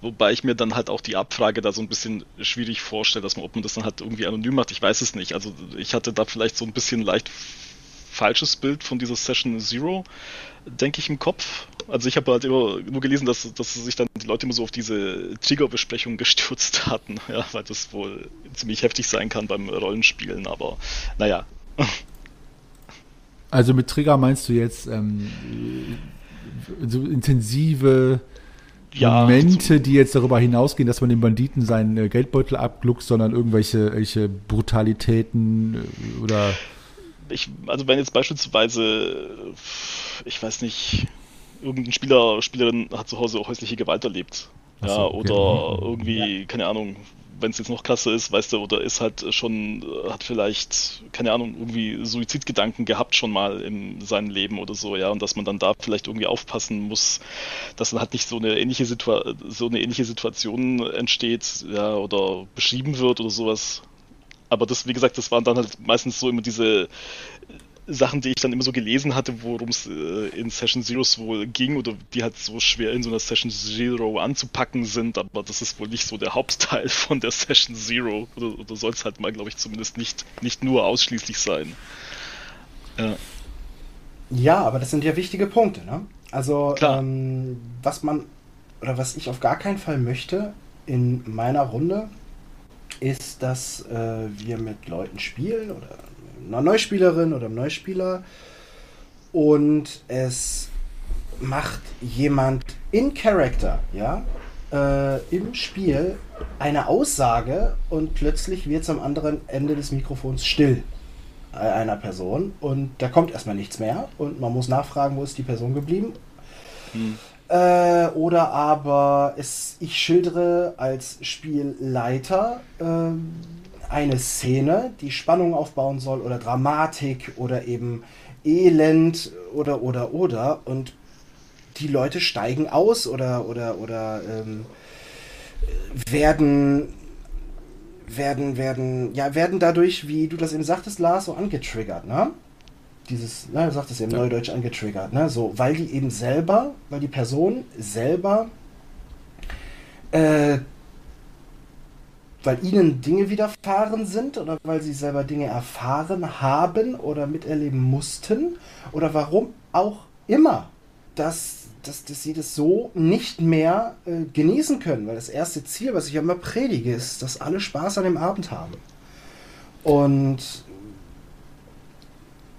Wobei ich mir dann halt auch die Abfrage da so ein bisschen schwierig vorstelle, dass man, ob man das dann halt irgendwie anonym macht. Ich weiß es nicht. Also ich hatte da vielleicht so ein bisschen leicht falsches Bild von dieser Session Zero, denke ich, im Kopf. Also ich habe halt immer nur gelesen, dass, dass sich dann die Leute immer so auf diese Triggerbesprechung gestürzt hatten, ja, weil das wohl ziemlich heftig sein kann beim Rollenspielen, aber naja. Also mit Trigger meinst du jetzt ähm, so intensive ja, Momente, die jetzt darüber hinausgehen, dass man den Banditen seinen äh, Geldbeutel abgluckt, sondern irgendwelche, irgendwelche Brutalitäten äh, oder. Ich, also wenn jetzt beispielsweise, ich weiß nicht, irgendein Spieler, Spielerin hat zu Hause häusliche Gewalt erlebt. So, ja, oder okay. irgendwie, ja. keine Ahnung, wenn es jetzt noch krasser ist, weißt du, oder ist halt schon, hat vielleicht, keine Ahnung, irgendwie Suizidgedanken gehabt schon mal in seinem Leben oder so, ja, und dass man dann da vielleicht irgendwie aufpassen muss, dass dann halt nicht so eine ähnliche Situation, so eine ähnliche Situation entsteht, ja, oder beschrieben wird oder sowas. Aber das, wie gesagt, das waren dann halt meistens so immer diese Sachen, die ich dann immer so gelesen hatte, worum es äh, in Session Zeros wohl ging oder die halt so schwer in so einer Session Zero anzupacken sind, aber das ist wohl nicht so der Hauptteil von der Session Zero oder, oder soll es halt mal, glaube ich, zumindest nicht, nicht nur ausschließlich sein. Ja. ja, aber das sind ja wichtige Punkte, ne? Also, ähm, was man oder was ich auf gar keinen Fall möchte in meiner Runde, ist, dass äh, wir mit Leuten spielen oder einer Neuspielerin oder einem Neuspieler und es macht jemand in Character, ja, äh, im Spiel eine Aussage und plötzlich wird es am anderen Ende des Mikrofons still einer Person und da kommt erstmal nichts mehr und man muss nachfragen, wo ist die Person geblieben. Hm. Äh, oder aber es, ich schildere als Spielleiter äh, eine Szene, die Spannung aufbauen soll oder Dramatik oder eben Elend oder oder oder und die Leute steigen aus oder oder oder ähm, werden werden werden ja werden dadurch, wie du das eben sagtest, Lars, so angetriggert, ne? Dieses, ne, du sagtest eben ja. Neudeutsch angetriggert, ne? So, weil die eben selber, weil die Person selber äh, weil ihnen Dinge widerfahren sind oder weil sie selber Dinge erfahren haben oder miterleben mussten oder warum auch immer, dass, dass, dass sie das so nicht mehr äh, genießen können. Weil das erste Ziel, was ich immer predige, ist, dass alle Spaß an dem Abend haben. Und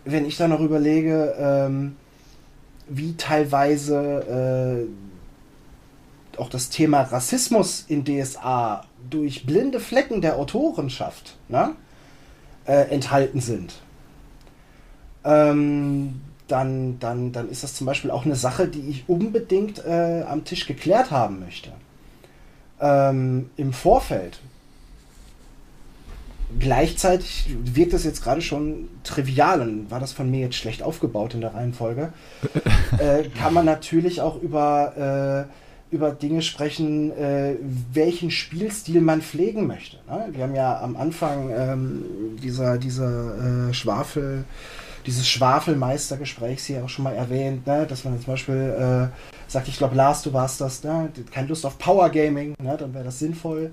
wenn ich dann noch überlege, ähm, wie teilweise äh, auch das Thema Rassismus in DSA durch blinde Flecken der Autorenschaft ne, äh, enthalten sind, ähm, dann, dann, dann ist das zum Beispiel auch eine Sache, die ich unbedingt äh, am Tisch geklärt haben möchte. Ähm, Im Vorfeld. Gleichzeitig wirkt das jetzt gerade schon trivial und war das von mir jetzt schlecht aufgebaut in der Reihenfolge. äh, kann man natürlich auch über äh, über Dinge sprechen, äh, welchen Spielstil man pflegen möchte. Ne? Wir haben ja am Anfang ähm, dieser, dieser äh, Schwafel, dieses Schwafelmeistergesprächs hier auch schon mal erwähnt, ne? dass man zum Beispiel äh, sagt, ich glaube, Lars, du warst das, ne? keine Lust auf Power Gaming, ne? dann wäre das sinnvoll.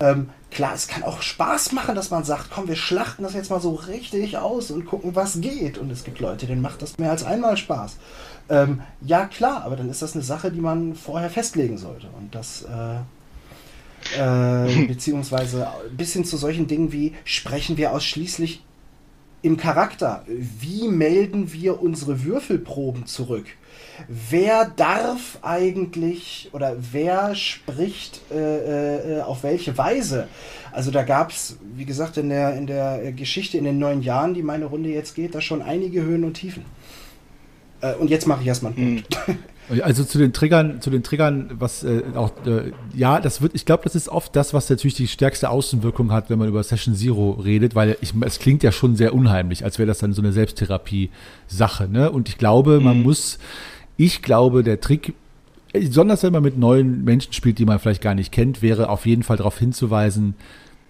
Ähm, klar, es kann auch Spaß machen, dass man sagt, komm, wir schlachten das jetzt mal so richtig aus und gucken, was geht. Und es gibt Leute, denen macht das mehr als einmal Spaß. Ähm, ja, klar, aber dann ist das eine Sache, die man vorher festlegen sollte. Und das, äh, äh, beziehungsweise bis hin zu solchen Dingen wie, sprechen wir ausschließlich im Charakter? Wie melden wir unsere Würfelproben zurück? Wer darf eigentlich oder wer spricht äh, äh, auf welche Weise? Also da gab es, wie gesagt, in der, in der Geschichte in den neun Jahren, die meine Runde jetzt geht, da schon einige Höhen und Tiefen. Äh, und jetzt mache ich erstmal einen Punkt. Hm. Also zu den Triggern, zu den Triggern, was äh, auch, äh, ja, das wird, ich glaube, das ist oft das, was natürlich die stärkste Außenwirkung hat, wenn man über Session Zero redet, weil ich, es klingt ja schon sehr unheimlich, als wäre das dann so eine Selbsttherapie-Sache, ne? Und ich glaube, man mhm. muss, ich glaube, der Trick, besonders wenn man mit neuen Menschen spielt, die man vielleicht gar nicht kennt, wäre auf jeden Fall darauf hinzuweisen,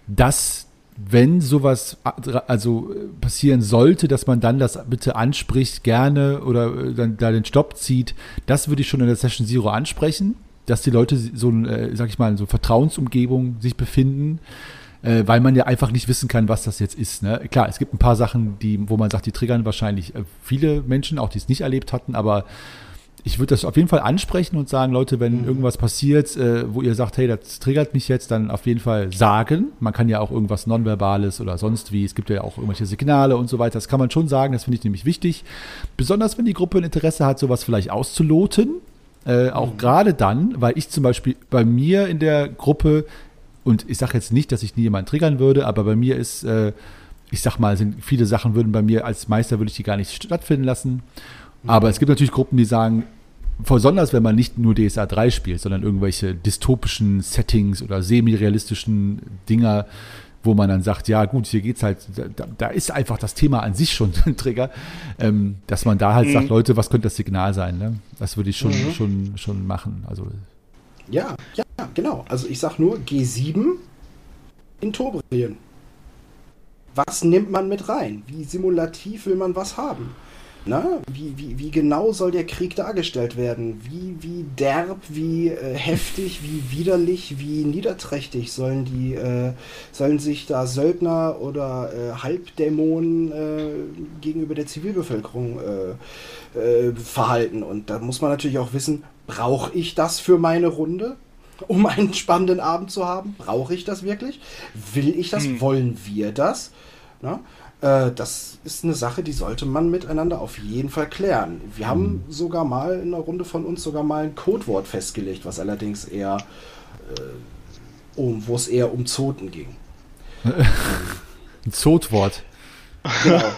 dass wenn sowas also passieren sollte, dass man dann das bitte anspricht, gerne oder äh, dann da den Stopp zieht, das würde ich schon in der Session Zero ansprechen, dass die Leute so, äh, sag ich mal, so Vertrauensumgebung sich befinden, äh, weil man ja einfach nicht wissen kann, was das jetzt ist. Ne? Klar, es gibt ein paar Sachen, die, wo man sagt, die triggern wahrscheinlich äh, viele Menschen, auch die es nicht erlebt hatten, aber ich würde das auf jeden Fall ansprechen und sagen, Leute, wenn mhm. irgendwas passiert, äh, wo ihr sagt, hey, das triggert mich jetzt, dann auf jeden Fall sagen. Man kann ja auch irgendwas Nonverbales oder sonst wie. Es gibt ja auch irgendwelche Signale und so weiter. Das kann man schon sagen. Das finde ich nämlich wichtig. Besonders wenn die Gruppe ein Interesse hat, sowas vielleicht auszuloten. Äh, auch mhm. gerade dann, weil ich zum Beispiel bei mir in der Gruppe, und ich sage jetzt nicht, dass ich nie jemanden triggern würde, aber bei mir ist, äh, ich sag mal, sind viele Sachen würden bei mir als Meister würde ich die gar nicht stattfinden lassen. Aber es gibt natürlich Gruppen, die sagen, besonders wenn man nicht nur DSA 3 spielt, sondern irgendwelche dystopischen Settings oder semi-realistischen Dinger, wo man dann sagt, ja gut, hier geht's halt, da, da ist einfach das Thema an sich schon ein Trigger, ähm, dass man da halt mhm. sagt, Leute, was könnte das Signal sein? Ne? Das würde ich schon, mhm. schon, schon machen. Also ja, ja, genau. Also ich sag nur G7 in Tobrien. Was nimmt man mit rein? Wie simulativ will man was haben? Na, wie, wie, wie genau soll der Krieg dargestellt werden? Wie, wie derb, wie äh, heftig, wie widerlich, wie niederträchtig sollen die, äh, sollen sich da Söldner oder äh, Halbdämonen äh, gegenüber der Zivilbevölkerung äh, äh, verhalten? Und da muss man natürlich auch wissen, brauche ich das für meine Runde? Um einen spannenden Abend zu haben? Brauche ich das wirklich? Will ich das? Hm. Wollen wir das? Na? Äh, das ist eine Sache, die sollte man miteinander auf jeden Fall klären. Wir haben mhm. sogar mal in einer Runde von uns sogar mal ein Codewort festgelegt, was allerdings eher äh, um, wo es eher um Zoten ging. ein Zotwort. Genau.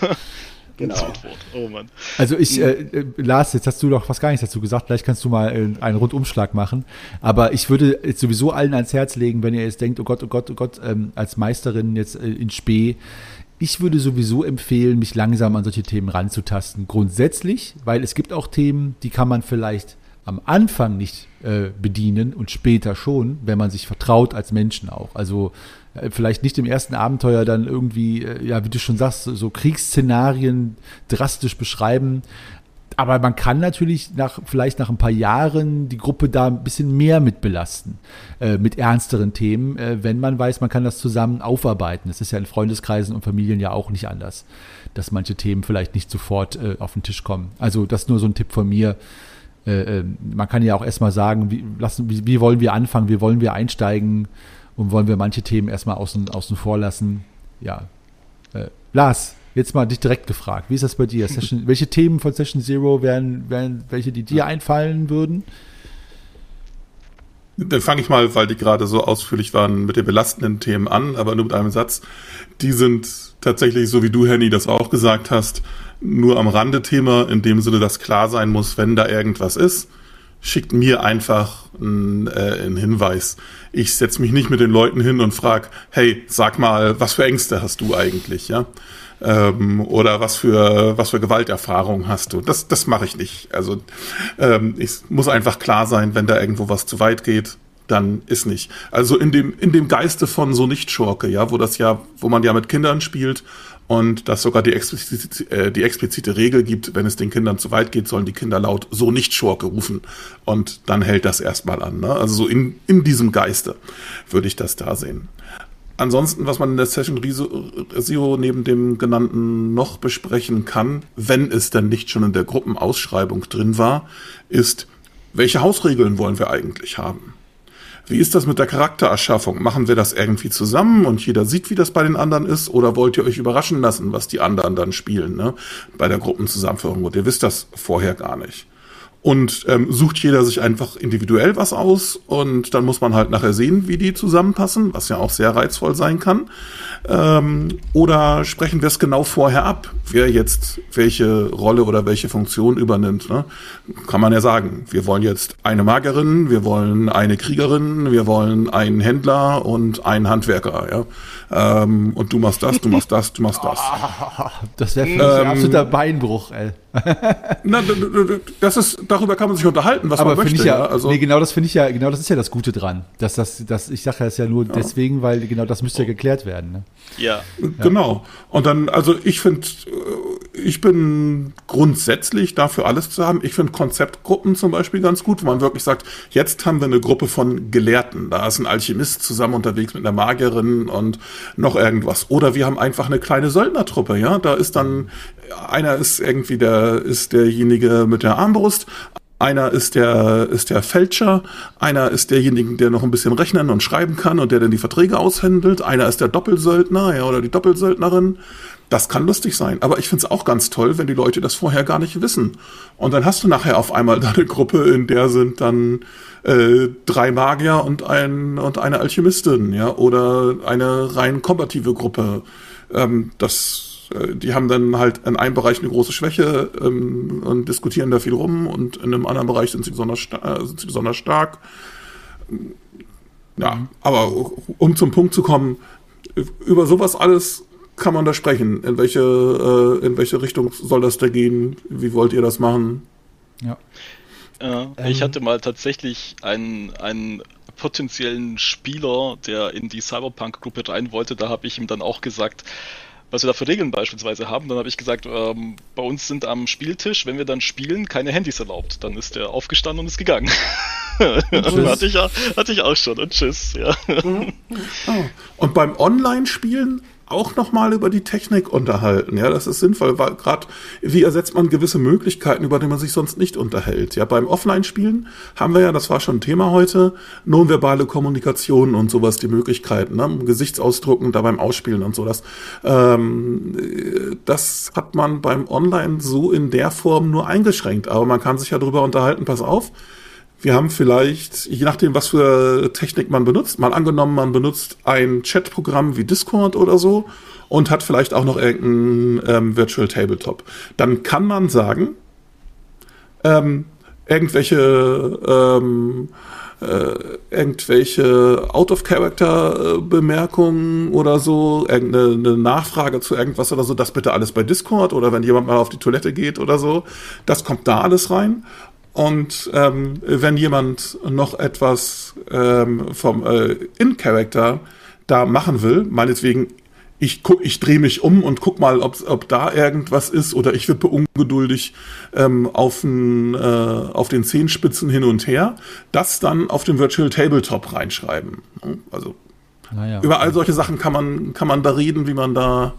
Genau. Oh Mann. Also ich, äh, äh, Lars, jetzt hast du doch fast gar nichts dazu gesagt. Vielleicht kannst du mal äh, einen Rundumschlag machen. Aber ich würde jetzt sowieso allen ans Herz legen, wenn ihr jetzt denkt, oh Gott, oh Gott, oh Gott, ähm, als Meisterin jetzt äh, in Spee, ich würde sowieso empfehlen, mich langsam an solche Themen ranzutasten. Grundsätzlich, weil es gibt auch Themen, die kann man vielleicht am Anfang nicht äh, bedienen und später schon, wenn man sich vertraut als Menschen auch. Also äh, vielleicht nicht im ersten Abenteuer dann irgendwie, äh, ja, wie du schon sagst, so Kriegsszenarien drastisch beschreiben, aber man kann natürlich nach, vielleicht nach ein paar Jahren die Gruppe da ein bisschen mehr mit belasten, äh, mit ernsteren Themen, äh, wenn man weiß, man kann das zusammen aufarbeiten. Das ist ja in Freundeskreisen und Familien ja auch nicht anders, dass manche Themen vielleicht nicht sofort äh, auf den Tisch kommen. Also das ist nur so ein Tipp von mir. Äh, äh, man kann ja auch erstmal sagen, wie, lassen, wie, wie, wollen wir anfangen, wie wollen wir einsteigen und wollen wir manche Themen erstmal außen, außen vor lassen. Ja. Äh, Lars, Jetzt mal dich direkt gefragt. Wie ist das bei dir? Session, welche Themen von Session Zero wären, wären welche, die dir einfallen würden? Dann fange ich mal, weil die gerade so ausführlich waren, mit den belastenden Themen an, aber nur mit einem Satz. Die sind tatsächlich, so wie du, Henny, das auch gesagt hast, nur am Rande Thema, in dem Sinne, dass klar sein muss, wenn da irgendwas ist, schickt mir einfach einen, äh, einen Hinweis. Ich setze mich nicht mit den Leuten hin und frage, hey, sag mal, was für Ängste hast du eigentlich, ja? Ähm, oder was für was für Gewalterfahrung hast du. Das das mache ich nicht. Also ähm, es muss einfach klar sein, wenn da irgendwo was zu weit geht, dann ist nicht. Also in dem in dem Geiste von so nicht Schurke, ja, wo das ja, wo man ja mit Kindern spielt und dass sogar die explizite, äh, die explizite Regel gibt, wenn es den Kindern zu weit geht, sollen die Kinder laut so nicht Schurke rufen und dann hält das erstmal an. Ne? Also so in, in diesem Geiste würde ich das da sehen. Ansonsten, was man in der Session Zero neben dem genannten noch besprechen kann, wenn es denn nicht schon in der Gruppenausschreibung drin war, ist, welche Hausregeln wollen wir eigentlich haben? Wie ist das mit der Charaktererschaffung? Machen wir das irgendwie zusammen und jeder sieht, wie das bei den anderen ist? Oder wollt ihr euch überraschen lassen, was die anderen dann spielen, ne? Bei der Gruppenzusammenführung. Und ihr wisst das vorher gar nicht und ähm, sucht jeder sich einfach individuell was aus und dann muss man halt nachher sehen, wie die zusammenpassen, was ja auch sehr reizvoll sein kann. Ähm, oder sprechen wir es genau vorher ab, wer jetzt welche Rolle oder welche Funktion übernimmt. Ne? Kann man ja sagen, wir wollen jetzt eine Magerin, wir wollen eine Kriegerin, wir wollen einen Händler und einen Handwerker. Ja? Ähm, und du machst das, du machst das, du machst das. Das wäre für mich ähm, ein absoluter Beinbruch, ey. Na, das ist, darüber kann man sich unterhalten, was aber man möchte. Ich ja, also, nee, genau das finde ich ja, genau das ist ja das Gute dran. Dass das, das, ich sage das ja nur ja. deswegen, weil genau das müsste ja geklärt werden. Ne? Ja. Genau. Und dann, also ich finde, äh, ich bin grundsätzlich dafür alles zu haben. Ich finde Konzeptgruppen zum Beispiel ganz gut, wo man wirklich sagt, jetzt haben wir eine Gruppe von Gelehrten. Da ist ein Alchemist zusammen unterwegs mit einer Magierin und noch irgendwas. Oder wir haben einfach eine kleine Söldnertruppe, ja. Da ist dann, einer ist irgendwie der, ist derjenige mit der Armbrust, einer ist der, ist der Fälscher, einer ist derjenige, der noch ein bisschen rechnen und schreiben kann und der dann die Verträge aushändelt, einer ist der Doppelsöldner ja, oder die Doppelsöldnerin. Das kann lustig sein. Aber ich finde es auch ganz toll, wenn die Leute das vorher gar nicht wissen. Und dann hast du nachher auf einmal da eine Gruppe, in der sind dann äh, drei Magier und, ein, und eine Alchemistin, ja, oder eine rein kombative Gruppe. Ähm, das äh, die haben dann halt in einem Bereich eine große Schwäche ähm, und diskutieren da viel rum und in einem anderen Bereich sind sie besonders, äh, sind sie besonders stark. Ja, mhm. aber um zum Punkt zu kommen, über sowas alles kann man da sprechen. In welche, äh, in welche Richtung soll das da gehen? Wie wollt ihr das machen? Ja. Äh, ähm. Ich hatte mal tatsächlich einen, einen potenziellen Spieler, der in die Cyberpunk-Gruppe rein wollte. Da habe ich ihm dann auch gesagt, was wir da für Regeln beispielsweise haben. Dann habe ich gesagt, ähm, bei uns sind am Spieltisch, wenn wir dann spielen, keine Handys erlaubt. Dann ist der aufgestanden und ist gegangen. hatte, ich, hatte ich auch schon und tschüss. Ja. Mhm. Oh. Und beim Online-Spielen auch nochmal über die Technik unterhalten. Ja, das ist sinnvoll, weil gerade wie ersetzt man gewisse Möglichkeiten, über die man sich sonst nicht unterhält. Ja, beim Offline-Spielen haben wir ja, das war schon ein Thema heute, nonverbale Kommunikation und sowas, die Möglichkeiten, ne? Gesichtsausdrucken da beim Ausspielen und so. Das, ähm, das hat man beim Online so in der Form nur eingeschränkt. Aber man kann sich ja darüber unterhalten, pass auf, wir haben vielleicht, je nachdem, was für Technik man benutzt, mal angenommen, man benutzt ein Chatprogramm wie Discord oder so und hat vielleicht auch noch irgendein ähm, Virtual Tabletop. Dann kann man sagen, ähm, irgendwelche ähm, äh, irgendwelche Out-of-Character-Bemerkungen oder so, irgendeine Nachfrage zu irgendwas oder so, das bitte alles bei Discord oder wenn jemand mal auf die Toilette geht oder so, das kommt da alles rein. Und ähm, wenn jemand noch etwas ähm, vom äh, In-Character da machen will, meinetwegen, ich guck, ich drehe mich um und guck mal, ob, ob da irgendwas ist oder ich wippe ungeduldig ähm, auf, äh, auf den Zehenspitzen hin und her, das dann auf den Virtual Tabletop reinschreiben. Also naja. über all solche Sachen kann man, kann man da reden, wie man da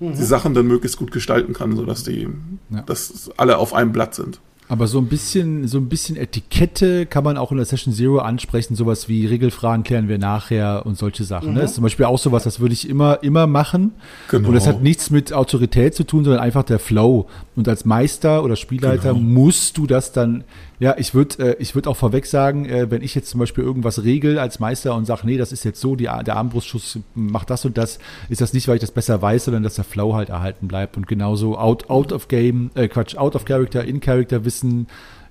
mhm. die Sachen dann möglichst gut gestalten kann, sodass die, ja. dass alle auf einem Blatt sind. Aber so ein bisschen, so ein bisschen Etikette kann man auch in der Session Zero ansprechen, sowas wie Regelfragen klären wir nachher und solche Sachen. Mhm. Ne? Das ist zum Beispiel auch sowas, das würde ich immer, immer machen. Genau. Und das hat nichts mit Autorität zu tun, sondern einfach der Flow. Und als Meister oder Spielleiter genau. musst du das dann ja, ich würde äh, ich würd auch vorweg sagen, äh, wenn ich jetzt zum Beispiel irgendwas regel als Meister und sage, nee, das ist jetzt so, die, der Armbrustschuss macht das und das, ist das nicht, weil ich das besser weiß, sondern dass der Flow halt erhalten bleibt und genauso out, out of game, äh, Quatsch, out of character, in character wissen.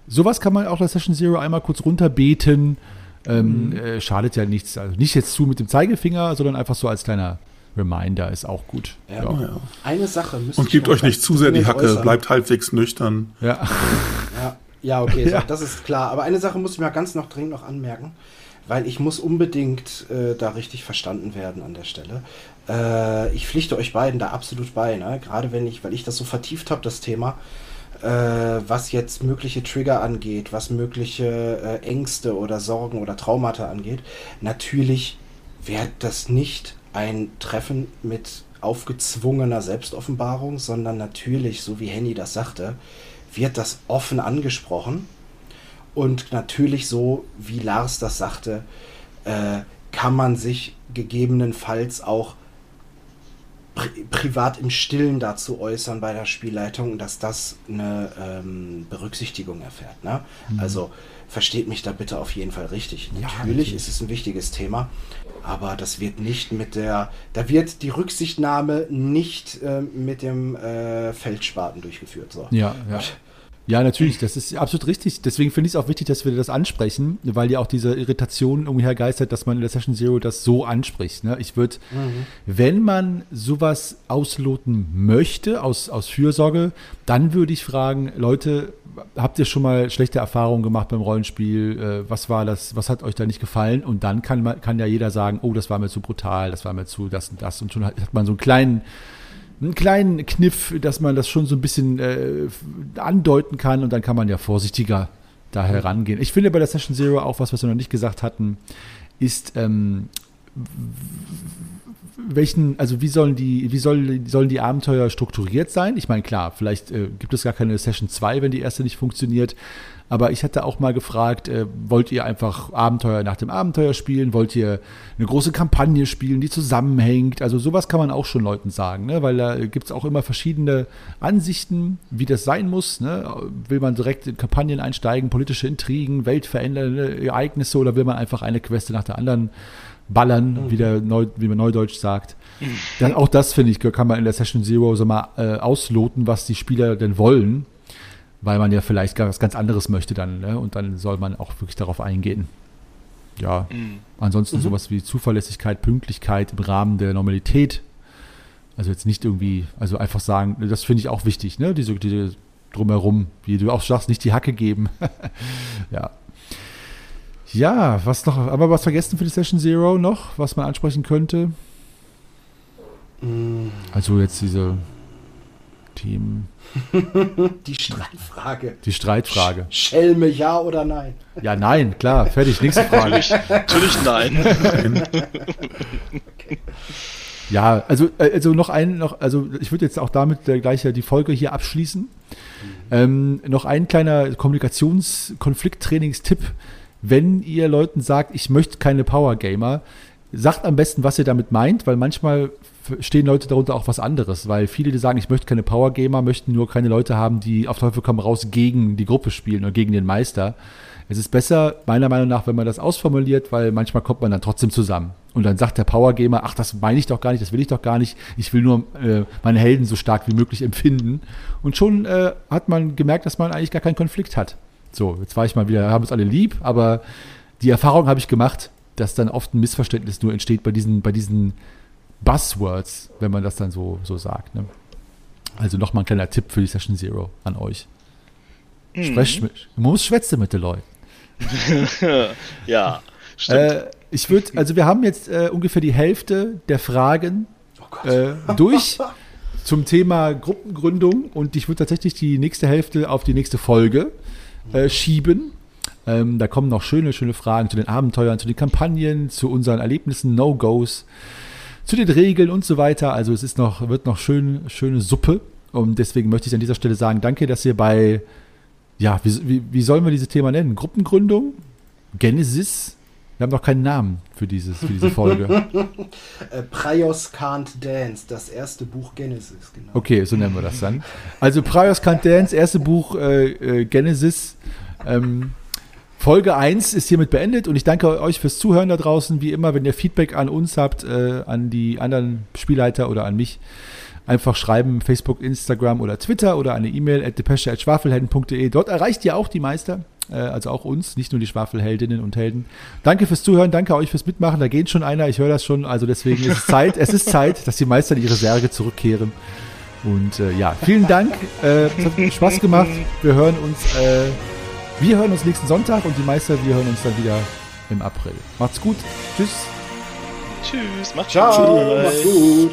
Sowas kann man auch bei Session Zero einmal kurz runterbeten. Ähm, mhm. äh, schadet ja nichts. Also nicht jetzt zu mit dem Zeigefinger, sondern einfach so als kleiner Reminder ist auch gut. Ja, ja. Eine Sache müsst Und gebt euch nicht zu sehr die Hacke, äußern. bleibt halbwegs nüchtern. Ja. ja. Ja, okay, ja. das ist klar. Aber eine Sache muss ich mir ganz noch dringend noch anmerken, weil ich muss unbedingt äh, da richtig verstanden werden an der Stelle. Äh, ich pflichte euch beiden da absolut bei, ne? gerade wenn ich, weil ich das so vertieft habe, das Thema, äh, was jetzt mögliche Trigger angeht, was mögliche äh, Ängste oder Sorgen oder Traumata angeht. Natürlich wäre das nicht ein Treffen mit aufgezwungener Selbstoffenbarung, sondern natürlich, so wie Henny das sagte, wird das offen angesprochen. Und natürlich so, wie Lars das sagte, äh, kann man sich gegebenenfalls auch pri privat im Stillen dazu äußern bei der Spielleitung, dass das eine ähm, Berücksichtigung erfährt. Ne? Mhm. Also versteht mich da bitte auf jeden Fall richtig. Ja, natürlich, natürlich ist es ein wichtiges Thema, aber das wird nicht mit der, da wird die Rücksichtnahme nicht äh, mit dem äh, Feldspaten durchgeführt. So. Ja, ja. Ja, natürlich, das ist absolut richtig. Deswegen finde ich es auch wichtig, dass wir das ansprechen, weil ja auch diese Irritation umher geistert, dass man in der Session Zero das so anspricht. Ne? Ich würde, mhm. wenn man sowas ausloten möchte, aus, aus Fürsorge, dann würde ich fragen, Leute, habt ihr schon mal schlechte Erfahrungen gemacht beim Rollenspiel? Äh, was war das, was hat euch da nicht gefallen? Und dann kann, kann ja jeder sagen, oh, das war mir zu brutal, das war mir zu das und das. Und schon hat, hat man so einen kleinen einen kleinen Kniff, dass man das schon so ein bisschen äh, andeuten kann und dann kann man ja vorsichtiger da herangehen. Ich finde bei der Session Zero auch was, was wir noch nicht gesagt hatten, ist, ähm, welchen, also wie sollen die, wie soll, sollen die Abenteuer strukturiert sein? Ich meine, klar, vielleicht äh, gibt es gar keine Session 2, wenn die erste nicht funktioniert. Aber ich hatte auch mal gefragt, äh, wollt ihr einfach Abenteuer nach dem Abenteuer spielen? Wollt ihr eine große Kampagne spielen, die zusammenhängt? Also sowas kann man auch schon Leuten sagen, ne? weil da gibt es auch immer verschiedene Ansichten, wie das sein muss. Ne? Will man direkt in Kampagnen einsteigen, politische Intrigen, weltverändernde Ereignisse oder will man einfach eine Quest nach der anderen ballern, mhm. wie, der Neu, wie man Neudeutsch sagt. Mhm. Dann, auch das, finde ich, kann man in der Session Zero so mal äh, ausloten, was die Spieler denn wollen weil man ja vielleicht was ganz anderes möchte dann. Ne? Und dann soll man auch wirklich darauf eingehen. Ja, mhm. ansonsten mhm. sowas wie Zuverlässigkeit, Pünktlichkeit im Rahmen der Normalität. Also jetzt nicht irgendwie, also einfach sagen, das finde ich auch wichtig, ne? Diese, diese drumherum, wie du auch sagst, nicht die Hacke geben. ja. Ja, was noch, aber was vergessen für die Session Zero noch, was man ansprechen könnte? Mhm. Also jetzt diese Team. Die Streitfrage. Die Streitfrage. Schelme, ja oder nein? Ja, nein, klar, fertig, nächste Frage. natürlich, natürlich nein. okay. Ja, also, äh, also noch ein, noch, also ich würde jetzt auch damit gleich die Folge hier abschließen. Mhm. Ähm, noch ein kleiner Kommunikations-Konflikttrainingstipp. Wenn ihr Leuten sagt, ich möchte keine Power Gamer, sagt am besten, was ihr damit meint, weil manchmal stehen Leute darunter auch was anderes, weil viele, die sagen, ich möchte keine Power Gamer, möchten nur keine Leute haben, die auf Teufel komm raus gegen die Gruppe spielen oder gegen den Meister. Es ist besser, meiner Meinung nach, wenn man das ausformuliert, weil manchmal kommt man dann trotzdem zusammen. Und dann sagt der Power Gamer, ach, das meine ich doch gar nicht, das will ich doch gar nicht. Ich will nur äh, meine Helden so stark wie möglich empfinden. Und schon äh, hat man gemerkt, dass man eigentlich gar keinen Konflikt hat. So, jetzt war ich mal wieder, haben uns alle lieb, aber die Erfahrung habe ich gemacht, dass dann oft ein Missverständnis nur entsteht bei diesen, bei diesen Buzzwords, wenn man das dann so, so sagt. Ne? Also nochmal ein kleiner Tipp für die Session Zero an euch. Mhm. Sprecht mit, man muss schwätzen mit den Leuten. ja, stimmt. Äh, ich würde, also wir haben jetzt äh, ungefähr die Hälfte der Fragen oh äh, durch zum Thema Gruppengründung und ich würde tatsächlich die nächste Hälfte auf die nächste Folge äh, schieben. Ähm, da kommen noch schöne, schöne Fragen zu den Abenteuern, zu den Kampagnen, zu unseren Erlebnissen, No-Gos, zu den Regeln und so weiter. Also es ist noch, wird noch schön, schöne Suppe. Und deswegen möchte ich an dieser Stelle sagen, danke, dass ihr bei, ja, wie, wie, wie sollen wir dieses Thema nennen? Gruppengründung? Genesis? Wir haben noch keinen Namen für, dieses, für diese Folge. äh, Prios Can't Dance, das erste Buch Genesis, genau. Okay, so nennen wir das dann. Also Prios Can't Dance, erste Buch äh, äh, Genesis. Ähm, Folge 1 ist hiermit beendet und ich danke euch fürs Zuhören da draußen. Wie immer, wenn ihr Feedback an uns habt, äh, an die anderen Spielleiter oder an mich, einfach schreiben, Facebook, Instagram oder Twitter oder eine E-Mail at depesche.schwafelhelden.de. Dort erreicht ihr auch die Meister, also auch uns, nicht nur die Schwafelheldinnen und Helden. Danke fürs Zuhören, danke euch fürs Mitmachen. Da geht schon einer, ich höre das schon. Also deswegen ist es Zeit, es ist Zeit, dass die Meister in ihre Särge zurückkehren. Und äh, ja, vielen Dank. Äh, es hat Spaß gemacht. Wir hören uns äh, wir hören uns nächsten Sonntag und die Meister, wir hören uns dann wieder im April. Macht's gut. Tschüss. Tschüss. Macht's Ciao, gut. Macht's gut.